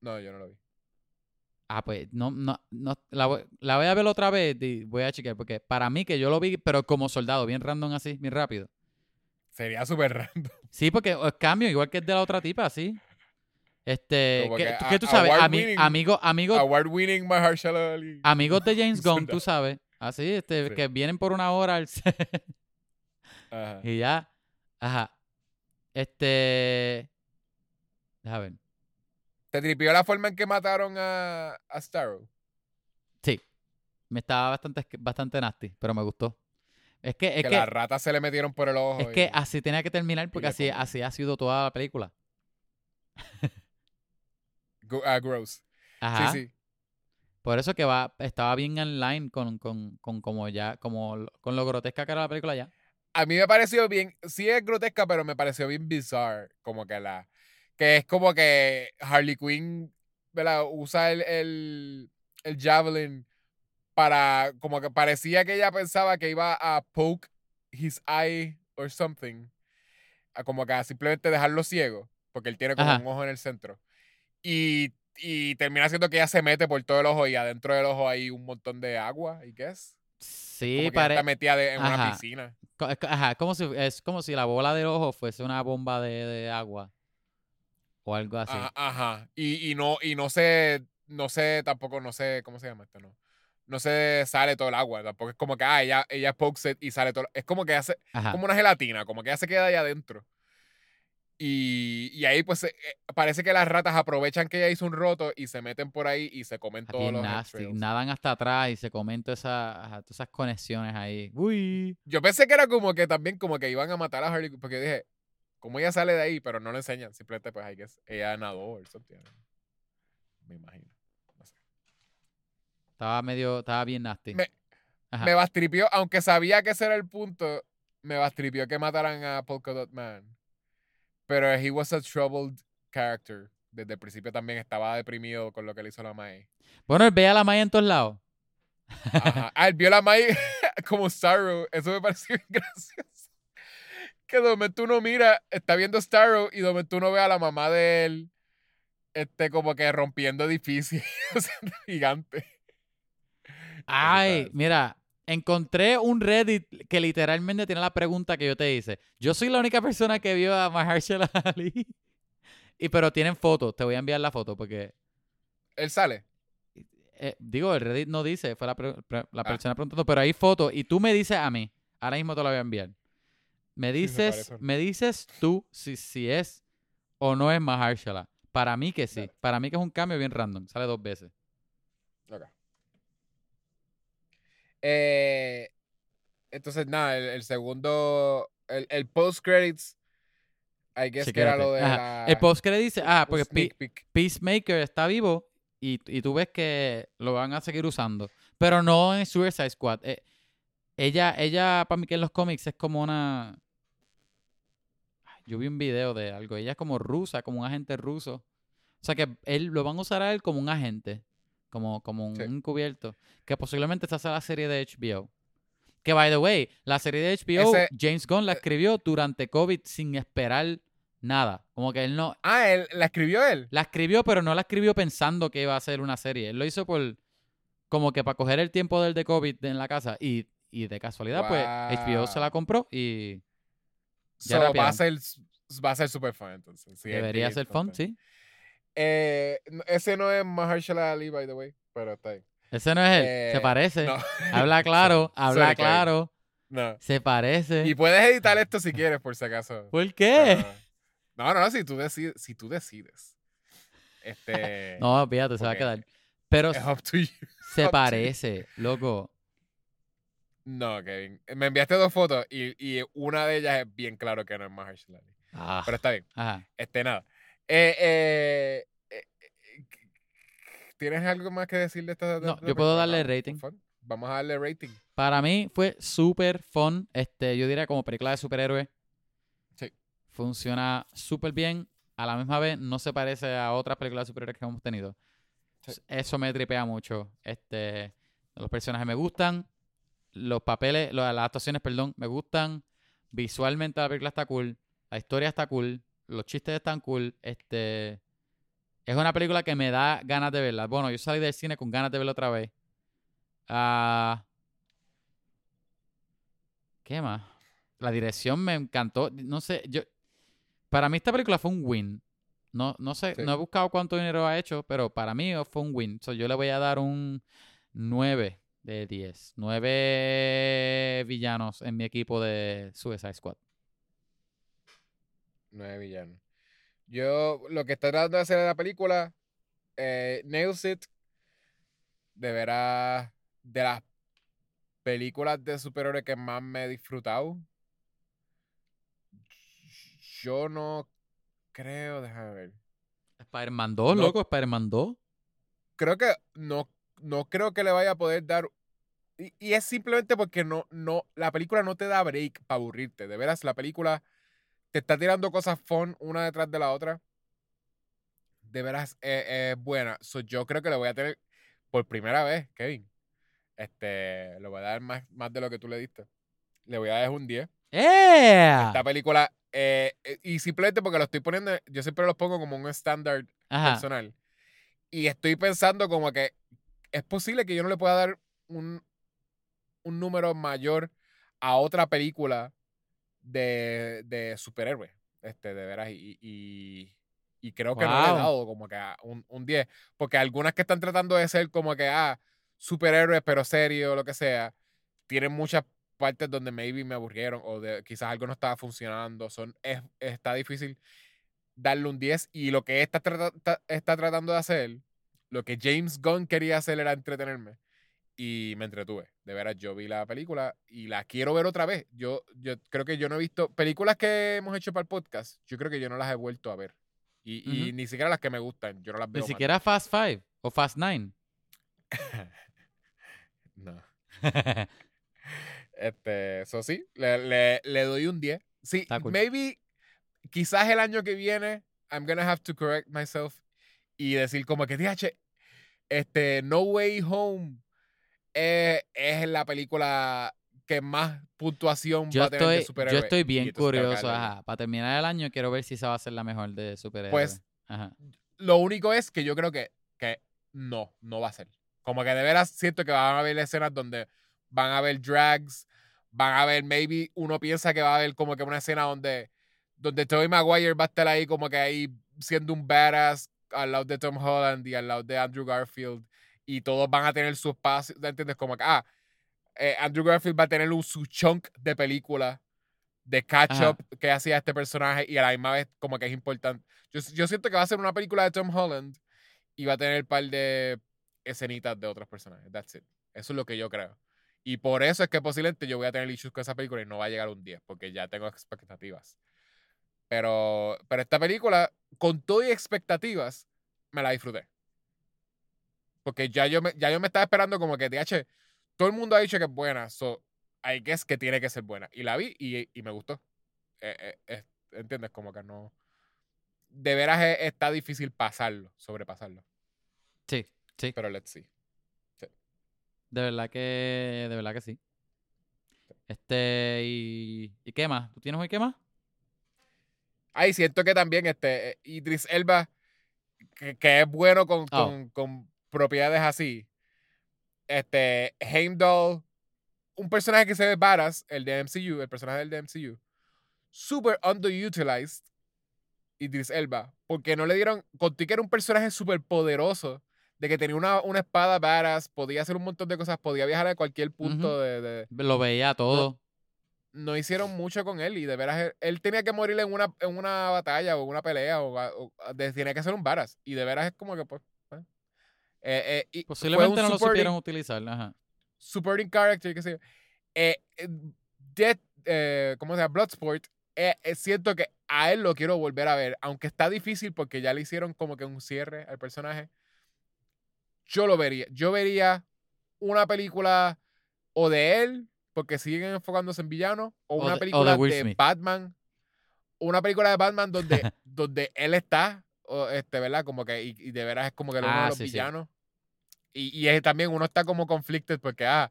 no, yo no lo vi. Ah, pues no, no, no la, voy, la voy a ver otra vez y voy a chequear. Porque para mí que yo lo vi, pero como soldado, bien random así, bien rápido. Sería súper random. Sí, porque es cambio, igual que el de la otra tipa, sí. Este, ¿qué, a- qué tú sabes? Ami- winning- amigo, amigo, Award winning amigos de James Gunn, tú sabes. Así, este, Sí. que vienen por una hora al set Ajá. y ya. Ajá. Este. Déjame ver. ¿Te tripió la forma en que mataron a, a Starro? Sí. Me estaba bastante, bastante nasty, pero me gustó. Es que, es que, que, las ratas se le metieron por el ojo. es y- que así tenía que terminar porque así, así ha sido toda la película. Ah, gross. Ajá. Sí, sí. Por eso que va, estaba bien en line con, con, con como ya, como con lo grotesca que era la película ya. A mí me pareció bien, sí es grotesca, pero me pareció bien bizarre. Como que la, que es como que Harley Quinn ¿verdad? Usa el, el, el javelin para, como que parecía que ella pensaba que iba a poke his eye or something. A como que a simplemente dejarlo ciego, porque él tiene como Ajá. un ojo en el centro. Y, y termina siendo que ella se mete por todo el ojo y adentro del ojo hay un montón de agua, ¿y qué es? Sí, Como que ella pare- está metida de- en una piscina. Ajá, como si, es como si la bola del ojo fuese una bomba de, de agua. O algo así. Ajá, ajá. Y, y no, y no sé, no sé, tampoco, no sé, ¿cómo se llama esto? No. No se sale todo el agua. Tampoco es como que, ah, ella, ella pokes y sale todo. Es como que hace, Ajá. como una gelatina, como que ella se queda ahí adentro. Y, y ahí, pues, eh, parece que las ratas aprovechan que ella hizo un roto y se meten por ahí y se comen todos los nasty. Nadan hasta atrás y se comen todas esas, todas esas conexiones ahí. Uy. Yo pensé que era como que también como que iban a matar a Harley, porque dije, ¿cómo ella sale de ahí? Pero no le enseñan. Simplemente, pues, hay que ella nadó o something. Me imagino. No sé. Estaba medio, estaba bien nasty. Me- Ajá. Me bastripió, aunque sabía que ese era el punto, me bastripió que mataran a Polka Dot Man. Pero he was a troubled character. Desde el principio también estaba deprimido con lo que le hizo la Mai. Bueno, él veía a la Maya en todos lados. Ajá. Ah, él vio a la Mai como Starro. Eso me pareció gracioso. Que de momento uno mira, está viendo Starro y de momento uno ve a la mamá de él, este, como que rompiendo edificios gigante. Ay, mira, encontré un Reddit que literalmente tiene la pregunta que yo te hice. Yo soy la única persona que vio a Mahershala Ali. Y pero tienen fotos, te voy a enviar la foto porque Él sale. eh, digo, el Reddit no dice, fue la, pre- la Ah. persona preguntando, pero hay fotos y tú me dices a mí, ahora mismo te la voy a enviar. Me Sí, dices, me dices tú si, si es o no es Mahershala. Para mí que sí, Dale. para mí que es un cambio bien random, sale dos veces. Ok. Eh, entonces, nada, el, el segundo, el, el post-credits, I guess que era lo de la... El post que le dice, ah, porque. Peacemaker está vivo y, y tú ves que lo van a seguir usando. Pero no en Suicide Squad. Eh, ella, ella, para mí que en los cómics es como una... Yo vi un video de algo. Ella es como rusa, como un agente ruso. O sea que él lo van a usar a él como un agente. Como, como un Sí. encubierto. Que posiblemente se hace la serie de HBO. Que, by the way, la serie de HBO, Ese- James Gunn la eh, escribió durante COVID sin esperar nada. Como que él no, Ah, él, ¿la escribió él? la escribió, pero no la escribió pensando que iba a ser una serie. Él lo hizo por como que para coger el tiempo del de COVID en la casa. Y, y de casualidad, pues, HBO se la compró y Ya So, va, a ser, va a ser super fun, entonces. Sí, debería ser fun, sí. Eh, ese no es Mahershala Ali, by the way, pero está ahí. Ese no es él. Eh, se parece. No. Habla claro, habla claro. no. Se parece. Y puedes editar esto si quieres, por si acaso. ¿Por qué? Pero- no, no, si tú decides. Si tú decides. Este. No, fíjate, se va a quedar. Pero Es up to you. se up parece, loco. No, Kevin. Me enviaste dos fotos y, y una de ellas es bien claro que no es Mahershala Ali. Ah, Pero está bien. ajá. Este, nada. Eh, eh, eh, eh, ¿Tienes algo más que decir de esta? de No, yo puedo darle rating. Vamos a darle rating. Para mí fue súper fun. Este, yo diría como película de superhéroes. Sí. Funciona súper bien. A la misma vez no se parece a otras películas de superhéroes que hemos tenido. Sí. Eso me tripea mucho. Este, los personajes me gustan. Los papeles, las actuaciones, perdón, me gustan. Visualmente la película está cool. La historia está cool. Los chistes están cool. Este, es una película que me da ganas de verla. Bueno, yo salí del cine con ganas de verla otra vez. Ah, ¿Qué más? La dirección me encantó. No sé, yo. Para mí esta película fue un win. No, no sé, Sí. no he buscado cuánto dinero ha hecho, pero para mí fue un win. So, yo le voy a dar un 9 de 10. 9 villanos en mi equipo de Suicide Squad. Nueve villanos. Yo, lo que está tratando de hacer en la película, eh, nails it. De veras, de las películas de superhéroes que más me he disfrutado. Yo no creo, déjame ver. Spider-Man 2, No. loco, Spider-Man 2. Creo que no, no creo que le vaya a poder dar. Y, y es simplemente porque no, no, la película no te da break para aburrirte. De veras, la película te está tirando cosas fun una detrás de la otra. de veras es, es buena. So, yo creo que le voy a tener por primera vez, Kevin. Este, le voy a dar más, más de lo que tú le diste. Le voy a dar un 10. ¡Eh! Esta película, eh, eh, y simplemente porque lo estoy poniendo, yo siempre los pongo como un estándar personal. Y estoy pensando como que es posible que yo no le pueda dar un, un número mayor a otra película de, de superhéroes. Este, de veras. Y, y, y creo que no le he Wow. dado como que a un, un 10. Porque algunas que están tratando de ser como que, ah, superhéroes, pero serio, lo que sea, tienen muchas partes donde maybe me aburrieron o de, quizás algo no estaba funcionando. Son, es, está difícil darle un 10. Y lo que esta trata- ta- está tratando de hacer, lo que James Gunn quería hacer era entretenerme. Y me entretuve. De veras, yo vi la película y la quiero ver otra vez. Yo, yo creo que yo no he visto películas que hemos hecho para el podcast. Yo creo que yo no las he vuelto a ver. Y, ni siquiera las que me gustan. Yo no las Ni veo. más. siquiera Fast Five o Fast Nine. No. Este, eso sí, le, le- le doy un 10. Sí, cool. maybe, quizás el año que viene, I'm gonna have to correct myself y decir como que, DH, este, No Way Home eh, es la película que más puntuación Yo va a tener de estoy, yo estoy bien curioso. Ajá. Para terminar el año quiero ver si esa va a ser la mejor de superhéroes. Pues, Ajá. Lo único es que yo creo que, que no, no va a ser. Como que de veras siento que van a haber escenas donde van a haber drags, van a haber, maybe uno piensa que va a haber como que una escena donde, donde Tobey Maguire va a estar ahí como que ahí siendo un badass al lado de Tom Holland y al lado de Andrew Garfield y todos van a tener su espacio, ¿entiendes? Como que, ah, eh, Andrew Garfield va a tener un, su chunk de película de catch Ajá. up que hacía este personaje y a la misma vez como que es importante. Yo, yo siento que va a ser una película de Tom Holland y va a tener un par de escenitas de otros personajes. That's it. Eso es lo que yo creo. Y por eso es que posiblemente yo voy a tener issues con esa película y no va a llegar un 10, porque ya tengo expectativas. Pero, pero esta película, con todo y expectativas, me la disfruté. Porque ya yo me, ya yo me estaba esperando como que, DH, todo el mundo ha dicho que es buena, so I guess que tiene que ser buena. Y la vi y, y me gustó. Eh, eh, ¿Entiendes? Como que no. De veras eh, está difícil pasarlo, sobrepasarlo. Sí, sí. Pero let's see. De verdad que, de verdad que sí. Este, y, ¿y qué más? ¿Tú tienes hoy qué más? Ay, siento que también este eh, Idris Elba, que, que es bueno con, Oh. con, con propiedades así. Este, Heimdall, un personaje que se ve varas, el de MCU, el personaje del de MCU, super underutilized, Idris Elba, porque no le dieron, contigo que era un personaje súper poderoso, de que tenía una, una espada varas, podía hacer un montón de cosas, podía viajar a cualquier punto de, de- Lo veía todo. no hicieron mucho con él y de veras él, él tenía que morir en una, en una batalla o en una pelea o, o- de- tenía que ser un varas y de veras es como que pues, eh, eh, y Posiblemente no lo supieron utilizar. Ajá. supporting character qué sé yo. Eh, eh, Death, eh, ¿cómo se llama? Bloodsport eh, siento que a él lo quiero volver a ver aunque está difícil porque ya le hicieron como que un cierre al personaje yo lo vería yo vería una película o de él porque siguen enfocándose en villanos o, O una de- o película de Will de Smith. Batman una película de Batman donde donde él está o, este verdad como que y, y de veras es como que uno Ah, de los sí, sí. villanos y, y es también uno está como conflicted porque ah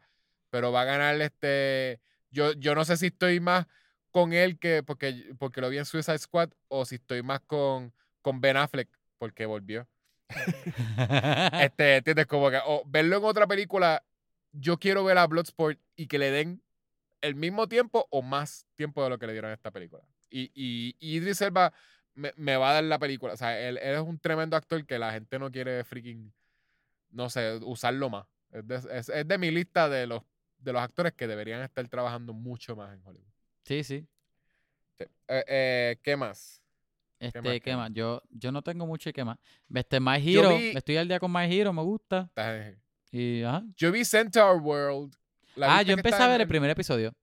pero va a ganar este yo yo no sé si estoy más con él que porque porque lo vi en Suicide Squad o si estoy más con con Ben Affleck porque volvió este, ¿entiendes? Como que o verlo en otra película, yo quiero ver a Bloodsport y que le den el mismo tiempo o más tiempo de lo que le dieron a esta película. Y, y, y Idris Elba me, me va a dar la película. O sea, él, él es un tremendo actor que la gente no quiere freaking, no sé, usarlo más. Es de, es- es de mi lista de los, de los actores que deberían estar trabajando mucho más en Hollywood. sí, sí. Sí. Eh, eh, ¿Qué más? Este, más, ¿qué, más? Yo, yo no tengo mucho y qué más. Este, My Hero. vi- Estoy al día con My Hero, me gusta. Y, ajá. Yo vi Centaur World. ¿La Ah, yo empecé a ver el primer episodio.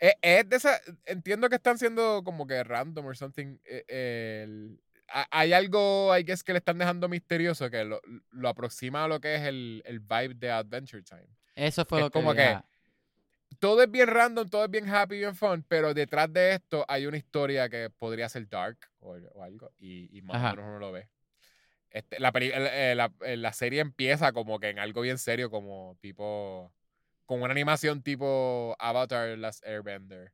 Es, es de esa. Entiendo que están siendo como que random or something. eh, eh, el- ha- hay algo, I guess, que le están dejando misterioso que lo, lo aproxima a lo que es el, el vibe de Adventure Time. Eso fue Es lo que como que- todo es bien random, todo es bien happy, bien fun, pero detrás de esto hay una historia que podría ser dark o, o algo, y, y más Ajá. o menos uno lo ve. Este, la, eh, la, eh, la serie empieza como que en algo bien serio, como tipo. Con una animación tipo Avatar Last Airbender.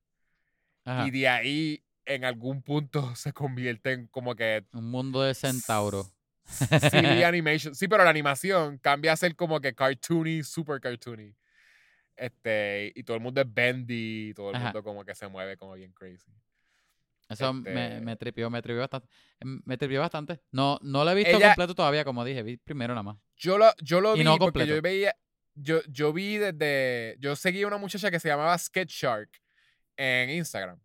Ajá. Y de ahí, en algún punto, se convierte en como que. Un mundo de centauro. Silly animation. Sí, pero la animación cambia a ser como que cartoony, super cartoony. Este, y todo el mundo es bendy, todo el Ajá. mundo como que se mueve como bien crazy. Eso me, Este- me tripió, me tripió bastante. Em, Me tripió bastante. No, no lo he visto Ella- completo todavía, como dije, vi primero nada más. Yo lo, yo lo Y vi no porque completo. yo veía. Yo, yo vi desde. Yo seguía una muchacha que se llamaba Sketch Shark en Instagram.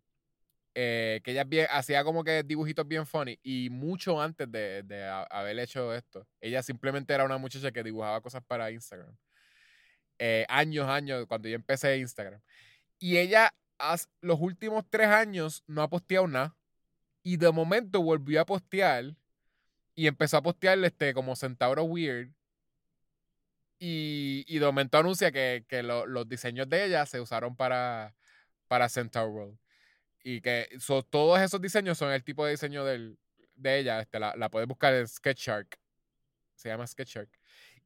eh, que ella hacía como que dibujitos bien funny. Y mucho antes de, de haber hecho esto, ella simplemente era una muchacha que dibujaba cosas para Instagram. Eh, años, años, cuando yo empecé Instagram. Y ella, los últimos tres años, no ha posteado nada. Y de momento volvió a postear. Y empezó a postear este, como Centauro Weird. Y, y de momento anuncia que, que lo- los diseños de ella se usaron para, para Centaur World. Y que so- todos esos diseños son el tipo de diseño del, de ella. Este, la, la puedes buscar en Sketchshark. Se llama Sketchshark.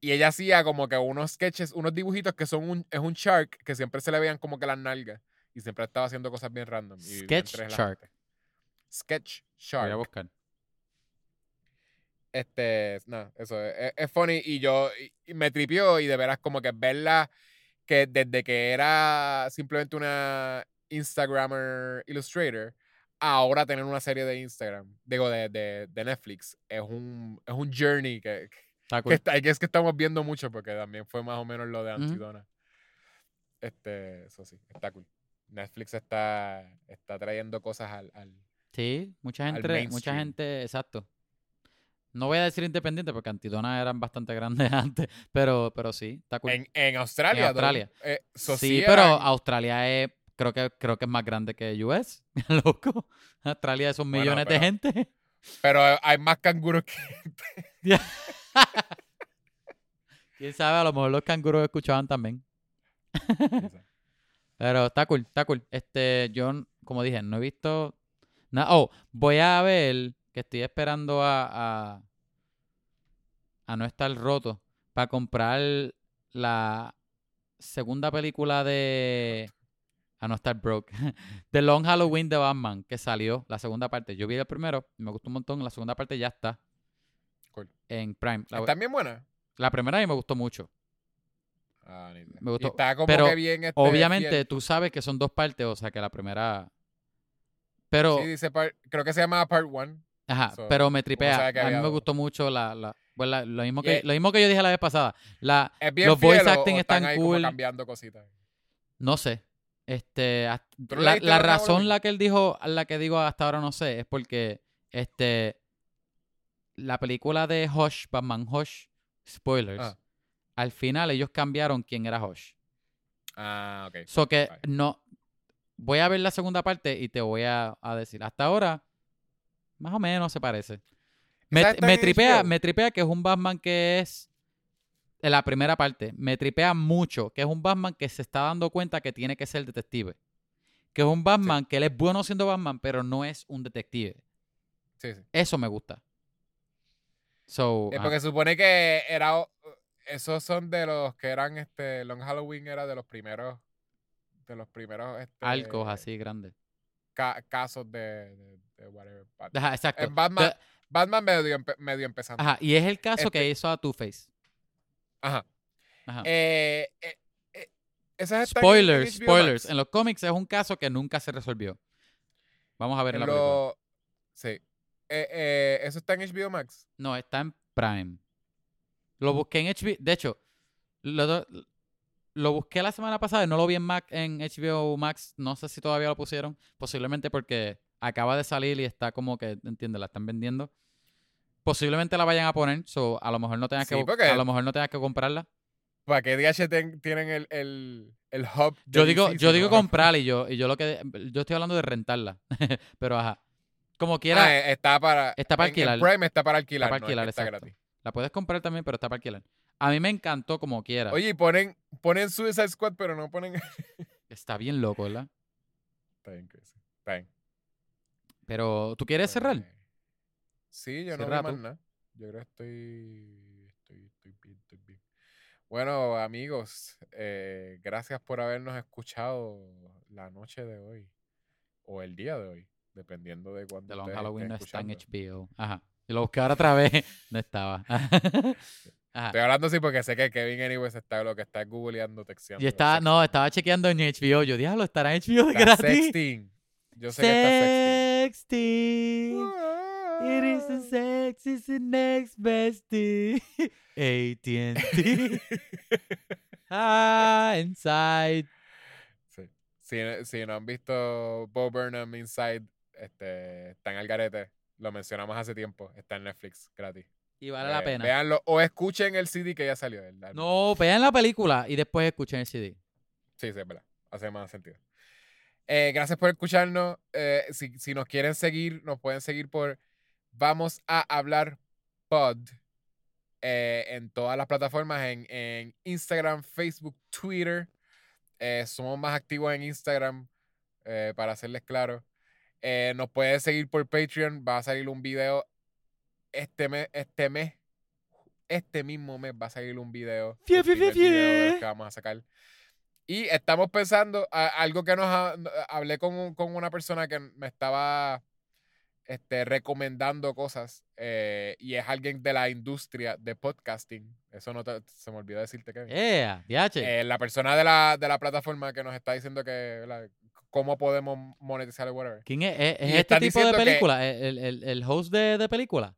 Y ella hacía como que unos sketches, unos dibujitos que son un, es un shark que siempre se le veían como que las nalgas. Y siempre estaba haciendo cosas bien random. y Sketch. Shark. Sketch Voy Shark. a buscar. Este, nada, eso es, es- funny y yo y- me tripió y de veras como que verla que desde que era simplemente una Instagrammer Illustrator, ahora tener una serie de Instagram, digo, de, de, de Netflix, es un, es un journey que, Está que, cool. está- que es que estamos viendo mucho porque también fue más o menos lo de. Antidona. Este, eso sí, está cool. Netflix está, está trayendo cosas al, al Sí, mucha gente, mucha gente, exacto. No voy a decir independiente porque Antidona eran bastante grandes antes, pero, pero sí, está cool. en, en Australia. though. Australia. Eh, so sí, sí pero Australia es, creo que, creo que es más grande que US, loco. Australia son Bueno, millones de pero- gente. Pero hay más canguros que. Quién sabe, a lo mejor los canguros escuchaban también. Pero está cool, está cool. Este, yo, como dije, no he visto nada. Oh, voy a ver que estoy esperando a, a, a no estar roto para comprar la segunda película de. A no estar broke. The Long Halloween de Batman, que salió, la segunda parte. Yo vi el primero, me gustó un montón. La segunda parte ya está Cool. en Prime. La, ¿Están bien buenas? la primera a mí me gustó mucho. Ah, ni. Me Y gustó. está como Pero, que bien. Este, Obviamente, fiel. tú sabes que son dos partes, o sea que la primera. Pero, Sí, dice part- creo que se llama Part 1. Ajá, so, pero me tripea. A mí me gustó mucho la, la, pues, la- lo, mismo que, es- lo mismo que yo dije la vez pasada. La, Es bien Los voice o- acting o están ahí como cool. cambiando cositas. no sé. Este, hasta- ¿Tú no la, la razón la que él dijo, la que digo hasta ahora no sé, es porque este la película de Hush, Batman Hush, spoilers. Ah. Al final ellos cambiaron quién era Hush. Ah, ok. So que no. Voy a ver la segunda parte y te voy a, a decir. Hasta ahora, más o menos se parece. Me, ¿Esa está me tripea, HBO? me tripea que es un Batman que es. En la primera parte, me tripea mucho que es un Batman que se está dando cuenta que tiene que ser detective. Que es un Batman que él es bueno siendo Batman, pero no es un detective. Sí, sí. Eso me gusta. So, ajá. porque supone que era. Esos son de los que eran. este Long Halloween era de los primeros. De los primeros. Este, arcos así grandes. ca- casos de, de, de whatever. Bat- Ajá, exacto. Es Batman, Batman medio, empe- medio empezando. ajá, y es el caso que Este- hizo a Two-Face. Ajá. Ajá. Eh, eh, eh, esas Spoilers, en spoilers. Max. En los cómics es un caso que nunca se resolvió. Vamos a ver en, la película. lo- Sí. Eh, eh, ¿Eso está en HBO Max? No, está en Prime. Lo busqué en HBO. De hecho, lo, lo busqué la semana pasada y no lo vi en, Mac, en HBO Max. No sé si todavía lo pusieron. Posiblemente porque acaba de salir y está como que, ¿entiendes? La están vendiendo. Posiblemente la vayan a poner. So, a lo mejor no tengas Sí, que a lo mejor no tengas que comprarla. ¿Para qué DH tienen el, el, el hub? Yo digo, yo digo comprarla y yo, y yo lo que yo estoy hablando de rentarla. Pero ajá. Como quiera, Ah, eh, está para. está para en- alquilar. Prime está para alquilar. para no es que alquilar, está gratis. la puedes comprar también, pero está para alquilar. A mí me encantó como quiera. Oye, y ponen, ponen Suicide Squad, pero no ponen. Está bien loco, ¿verdad? Está bien crazy. Está bien. Pero, ¿tú quieres cerrar? Sí, yo no veo más nada. Yo creo que estoy, estoy, estoy bien, estoy bien. Bueno, amigos, eh, gracias por habernos escuchado la noche de hoy o el día de hoy, dependiendo de cuándo The Long Halloween no está en. HBO. Ajá. Y lo busqué ahora otra vez. No estaba. Ajá. Estoy hablando así porque sé que Kevin Anyways está lo que está googleando, texteando. Y estaba, no, estaba chequeando en HBO. Yo, diablo, estará en HBO de Está gratis. sexting. Yo sé que está Sexting. It is the sex, it's the next bestie. AT&T. ah, inside. Sí. Si, si no han visto Bo Burnham Inside, este, está en el garete. Lo mencionamos hace tiempo. Está en Netflix, gratis. Y vale la Eh, pena. Véanlo o escuchen el CD que ya salió. el. No, vean la película y después escuchen el CD. Sí, sí, es verdad. Hace más sentido. Eh, gracias por escucharnos. Eh, si, si nos quieren seguir, nos pueden seguir por Vamos a hablar pod eh, en todas las plataformas, en, en Instagram, Facebook, Twitter. Somos más activos en Instagram, para hacerles claro. Nos pueden seguir por Patreon. Va a salir un video este mes, este mes, este mismo mes va a salir un video. Fie, el fie, fie, primer video que vamos a sacar. Y estamos pensando, a- algo que nos ha- hablé con, un- con una persona que me estaba este, recomendando cosas eh, y es alguien de la industria de podcasting. Eso no te- se me olvidó decirte, Kevin. ¡Ea! DH. Eh, la persona de la, de la plataforma que nos está diciendo que cómo podemos monetizar el whatever. ¿Quién es? ¿Es, es y este tipo de que- película? ¿El, el, el host de, de película?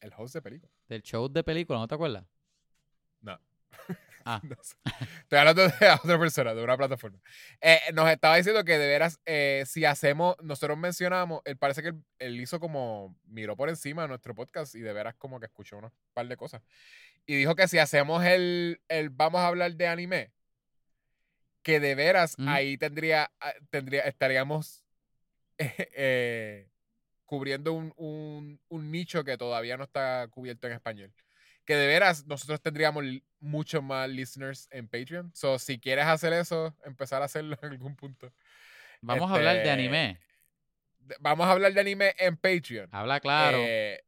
El host de película. Del show de película, ¿no te acuerdas? No. Ah. No sé. Estoy hablando de otra persona, de una plataforma. Eh, nos estaba diciendo que de veras, eh, si hacemos, nosotros mencionamos, él parece que él, él hizo como, miró por encima de nuestro podcast y de veras como que escuchó unos par de cosas. Y dijo que si hacemos el, el vamos a hablar de anime, que de veras Ujú. ahí tendría, tendría, estaríamos eh, cubriendo un, un- un nicho que todavía no está cubierto en español. Que de veras nosotros tendríamos muchos más listeners en Patreon. So, si quieres hacer eso, empezar a hacerlo en algún punto. Vamos a hablar de Este, anime. De- Vamos a hablar de anime en Patreon. Habla claro. Eh,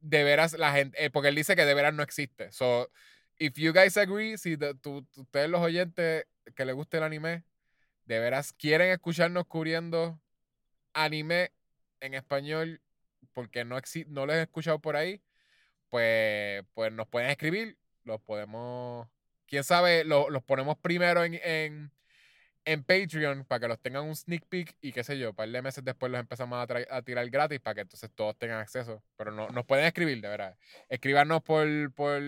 de veras la gente, eh, porque él dice que de veras no existe. So, if you guys agree, si de- tu- tu- ustedes los oyentes que les guste el anime, de veras quieren escucharnos cubriendo anime en español, porque no, exi- no les he escuchado por ahí, pues, pues nos pueden escribir, los podemos, quién sabe, lo- los ponemos primero en, en, en Patreon para que los tengan un sneak peek y qué sé yo, un par de meses después los empezamos a, tirar gratis para que entonces todos tengan acceso. Pero no, nos pueden escribir, de verdad. Escríbanos por, por,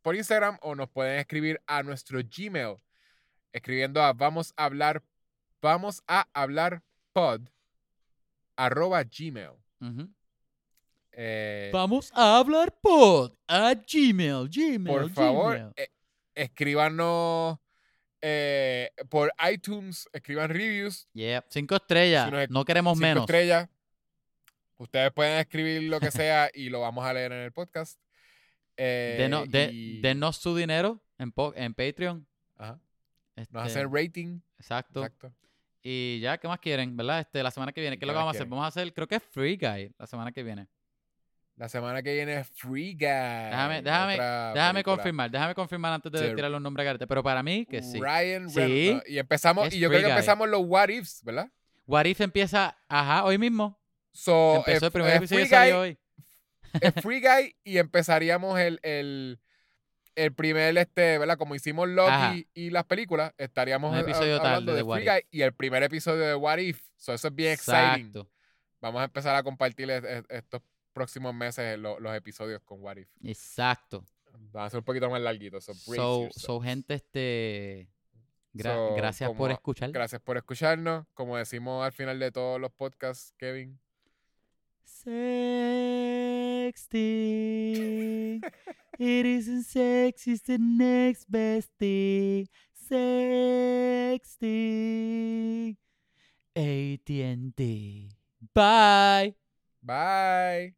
por Instagram o nos pueden escribir a nuestro Gmail. Escribiendo a vamos a hablar, vamos a hablar pod arroba gmail. Eh, Vamos a hablar pod a Gmail, Gmail, por favor, Gmail. eh, escríbanos eh, por iTunes, escriban reviews, Yeah, cinco estrellas. Si nos- no queremos cinco menos. estrellas. Ustedes pueden escribir lo que sea y lo vamos a leer en el podcast. Denos, de- denos su dinero en, en Patreon. Ajá. Este, Nos hacen rating. exacto. Exacto. Y ya, ¿qué más quieren? ¿Verdad? Este, la semana que viene, ¿qué es lo ¿Qué que vamos a hacer? Vamos a hacer, creo que es Free Guy la semana que viene. La semana que viene es Free Guy. Déjame, déjame, déjame confirmar, déjame confirmar antes de Sí. tirar los nombres a garete. Pero para mí, que sí. Ryan Sí. Reynolds. Y empezamos, Es y yo Free creo que Guy. empezamos los What Ifs, ¿verdad? What If empieza, ajá, hoy mismo. So, Empezó eh, el primer episodio Guy, hoy. eh, Free Guy y empezaríamos el, el, el primer, este, ¿verdad? Como hicimos. Loki y las películas, estaríamos episodio hablando de de Free Guy y el primer episodio de What If. So, eso es bien exciting. Exacto. Vamos a empezar a compartir es- es- estos próximos meses lo- los episodios con What If. Exacto. Van a ser un poquito más larguitos. So, So, gente, este. gra- So, gracias por escuchar. Gracias por escucharnos. Como decimos al final de todos los podcasts, Kevin. Sexting. It isn't sex, it's the next best thing. Sexting. AT&T. Bye. Bye.